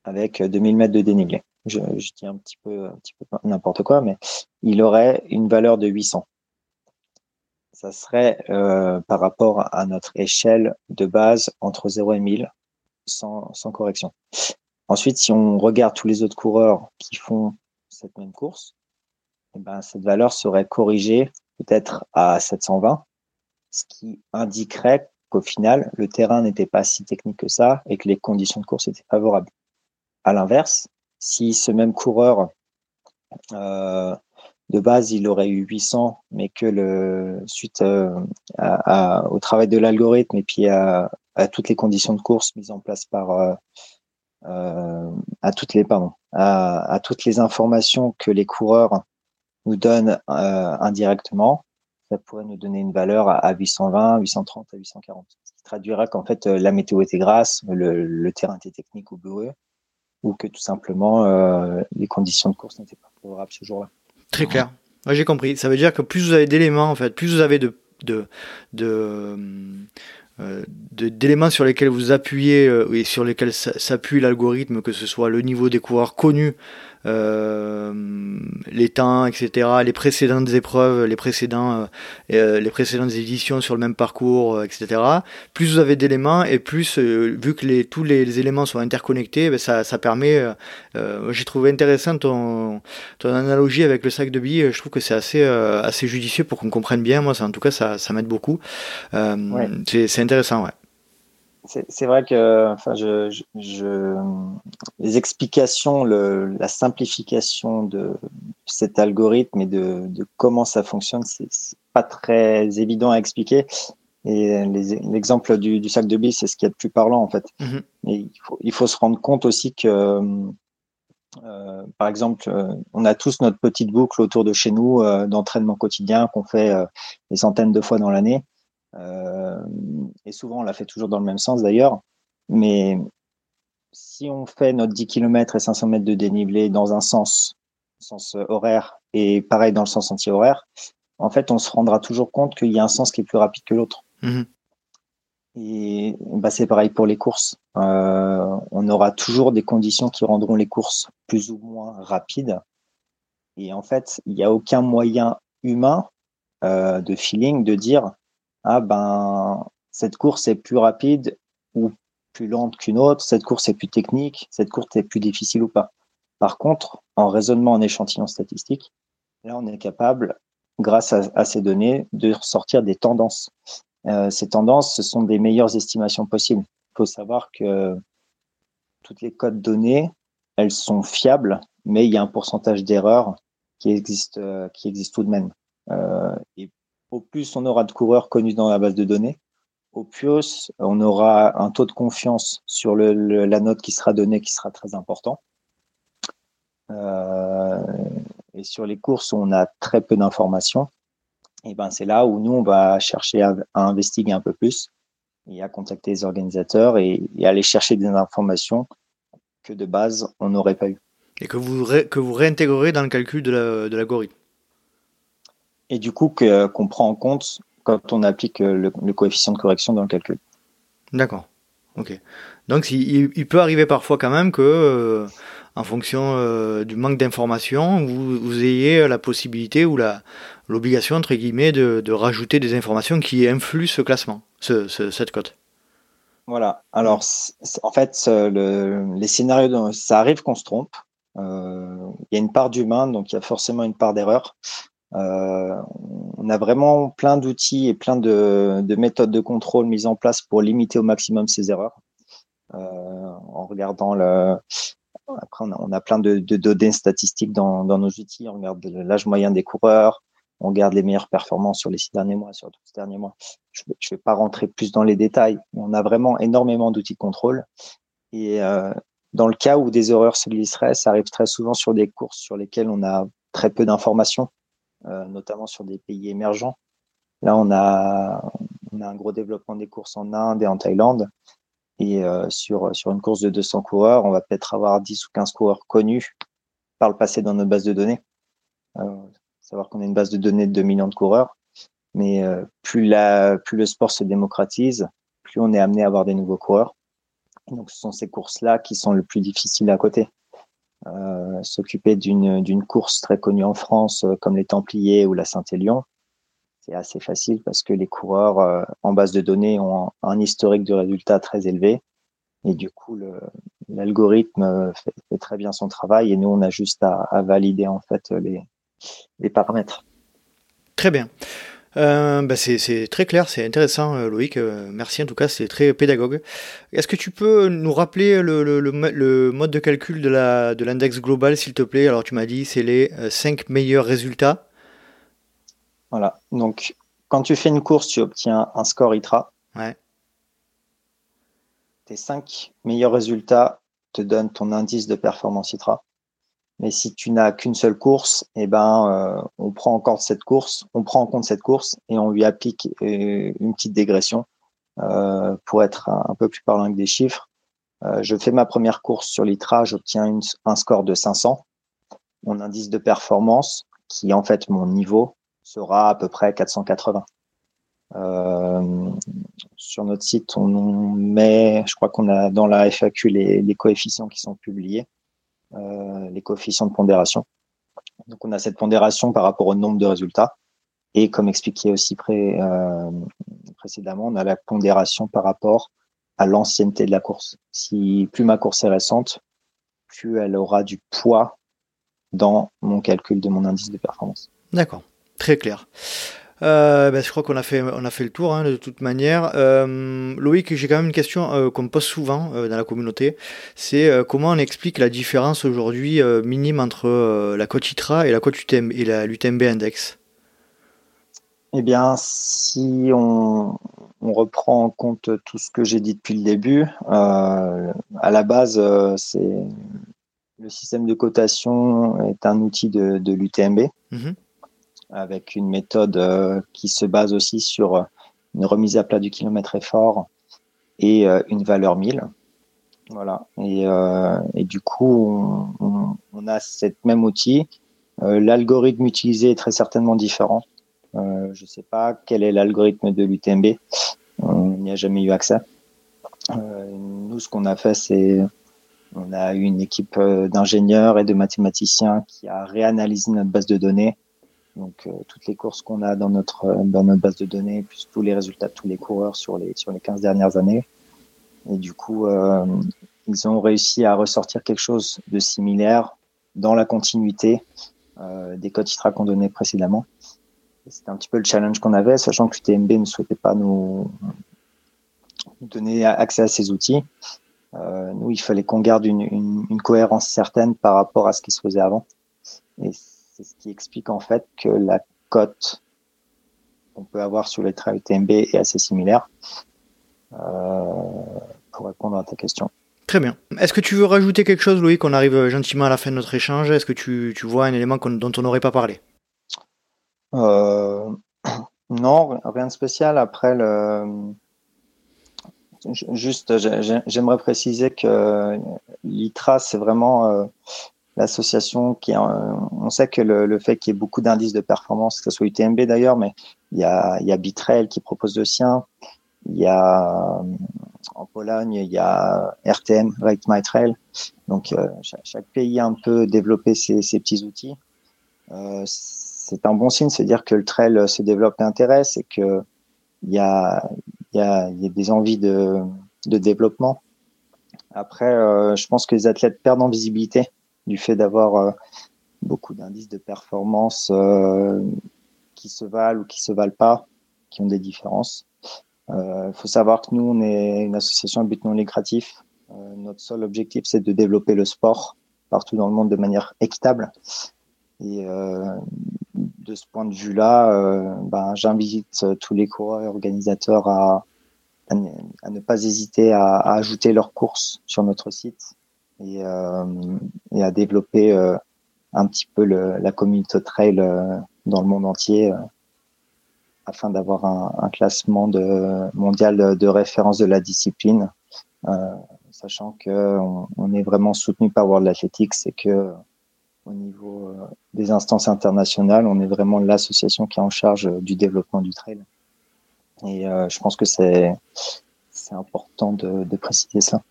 avec 2000 mètres de dénivelé. Je, dis un petit peu, un petit peu n'importe quoi, mais il aurait une valeur de 800. Ça serait euh, par rapport à notre échelle de base entre 0 et 1000 sans, sans correction. Ensuite, si on regarde tous les autres coureurs qui font cette même course, eh ben, cette valeur serait corrigée peut-être à 720, ce qui indiquerait qu'au final, le terrain n'était pas si technique que ça et que les conditions de course étaient favorables. À l'inverse, si ce même coureur euh, de base il aurait eu 800, mais que le suite euh, au travail de l'algorithme et puis à, toutes les conditions de course mises en place par euh, à toutes les pardon à, toutes les informations que les coureurs nous donnent indirectement, ça pourrait nous donner une valeur à, 820, 830, à 840. Ce qui traduira qu'en fait la météo était grasse, le, terrain était technique ou boueux ou que tout simplement euh, les conditions de course n'étaient pas favorables ce jour-là. Très clair. J'ai compris. Ça veut dire que plus vous avez d'éléments, en fait, plus vous avez de, de, de euh, d'éléments sur lesquels vous appuyez euh, et sur lesquels s'appuie l'algorithme, que ce soit le niveau des coureurs connus, euh, les temps, etc., les précédentes épreuves, les précédents, les précédentes éditions sur le même parcours, etc. Plus vous avez d'éléments et plus, vu que les, tous les, éléments sont interconnectés, ben, ça, ça permet. J'ai trouvé intéressant ton, ton analogie avec le sac de billes. Je trouve que c'est assez, assez judicieux pour qu'on comprenne bien. Moi, ça, en tout cas, ça, ça m'aide beaucoup. Ouais. C'est intéressant, ouais. C'est vrai que enfin, je, je, les explications, le, la simplification de cet algorithme et de, de comment ça fonctionne, c'est pas très évident à expliquer. Et l'exemple du, du, sac de billes, c'est ce qui est le plus parlant en fait. Mm-hmm. il, faut, il faut se rendre compte aussi que, euh, par exemple, euh, on a tous notre petite boucle autour de chez nous euh, d'entraînement quotidien qu'on fait des centaines de fois dans l'année. Euh, et souvent, on la fait toujours dans le même sens d'ailleurs. Mais si on fait notre 10 km et 500 mètres de dénivelé dans un sens, sens horaire, et pareil dans le sens anti-horaire, en fait, on se rendra toujours compte qu'il y a un sens qui est plus rapide que l'autre. Mhm. Et bah, c'est pareil pour les courses. Euh, on aura toujours des conditions qui rendront les courses plus ou moins rapides. Et en fait, il n'y a aucun moyen humain euh, de feeling de dire ah ben cette course est plus rapide ou plus lente qu'une autre, cette course est plus technique, cette course est plus difficile ou pas. Par contre, en raisonnement en échantillon statistique, là on est capable, grâce à, ces données, de ressortir des tendances. Euh, ces tendances, ce sont des meilleures estimations possibles. Il faut savoir que toutes les codes données, elles sont fiables, mais il y a un pourcentage d'erreurs qui existe, euh, qui existe tout de même. Euh, et au plus on aura de coureurs connus dans la base de données, au plus on aura un taux de confiance sur la note qui sera donnée qui sera très important. Euh, et sur les courses on a très peu d'informations, et ben c'est là où nous on va chercher à, investiguer un peu plus et à contacter les organisateurs et, aller chercher des informations que de base on n'aurait pas eu. Et que vous, réintégrerez dans le calcul de l'algorithme et du coup qu'on prend en compte quand on applique le, coefficient de correction dans le calcul. D'accord. Ok. Donc il, peut arriver parfois quand même que, euh, en fonction euh, du manque d'informations, vous, ayez la possibilité ou la l'obligation entre guillemets de, rajouter des informations qui influent ce classement, ce, cette cote. Voilà. Alors en fait, le, les scénarios, ça arrive qu'on se trompe. Euh, il y a une part d'humain, donc il y a forcément une part d'erreur. Euh, on a vraiment plein d'outils et plein de, méthodes de contrôle mises en place pour limiter au maximum ces erreurs. Euh, en regardant le, après on a, plein de, données statistiques dans, nos outils. On regarde l'âge moyen des coureurs, on regarde les meilleures performances sur les six derniers mois, sur les derniers mois. Je ne vais pas rentrer plus dans les détails, mais on a vraiment énormément d'outils de contrôle. Et euh, dans le cas où des erreurs se glisseraient, ça arrive très souvent sur des courses sur lesquelles on a très peu d'informations. Euh, notamment sur des pays émergents. Là, on a, un gros développement des courses en Inde et en Thaïlande. Et euh, sur, sur une course de 200 coureurs, on va peut-être avoir 10 ou 15 coureurs connus par le passé dans notre base de données. Euh, savoir qu'on a une base de données de 2 millions de coureurs. Mais euh, plus, la, plus le sport se démocratise, plus on est amené à avoir des nouveaux coureurs. Donc, ce sont ces courses-là qui sont le plus difficiles à côté. Euh, s'occuper d'une course très connue en France euh, comme les Templiers ou la Saint-Élion, c'est assez facile parce que les coureurs euh, en base de données ont un, historique de résultats très élevé et du coup l'algorithme fait, très bien son travail et nous on a juste à, à valider en fait les, les paramètres. Très bien. Euh, bah, c'est très clair, c'est intéressant, euh, Loïc. Euh, merci en tout cas, c'est très pédagogue. Est-ce que tu peux nous rappeler le, mode de calcul de l'index de global, s'il te plaît? Alors, tu m'as dit, c'est les 5 meilleurs résultats. Voilà. Donc, quand tu fais une course, tu obtiens un score ITRA. Ouais. Tes 5 meilleurs résultats te donnent ton indice de performance ITRA. Mais si tu n'as qu'une seule course, eh ben, euh, on prend encore cette course, on prend en compte cette course et on lui applique euh, une petite dégression euh, pour être un, peu plus parlant que des chiffres. je fais ma première course sur l'ITRA, j'obtiens un score de 500. Mon indice de performance, qui est en fait mon niveau, sera à peu près 480. Euh, sur notre site, on met, je crois qu'on a dans la FAQ les, coefficients qui sont publiés, les coefficients de pondération. Donc on a cette pondération par rapport au nombre de résultats. Et comme expliqué aussi euh, précédemment, on a la pondération par rapport à l'ancienneté de la course. Si plus ma course est récente, plus elle aura du poids dans mon calcul de mon indice de performance. D'accord, très clair. Euh, ben, je crois qu'on a fait, on a fait le tour hein, de toute manière. Euh, Loïc, j'ai quand même une question euh, qu'on me pose souvent dans la communauté. C'est comment on explique la différence aujourd'hui minime entre la cote ITRA et la cote UTM et la l'UTMB Index? Eh bien, si on, on, reprend en compte tout ce que j'ai dit depuis le début, à la base, c'est le système de cotation est un outil de, de l'UTMB. Mhm avec une méthode euh, qui se base aussi sur euh, une remise à plat du kilomètre effort et euh, une valeur 1000. Voilà. Et, du coup, on, on, a cette même outil. L'algorithme utilisé est très certainement différent. je ne sais pas quel est l'algorithme de l'UTMB. On n'y a jamais eu accès. nous, ce qu'on a fait, c'est on a eu une équipe d'ingénieurs et de mathématiciens qui a réanalysé notre base de données donc euh, toutes les courses qu'on a dans notre euh, dans notre base de données, plus tous les résultats de tous les coureurs sur les sur les 15 dernières années. Et du coup, euh, ils ont réussi à ressortir quelque chose de similaire dans la continuité des codes ITRA qu'on donnait précédemment. C'était un petit peu le challenge qu'on avait, sachant que l'UTMB ne souhaitait pas nous, donner accès à ces outils. nous, il fallait qu'on garde une, cohérence certaine par rapport à ce qui se faisait avant. Et c'est ce qui explique en fait que la cote qu'on peut avoir sur les trails UTMB est assez similaire. Euh, pour répondre à ta question. Très bien. Est-ce que tu veux rajouter quelque chose, Louis, qu'on arrive gentiment à la fin de notre échange Est-ce que tu, vois un élément dont on n'aurait pas parlé? Euh, Non, rien de spécial. Après, le... juste, j'aimerais préciser que l'ITRA, c'est vraiment euh, l'association qui on sait que le, fait qu'il y ait beaucoup d'indices de performance, que ce soit UTMB d'ailleurs, mais il y a, il y a Bitrail qui propose le sien, il y a en Pologne, il y a RTM, Right My Trail. Donc euh, chaque, pays a un peu développé ses, petits outils. Euh, c'est un bon signe, c'est-à-dire que le trail se développe et intéresse et que il y a, y a, y a des envies de, de développement. Après, euh, je pense que les athlètes perdent en visibilité du fait d'avoir euh, beaucoup d'indices de performance euh, qui se valent ou qui se valent pas, qui ont des différences. Il euh, faut savoir que nous, on est une association à but non lucratif. notre seul objectif, c'est de développer le sport partout dans le monde de manière équitable. Et de ce point de vue-là, ben, j'invite tous les coureurs et organisateurs à, ne pas hésiter à, ajouter leurs courses sur notre site et, euh, et à développer euh, un petit peu le, la communauté trail euh, dans le monde entier afin d'avoir un, un, classement de, mondial de référence de la discipline, euh, sachant que on, est vraiment soutenu par World Athletics et que au niveau des instances internationales, on est vraiment l'association qui est en charge du développement du trail. Et euh, je pense que c'est c'est important de, de préciser ça.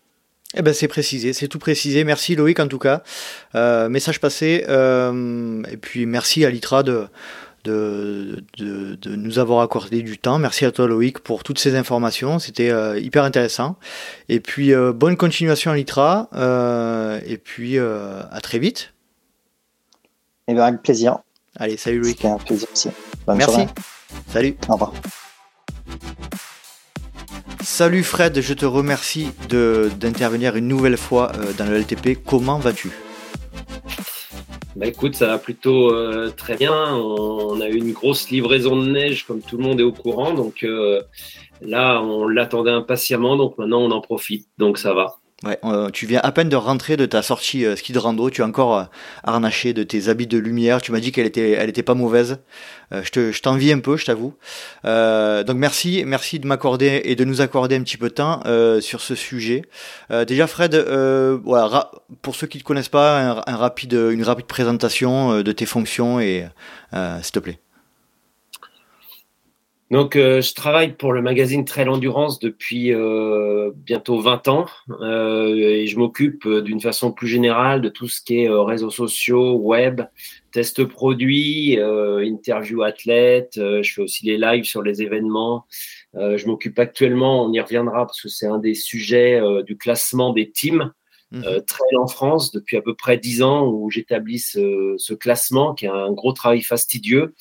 Eh ben c'est précisé, c'est tout précisé. Merci Loïc en tout cas. Euh, message passé. Euh, et puis merci à Litra de, de, de, nous avoir accordé du temps. Merci à toi Loïc pour toutes ces informations. C'était euh, hyper intéressant. Et puis bonne continuation à Litra. et puis à très vite. Et eh bien avec plaisir. Allez, salut Loïc. C'était un plaisir aussi. Merci. Salut. Au revoir. Salut Fred, je te remercie d'intervenir une nouvelle fois euh, dans le LTP. Comment vas-tu? Bah écoute, ça va plutôt euh, très bien. On, a eu une grosse livraison de neige, comme tout le monde est au courant. Donc euh, là, on l'attendait impatiemment. Donc maintenant, on en profite. Donc ça va. Ouais, euh, tu viens à peine de rentrer de ta sortie euh, ski de rando, tu as encore euh, harnaché de tes habits de lumière, tu m'as dit qu'elle était, elle était pas mauvaise. je te, je t'envie un peu, je t'avoue. donc merci, merci de m'accorder et de nous accorder un petit peu de temps sur ce sujet. déjà Fred, voilà, pour ceux qui ne te connaissent pas, un, rapide, une rapide présentation de tes fonctions et s'il te plaît. Donc, euh, je travaille pour le magazine Trail Endurance depuis euh, bientôt 20 ans euh, et je m'occupe d'une façon plus générale de tout ce qui est réseaux sociaux, web, tests produits, interview athlètes. je fais aussi les lives sur les événements. je m'occupe actuellement, on y reviendra parce que c'est un des sujets du classement des teams. Mmh. Trail en France depuis à peu près 10 ans où j'établis ce, ce classement qui est un gros travail fastidieux euh,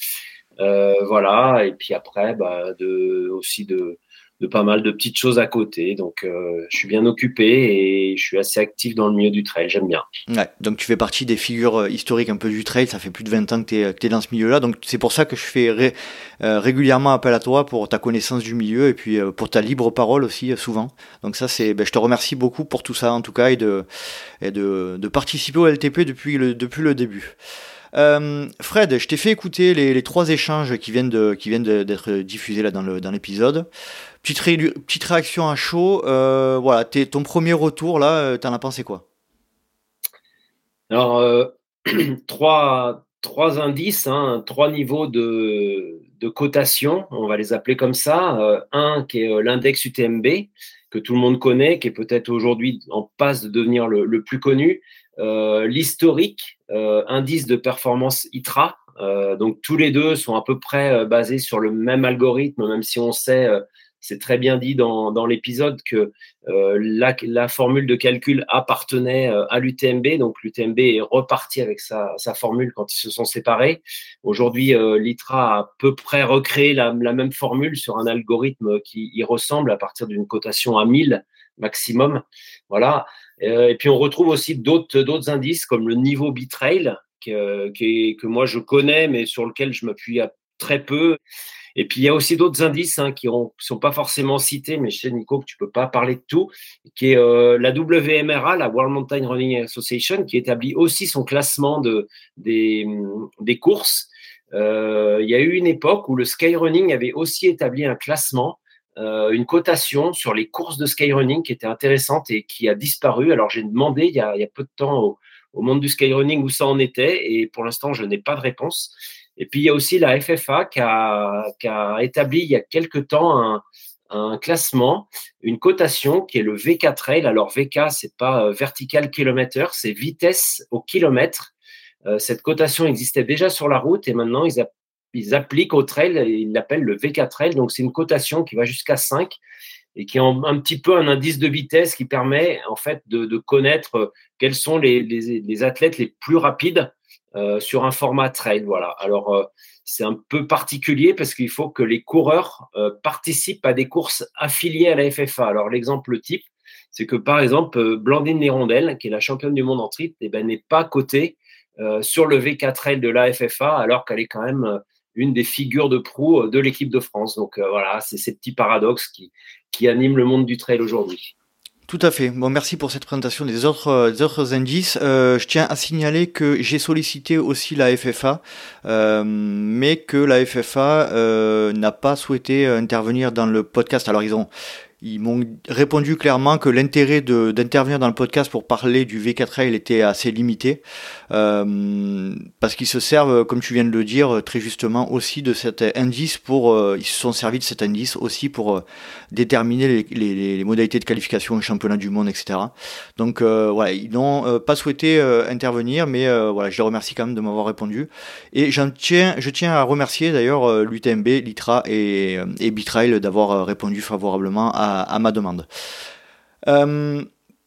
voilà, et puis après, bah, de, aussi de, de pas mal de petites choses à côté. Donc, euh, je suis bien occupé et je suis assez actif dans le milieu du trail. J'aime bien. Ouais, donc, tu fais partie des figures euh, historiques un peu du trail. Ça fait plus de 20 ans que tu es, es, dans ce milieu-là. Donc, c'est pour ça que je fais régulièrement appel à toi pour ta connaissance du milieu et puis pour ta libre parole aussi, souvent. Donc, ça, c'est, ben, je te remercie beaucoup pour tout ça, en tout cas, et de, et de, de participer au LTP depuis le, depuis le début. Euh, Fred, je t'ai fait écouter les, trois échanges qui viennent d'être diffusés là dans l'épisode. Petite, réaction à chaud. Euh, voilà, ton premier retour là, euh, t'en as pensé quoi? Alors trois, indices, hein, trois niveaux de, cotation, on va les appeler comme ça. un qui est l'index UTMB que tout le monde connaît, qui est peut-être aujourd'hui en passe de devenir le plus connu. L'historique euh, indice de performance ITRA. Euh, donc tous les deux sont à peu près euh, basés sur le même algorithme, même si on sait c'est très bien dit dans, dans l'épisode que la, formule de calcul appartenait à l'UTMB. Donc l'UTMB est reparti avec sa, sa, formule quand ils se sont séparés. Aujourd'hui, l'ITRA a à peu près recréé la, la, même formule sur un algorithme qui y ressemble à partir d'une cotation à 1000 maximum. Voilà. Euh, et puis on retrouve aussi d'autres d'autres indices comme le niveau bitrail que, que, que moi je connais mais sur lequel je m'appuie très peu. Et puis il y a aussi d'autres indices hein, qui ne sont pas forcément cités, mais je sais Nico que tu peux pas parler de tout, qui est euh, la WMRA, la World Mountain Running Association, qui établit aussi son classement de, des, des courses. Euh, il y a eu une époque où le skyrunning avait aussi établi un classement euh, une cotation sur les courses de skyrunning qui était intéressante et qui a disparu. Alors j'ai demandé il y, a, peu de temps au, monde du skyrunning où ça en était et pour l'instant je n'ai pas de réponse. Et puis il y a aussi la FFA qui a, établi il y a quelque temps un, un, classement, une cotation qui est le VK Trail. Alors VK c'est pas euh, vertical kilomètre, c'est vitesse au kilomètre. Euh, cette cotation existait déjà sur la route et maintenant ils, a, ils appliquent au trail, ils l'appellent le V4 Trail, donc c'est une cotation qui va jusqu'à 5 et qui est un petit peu un indice de vitesse qui permet en fait de, connaître euh, quels sont les, athlètes les plus rapides euh, sur un format trail. Voilà. Alors euh, c'est un peu particulier parce qu'il faut que les coureurs participent à des courses affiliées à la FFA. Alors l'exemple type, c'est que par exemple Blandine Nérondel, qui est la championne du monde en trip, eh ben, n'est pas cotée sur le V4 Trail de la FFA alors qu'elle est quand même une des figures de proue euh, de l'équipe de France. Donc euh, voilà, c'est ces petits paradoxes qui, qui animent le monde du trail aujourd'hui. Tout à fait. Bon, merci pour cette présentation des autres, euh, des autres indices. je tiens à signaler que j'ai sollicité aussi la FFA, mais que la FFA n'a pas souhaité intervenir dans le podcast. Alors ils ont, ils m'ont répondu clairement que l'intérêt d'intervenir dans le podcast pour parler du V4L était assez limité, euh, parce qu'ils se servent, comme tu viens de le dire très justement, aussi de cet indice pour, euh, ils se sont servis de cet indice aussi pour euh, déterminer les, modalités de qualification au championnat du monde, etc. Donc voilà, ils n'ont pas souhaité intervenir, mais voilà, je les remercie quand même de m'avoir répondu. Et tiens, je tiens à remercier d'ailleurs l'UTMB, l'ITRA et, et Bitrail d'avoir répondu favorablement à à, ma demande. Euh,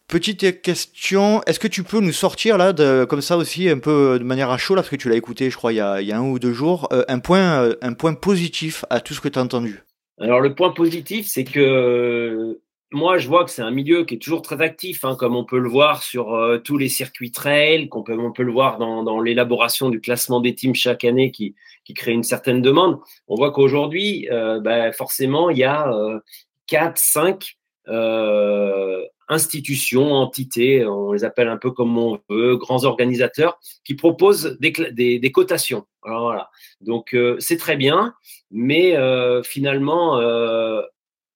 petite question, est-ce que tu peux nous sortir là, comme ça aussi, un peu de manière à chaud, là, parce que tu l'as écouté, je crois, il y, a, un ou deux jours, euh, un, point, euh, un point positif à tout ce que tu as entendu? Alors, le point positif, c'est que moi, je vois que c'est un milieu qui est toujours très actif, hein, comme on peut le voir sur tous les circuits trail, qu'on peut, on peut le voir dans, l'élaboration du classement des teams chaque année qui, qui crée une certaine demande. On voit qu'aujourd'hui, ben, forcément, il y a, 4, 5 institutions, entités, on les appelle un peu comme on veut, grands organisateurs, qui proposent des, cotations. voilà. Donc c'est très bien, mais finalement,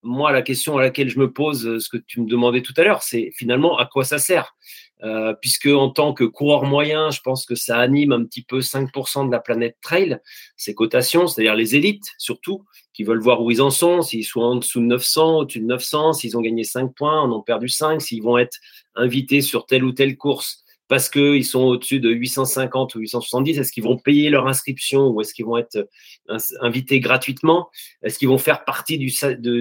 moi, la question à laquelle je me pose, ce que tu me demandais tout à l'heure, c'est finalement à quoi ça sert? Euh, puisque en tant que coureur moyen, je pense que ça anime un petit peu 5% de la planète trail, ces cotations, c'est-à-dire les élites surtout, qui veulent voir où ils en sont, s'ils sont en dessous de 900, au-dessus de 900, s'ils ont gagné 5 points, en ont perdu 5, s'ils vont être invités sur telle ou telle course parce qu'ils sont au-dessus de 850 ou 870, est-ce qu'ils vont payer leur inscription ou est-ce qu'ils vont être invités gratuitement? Est-ce qu'ils vont faire partie du,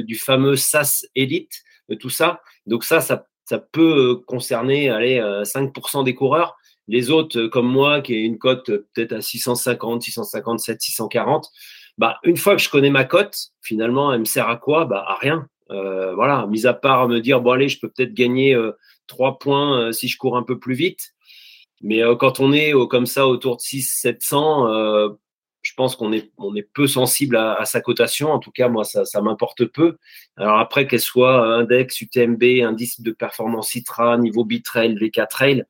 du fameux SAS Elite de tout ça? Donc ça, ça ça peut euh, concerner allez, 5% euh, des coureurs. Les autres, euh, comme moi, qui ai une cote peut-être à 650, 657, 640, bah, une fois que je connais ma cote, finalement, elle me sert à quoi? Bah, À rien. voilà, mis à part me dire, bon, allez, je peux peut-être gagner 3 points si je cours un peu plus vite. Mais quand on est comme ça autour de 6 700, je pense qu'on est, on est peu sensible à, sa cotation. En tout cas, moi, ça, ça m'importe peu. Alors après, qu'elle soit index, UTMB, indice de performance Citra, niveau Bitrail, VK Trail,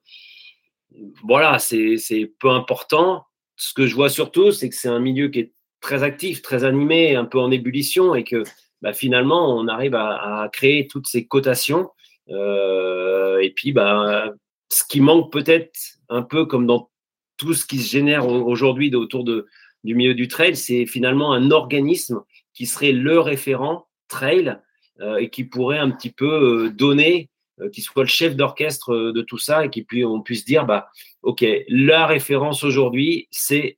voilà, c'est peu important. Ce que je vois surtout, c'est que c'est un milieu qui est très actif, très animé, un peu en ébullition et que bah, finalement, on arrive à, créer toutes ces cotations. Euh, et puis, bah, ce qui manque peut-être un peu comme dans tout ce qui se génère aujourd'hui autour de, du milieu du trail, c'est finalement un organisme qui serait le référent trail euh, et qui pourrait un petit peu euh, donner, qui soit le chef d'orchestre de tout ça et qui puis on puisse dire bah ok la référence aujourd'hui c'est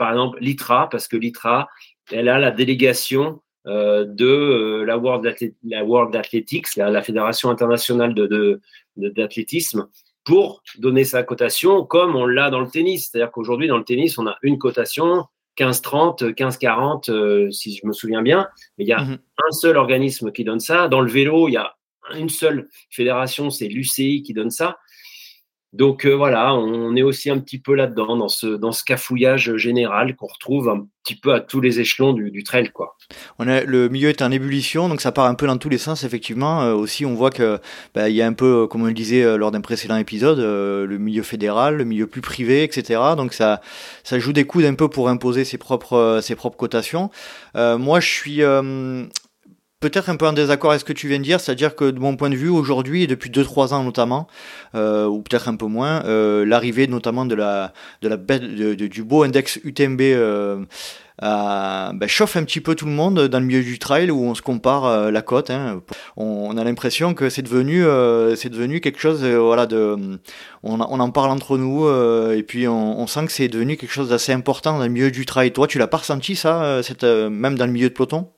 par exemple l'ITRA parce que l'ITRA elle a la délégation de la World, la World Athletics, la, fédération internationale de d'athlétisme, pour donner sa cotation comme on l'a dans le tennis. C'est-à-dire qu'aujourd'hui, dans le tennis, on a une cotation, 15-30, 15-40, euh, si je me souviens bien. Mais il y a mhm. un seul organisme qui donne ça. Dans le vélo, il y a une seule fédération, c'est l'UCI qui donne ça. Donc euh, voilà, on est aussi un petit peu là-dedans, dans ce, dans ce cafouillage général qu'on retrouve un petit peu à tous les échelons du, du trail. Quoi. On a, le milieu est en ébullition, donc ça part un peu dans tous les sens, effectivement. Euh, aussi, on voit que bah, y a un peu, comme on le disait euh, lors d'un précédent épisode, le milieu fédéral, le milieu plus privé, etc. Donc ça, ça joue des coups un peu pour imposer ses propres, ses propres cotations. moi, je suis peut-être un peu en désaccord avec ce que tu viens de dire, c'est-à-dire que de mon point de vue aujourd'hui et depuis 2-3 ans notamment, euh, ou peut-être un peu moins, euh, l'arrivée notamment de la de la de, du beau index UTMB euh, ben, chauffe un petit peu tout le monde dans le milieu du trail où on se compare euh, la cote. Hein. On, a l'impression que c'est devenu c'est devenu quelque chose voilà de on, on, en parle entre nous et puis on, on sent que c'est devenu quelque chose d'assez important dans le milieu du trail. Toi, tu l'as pas ressenti ça, cette, même dans le milieu de peloton?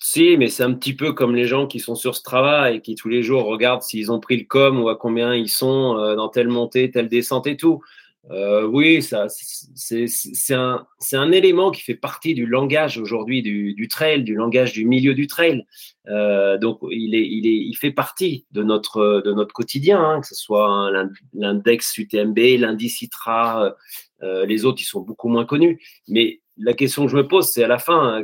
Si, mais c'est un petit peu comme les gens qui sont sur ce travail et qui tous les jours regardent s'ils ont pris le com ou à combien ils sont euh, dans telle montée, telle descente et tout. Euh, oui, ça, c'est un, un, élément qui fait partie du langage aujourd'hui du, du, trail, du langage du milieu du trail. Euh, donc, il, est, il, est, il fait partie de notre, de notre quotidien, hein, que ce soit l'index UTMB, l'indice ITRA, euh, les autres, ils sont beaucoup moins connus. Mais la question que je me pose, c'est à la fin,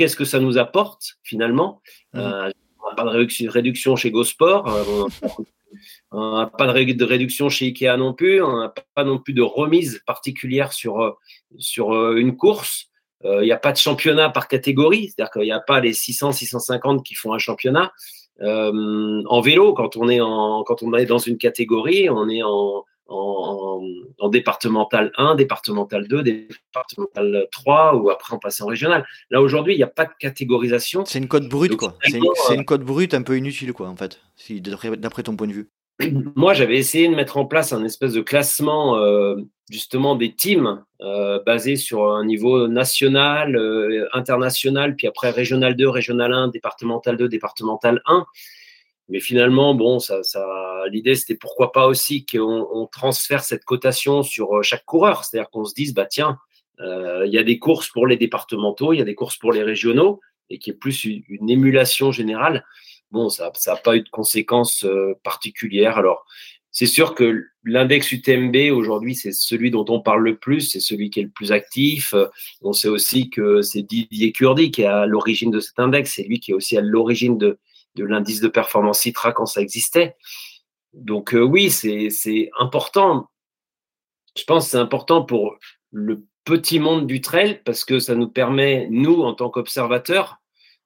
qu'est-ce que ça nous apporte finalement? Mmh. euh, On n'a pas de réduction chez GoSport, euh, on n'a pas de réduction chez Ikea non plus, on n'a pas non plus de remise particulière sur, euh, sur une course. Il n'y a pas de championnat par catégorie, c'est-à-dire qu'il n'y a pas les 600, 650 qui font un championnat. en vélo, quand on est en, quand on est dans une catégorie, on est en, en, départemental 1, départemental 2, départemental 3 ou après on passe en régional. Là aujourd'hui, il n'y a pas de catégorisation. C'est une code brute quoi. C'est une, code brute un peu inutile quoi en fait, si, d'après ton point de vue. Moi, j'avais essayé de mettre en place un espèce de classement euh, justement des teams euh, basé sur un niveau national, euh, international, puis après régional 2, régional 1, départemental 2, départemental 1. Mais finalement, bon, ça, ça l'idée c'était pourquoi pas aussi qu'on transfère cette cotation sur euh, chaque coureur, c'est-à-dire qu'on se dise bah tiens, euh, il y a des courses pour les départementaux, il y a des courses pour les régionaux, et qui est plus une, émulation générale. Bon, ça n'a pas eu de conséquences euh, particulières. Alors, c'est sûr que l'index UTMB aujourd'hui, c'est celui dont on parle le plus, c'est celui qui est le plus actif. On sait aussi que c'est Didier Kurdi qui est à l'origine de cet index, c'est lui qui est aussi à l'origine de, de l'indice de performance Citra quand ça existait. Donc euh, oui, c'est important. Je pense que c'est important pour le petit monde du trail parce que ça nous permet, nous, en tant qu'observateurs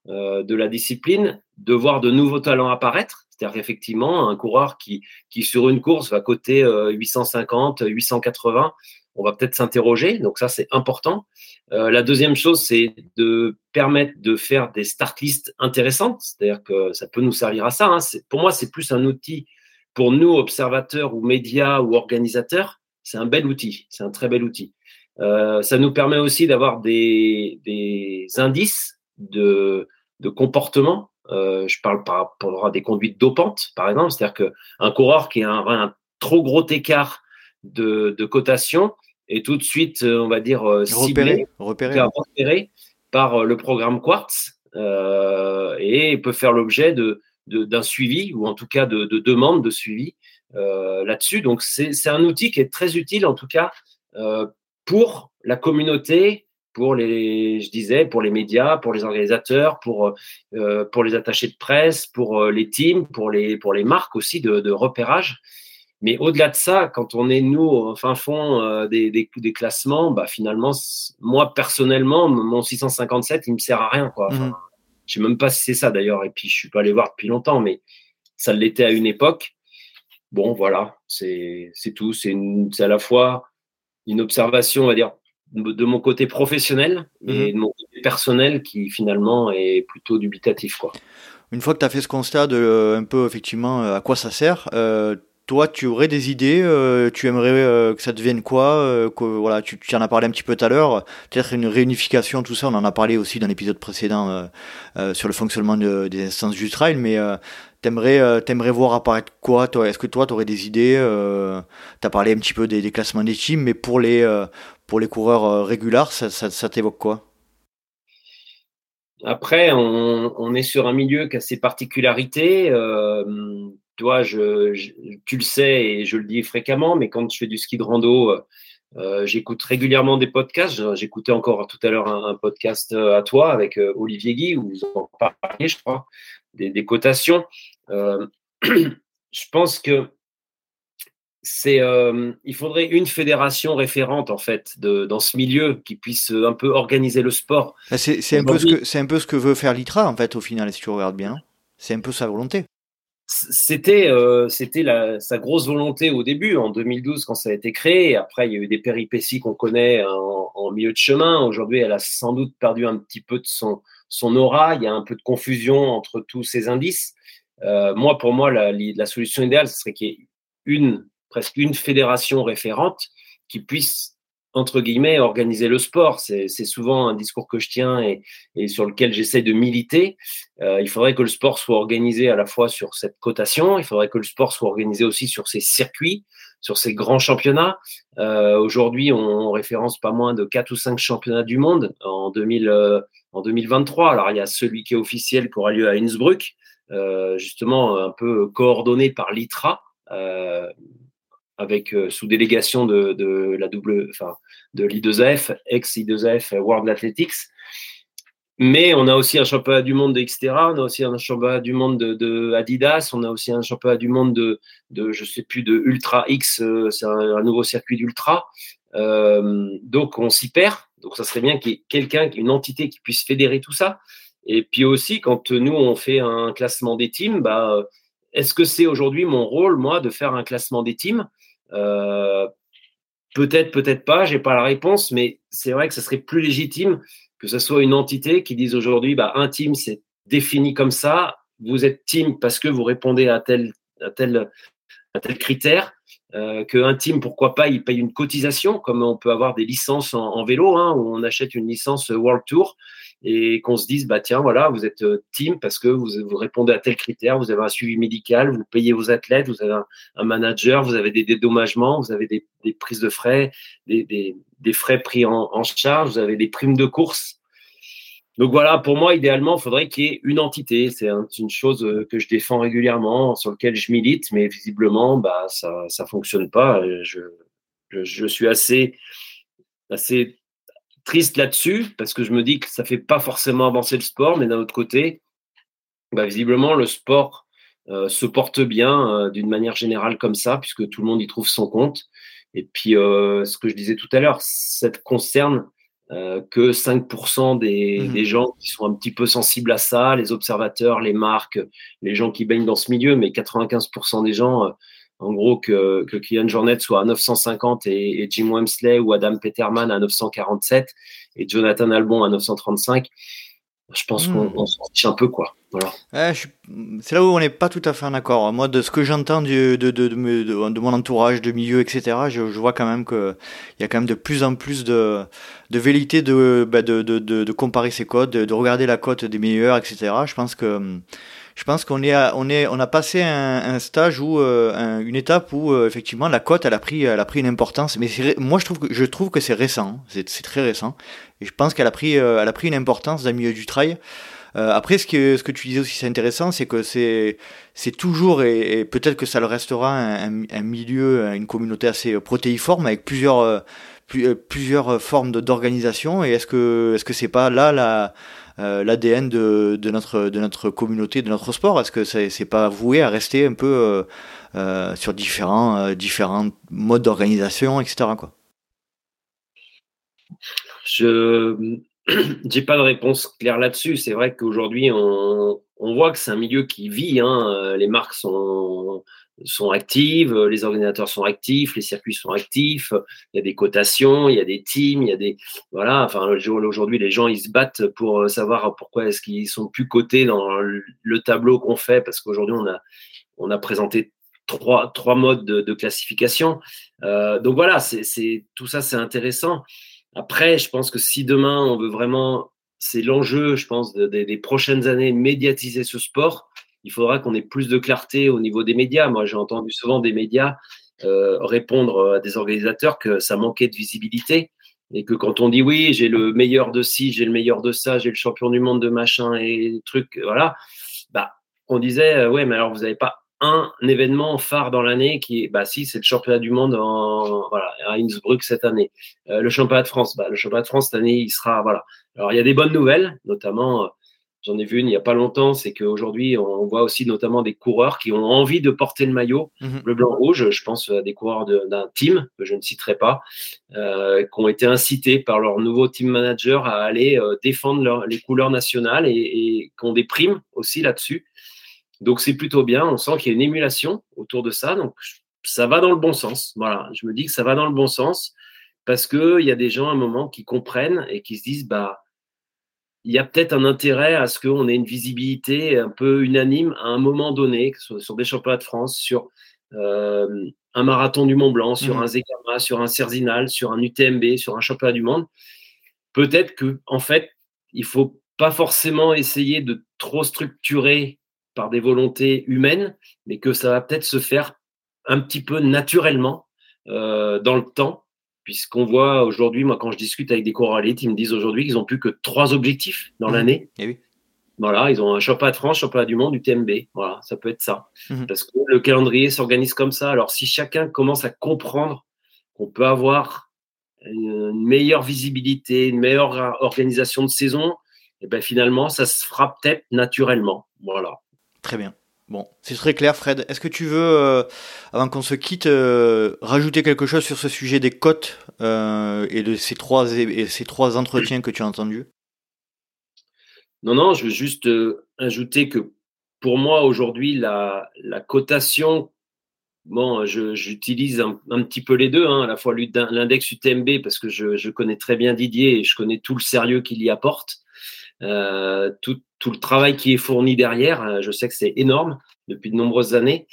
euh, de la discipline, de voir de nouveaux talents apparaître. C'est-à-dire effectivement un coureur qui, qui, sur une course, va coter 850, euh, 880, on va peut-être s'interroger. Donc ça, c'est important. Euh, la deuxième chose, c'est de permettre de faire des start lists intéressantes. C'est-à-dire que ça peut nous servir à ça. Hein. Pour moi, c'est plus un outil pour nous, observateurs ou médias ou organisateurs. C'est un bel outil. C'est un très bel outil. Euh, ça nous permet aussi d'avoir des, des, indices de, de comportement. Euh, je parle par rapport à des conduites dopantes, par exemple. C'est-à-dire qu'un coureur qui a un, un, trop gros écart de, de cotation, et tout de suite, euh, on va dire, euh, ciblé, repéré, repéré. par euh, le programme Quartz et peut faire l'objet de, d'un suivi ou en tout cas de, de demandes de suivi là-dessus. Donc c'est un outil qui est très utile en tout cas pour la communauté, pour les, je disais, pour les médias, pour les organisateurs, pour pour les attachés de presse, pour les teams, pour les pour les marques aussi de, de repérage. Mais au-delà de ça, quand on est nous au fin fond euh, des, des, des, classements, bah finalement, moi personnellement, mon 657, il me sert à rien. Quoi. Enfin, mhm. Je sais même pas si c'est ça d'ailleurs. Et puis je suis pas allé voir depuis longtemps, mais ça l'était à une époque. Bon, voilà, c'est tout. C'est à la fois une observation, on va dire, de mon côté professionnel et mhm. de mon côté personnel qui finalement est plutôt dubitatif. Quoi. Une fois que tu as fait ce constat de euh, un peu effectivement à quoi ça sert, euh, toi, tu aurais des idées euh, Tu aimerais euh, que ça devienne quoi euh, que, Voilà, tu, tu, en as parlé un petit peu tout à l'heure. Peut-être une réunification, tout ça. On en a parlé aussi dans l'épisode précédent sur le fonctionnement des instances du trail. Mais t'aimerais, t'aimerais voir apparaître quoi toi? Est-ce que toi, tu aurais des idées Tu as parlé un petit peu des, des, classements des teams, mais pour les pour les coureurs régulars, ça, ça, ça t'évoque quoi? Après, on, on, est sur un milieu qui a ses particularités. Euh, toi, je, tu le sais et je le dis fréquemment, mais quand je fais du ski de rando, euh, euh j'écoute régulièrement des podcasts. J'écoutais encore tout à l'heure un, podcast euh, à toi avec euh, Olivier Guy, où vous en parliez, je crois, des, des cotations. Euh, je pense que c'est, il faudrait une fédération référente en fait de, dans ce milieu qui puisse un peu organiser le sport. C'est, c'est un peu ce que c'est un peu ce que veut faire l'ITRA en fait au final si tu regardes bien. C'est un peu sa volonté c'était euh, c'était sa grosse volonté au début, en 2012 quand ça a été créé. Après, il y a eu des péripéties qu'on connaît en, en, milieu de chemin. Aujourd'hui, elle a sans doute perdu un petit peu de son, son aura. Il y a un peu de confusion entre tous ces indices. Euh, moi, pour moi, la, la solution idéale, ce serait qu'il y ait une presque une fédération référente qui puisse entre guillemets, organiser le sport. C'est souvent un discours que je tiens et, et sur lequel j'essaie de militer. Euh, il faudrait que le sport soit organisé à la fois sur cette cotation, il faudrait que le sport soit organisé aussi sur ces circuits, sur ces grands championnats. Euh, Aujourd'hui, on, on, référence pas moins de quatre ou cinq championnats du monde en, 2000, euh, en 2023. Alors, il y a celui qui est officiel qui aura lieu à Innsbruck, euh, justement un peu coordonné par l'ITRA. Euh, avec euh, sous délégation de, de la double, enfin de l'I2F, ex-I2F World Athletics. Mais on a aussi un championnat du monde de Xterra, on a aussi un championnat du monde de, Adidas, on a aussi un championnat du monde de, de je sais plus, de Ultra X, euh, c'est un, nouveau circuit d'Ultra. Euh, donc on s'y perd. Donc ça serait bien qu'il y ait quelqu'un, une entité qui puisse fédérer tout ça. Et puis aussi, quand nous on fait un classement des teams, bah, est-ce que c'est aujourd'hui mon rôle, moi, de faire un classement des teams? euh, peut-être, peut-être pas, j'ai pas la réponse, mais c'est vrai que ce serait plus légitime que ce soit une entité qui dise aujourd'hui, bah, un c'est défini comme ça, vous êtes team parce que vous répondez à tel, à tel, à tel critère, euh, qu'un team, pourquoi pas, il paye une cotisation, comme on peut avoir des licences en, vélo, hein, où on achète une licence World Tour et qu'on se dise bah tiens voilà vous êtes euh, team parce que vous, répondez à tel critère, vous avez un suivi médical, vous payez vos athlètes, vous avez un, manager, vous avez des dédommagements, vous avez des, prises de frais, des, frais pris en, charge, vous avez des primes de course. Donc voilà, pour moi, idéalement, il faudrait qu'il y ait une entité. C'est une chose euh, que je défends régulièrement, sur laquelle je milite, mais visiblement, bah, ça ne fonctionne pas. Je, je, suis assez, assez triste là-dessus, parce que je me dis que ça ne fait pas forcément avancer le sport, mais d'un autre côté, bah, visiblement, le sport euh, se porte bien euh, d'une manière générale comme ça, puisque tout le monde y trouve son compte. Et puis, ce que je disais tout à l'heure, ça concerne euh, que 5% des, mmh des, gens qui sont un petit peu sensibles à ça, les observateurs, les marques, les gens qui baignent dans ce milieu, mais 95% des gens, euh, en gros, que, que Kylian Jornet soit à 950 et, et, Jim Wemsley ou Adam Peterman à 947 et Jonathan Albon à 935, je pense qu'on hmm. s'en fiche un peu, quoi. Voilà. c'est là où on n'est pas tout à fait en accord. Moi, de ce que j'entends de, de, de, de, mon entourage, de milieu, etc., je, je vois quand même qu'il y a quand même de plus en plus de, de vérité de, bah, de, de, de, comparer ces codes, de, regarder la cote des meilleurs, etc. Je pense que je pense qu'on est, on est, on a passé un, un stage où euh, une étape où euh, effectivement la cote elle a pris, elle a pris une importance. Mais moi je trouve que je trouve que c'est récent, c'est, c'est très récent. Et je pense qu'elle a pris, euh, elle a pris une importance dans le milieu du trail. après, ce que, ce que tu disais aussi, c'est intéressant, c'est que c'est, c'est toujours, et, peut-être que ça le restera, un, un, milieu, une communauté assez protéiforme avec plusieurs, plusieurs formes d'organisation. Et est-ce que, est-ce que c'est pas là la, euh, l'ADN de, notre, communauté, de notre sport Est-ce que c'est, c'est pas voué à rester un peu euh, euh, sur différents, modes d'organisation, etc. Je n'ai pas de réponse claire là-dessus. C'est vrai qu'aujourd'hui, on, on voit que c'est un milieu qui vit. Hein. Les marques sont, sont actives, euh, les organisateurs sont actifs, les circuits sont actifs, il y a des cotations, il y a des teams, il y a des voilà. Enfin, aujourd'hui, les gens ils se battent pour euh, savoir pourquoi est-ce qu'ils sont plus cotés dans le tableau qu'on fait, parce qu'aujourd'hui on a on a présenté trois trois modes de, classification. Euh, donc voilà, c'est tout ça, c'est intéressant. Après, je pense que si demain on veut vraiment, c'est l'enjeu, je pense, des prochaines années, médiatiser ce sport il faudra qu'on ait plus de clarté au niveau des médias. Moi, j'ai entendu souvent des médias euh, répondre à des organisateurs que ça manquait de visibilité et que quand on dit oui, j'ai le meilleur de ci, j'ai le meilleur de ça, j'ai le champion du monde de machin et trucs, voilà, bah, on disait euh, ouais, mais alors vous n'avez pas un événement phare dans l'année qui est, bah si, c'est le championnat du monde à Innsbruck cette année. Euh, le championnat de France, bah, le championnat de France cette année, il sera, voilà. Alors il y a des bonnes nouvelles, notamment J'en ai vu une il n'y a pas longtemps, c'est qu'aujourd'hui, on voit aussi notamment des coureurs qui ont envie de porter le maillot mhm. bleu, blanc, rouge. Je pense à des coureurs d'un team, que je ne citerai pas, euh, qui ont été incités par leur nouveau team manager à aller euh, défendre les couleurs nationales et, et qui ont des primes aussi là-dessus. Donc c'est plutôt bien. On sent qu'il y a une émulation autour de ça. Donc ça va dans le bon sens. Voilà, je me dis que ça va dans le bon sens parce qu'il y a des gens à un moment qui comprennent et qui se disent bah il y a peut-être un intérêt à ce qu'on ait une visibilité un peu unanime à un moment donné, sur, sur des championnats de France, sur euh, un marathon du Mont Blanc, sur mmh. un Zegama, sur un Cerzinal, sur un UTMB, sur un championnat du monde. Peut-être que, en fait, il faut pas forcément essayer de trop structurer par des volontés humaines, mais que ça va peut-être se faire un petit peu naturellement euh, dans le temps puisqu'on voit aujourd'hui, moi quand je discute avec des coureurs ils me disent aujourd'hui qu'ils n'ont plus que trois objectifs dans mmh. l'année. Eh oui. Voilà, ils ont un championnat de France, championnat du monde, du TMB. Voilà, ça peut être ça. Mmh. Parce que le calendrier s'organise comme ça. Alors si chacun commence à comprendre qu'on peut avoir une meilleure visibilité, une meilleure organisation de saison, et eh ben finalement, ça se fera peut-être naturellement. Voilà. Très bien. Bon, c'est très clair, Fred. Est-ce que tu veux, euh, avant qu'on se quitte, euh, rajouter quelque chose sur ce sujet des cotes euh, et de ces trois, et ces trois entretiens que tu as entendus? Non, non, je veux juste ajouter que pour moi, aujourd'hui, la, cotation, bon, j'utilise un, petit peu les deux, hein, à la fois l'index UTMB, parce que je, je, connais très bien Didier et je connais tout le sérieux qu'il y apporte. tout, tout le travail qui est fourni derrière. Euh, je sais que c'est énorme depuis de nombreuses années.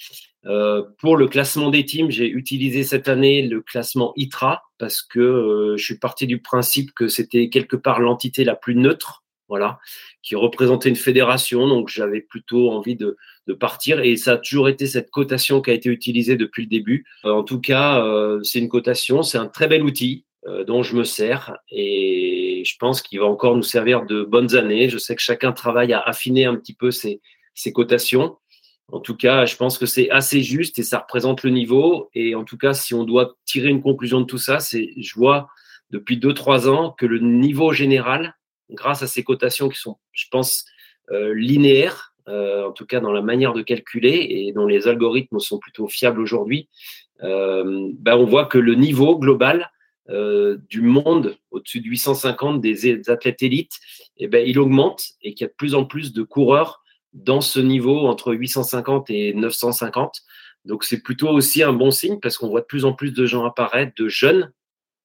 Euh, pour le classement des teams, j'ai utilisé cette année le classement ITRA parce que euh, je suis parti du principe que c'était quelque part l'entité la plus neutre, voilà, qui représentait une fédération. Donc j'avais plutôt envie de, de, partir et ça a toujours été cette cotation qui a été utilisée depuis le début. en tout cas, c'est une cotation, c'est un très bel outil. Dont je me sers et je pense qu'il va encore nous servir de bonnes années. Je sais que chacun travaille à affiner un petit peu ses, ses cotations. En tout cas, je pense que c'est assez juste et ça représente le niveau. Et en tout cas, si on doit tirer une conclusion de tout ça, c'est je vois depuis 2-3 ans que le niveau général, grâce à ces cotations qui sont, je pense, euh, linéaires, euh, en tout cas dans la manière de calculer et dont les algorithmes sont plutôt fiables aujourd'hui, euh, ben on voit que le niveau global du monde au-dessus de 850 des, athlètes élites, eh ben, il augmente et qu'il y a de plus en plus de coureurs dans ce niveau entre 850 et 950. Donc c'est plutôt aussi un bon signe parce qu'on voit de plus en plus de gens apparaître, de jeunes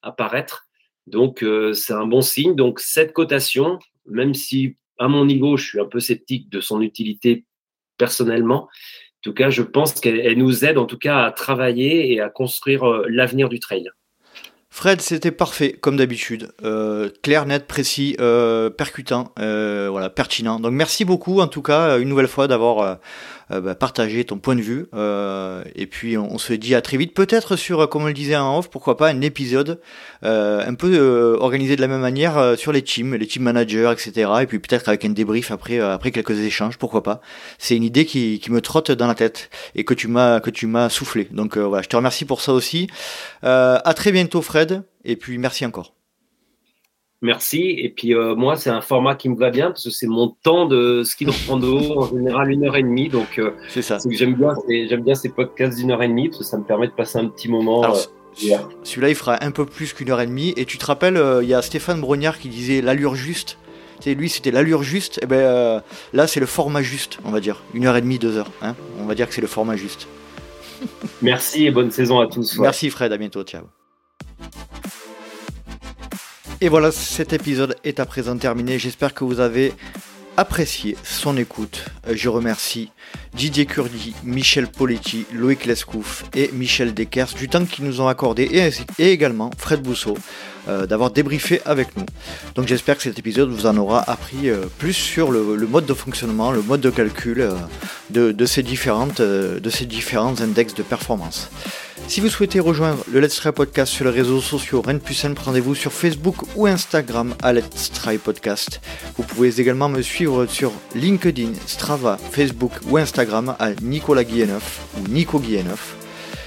apparaître. Donc c'est un bon signe. Donc cette cotation, même si à mon niveau, je suis un peu sceptique de son utilité personnellement. En tout cas, je pense qu'elle nous aide en tout cas à travailler et à construire euh, l'avenir du trail. Fred, c'était parfait, comme d'habitude. Euh, clair, net, précis, euh, percutant, voilà, pertinent. Donc merci beaucoup, en tout cas, une nouvelle fois, d'avoir euh, bah, partager ton point de vue. Euh, et puis on, se dit à très vite, peut-être sur, comme on le disait en off, pourquoi pas un épisode euh, un peu organisé de la même manière sur les teams, les team managers, etc. Et puis peut-être avec un débrief après, après quelques échanges, pourquoi pas. C'est une idée qui, me trotte dans la tête et que tu m'as que tu m'as soufflé. Donc voilà, je te remercie pour ça aussi. à très bientôt Fred. Et puis merci encore. Merci. Et puis euh, moi, c'est un format qui me va bien parce que c'est mon temps de ski de rando, en général une heure et demie. Donc euh, c'est ça. J'aime bien, j'aime bien ces podcasts d'une heure et demie parce que ça me permet de passer un petit moment. Euh, celui-là, il fera un peu plus qu'une heure et demie. Et tu te rappelles, il y a Stéphane Brognard qui disait l'allure juste. Tu lui, c'était l'allure juste. Et eh ben là, c'est le format juste, on va dire. Une heure et demie, deux heures. Hein on va dire que c'est le format juste. Merci et bonne saison à tous. Merci Fred, à bientôt. Ciao. Et voilà, cet épisode est à présent terminé. J'espère que vous avez apprécié son écoute. Euh, je remercie Didier Curdi, Michel Poletti, Loïc Lescouf et Michel Dekers du temps qu'ils nous ont accordé et, également Fred Bousseau euh, d'avoir débriefé avec nous. Donc j'espère que cet épisode vous en aura appris euh, plus sur le, mode de fonctionnement, le mode de calcul de, ces de ces différents index de performance. Si vous souhaitez rejoindre le Let's Try Podcast sur les réseaux sociaux Rennes plus rendez-vous sur Facebook ou Instagram à Let's Try Podcast. Vous pouvez également me suivre sur LinkedIn, Strava, Facebook ou Instagram à Nicolas Guilleneuf ou Nico Guilleneuf.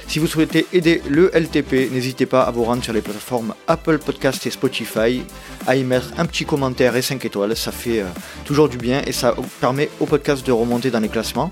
Si vous souhaitez aider le LTP, n'hésitez pas à vous rendre sur les plateformes Apple Podcast et Spotify, à y mettre un petit commentaire et 5 étoiles, ça fait euh, toujours du bien et ça permet au podcast de remonter dans les classements.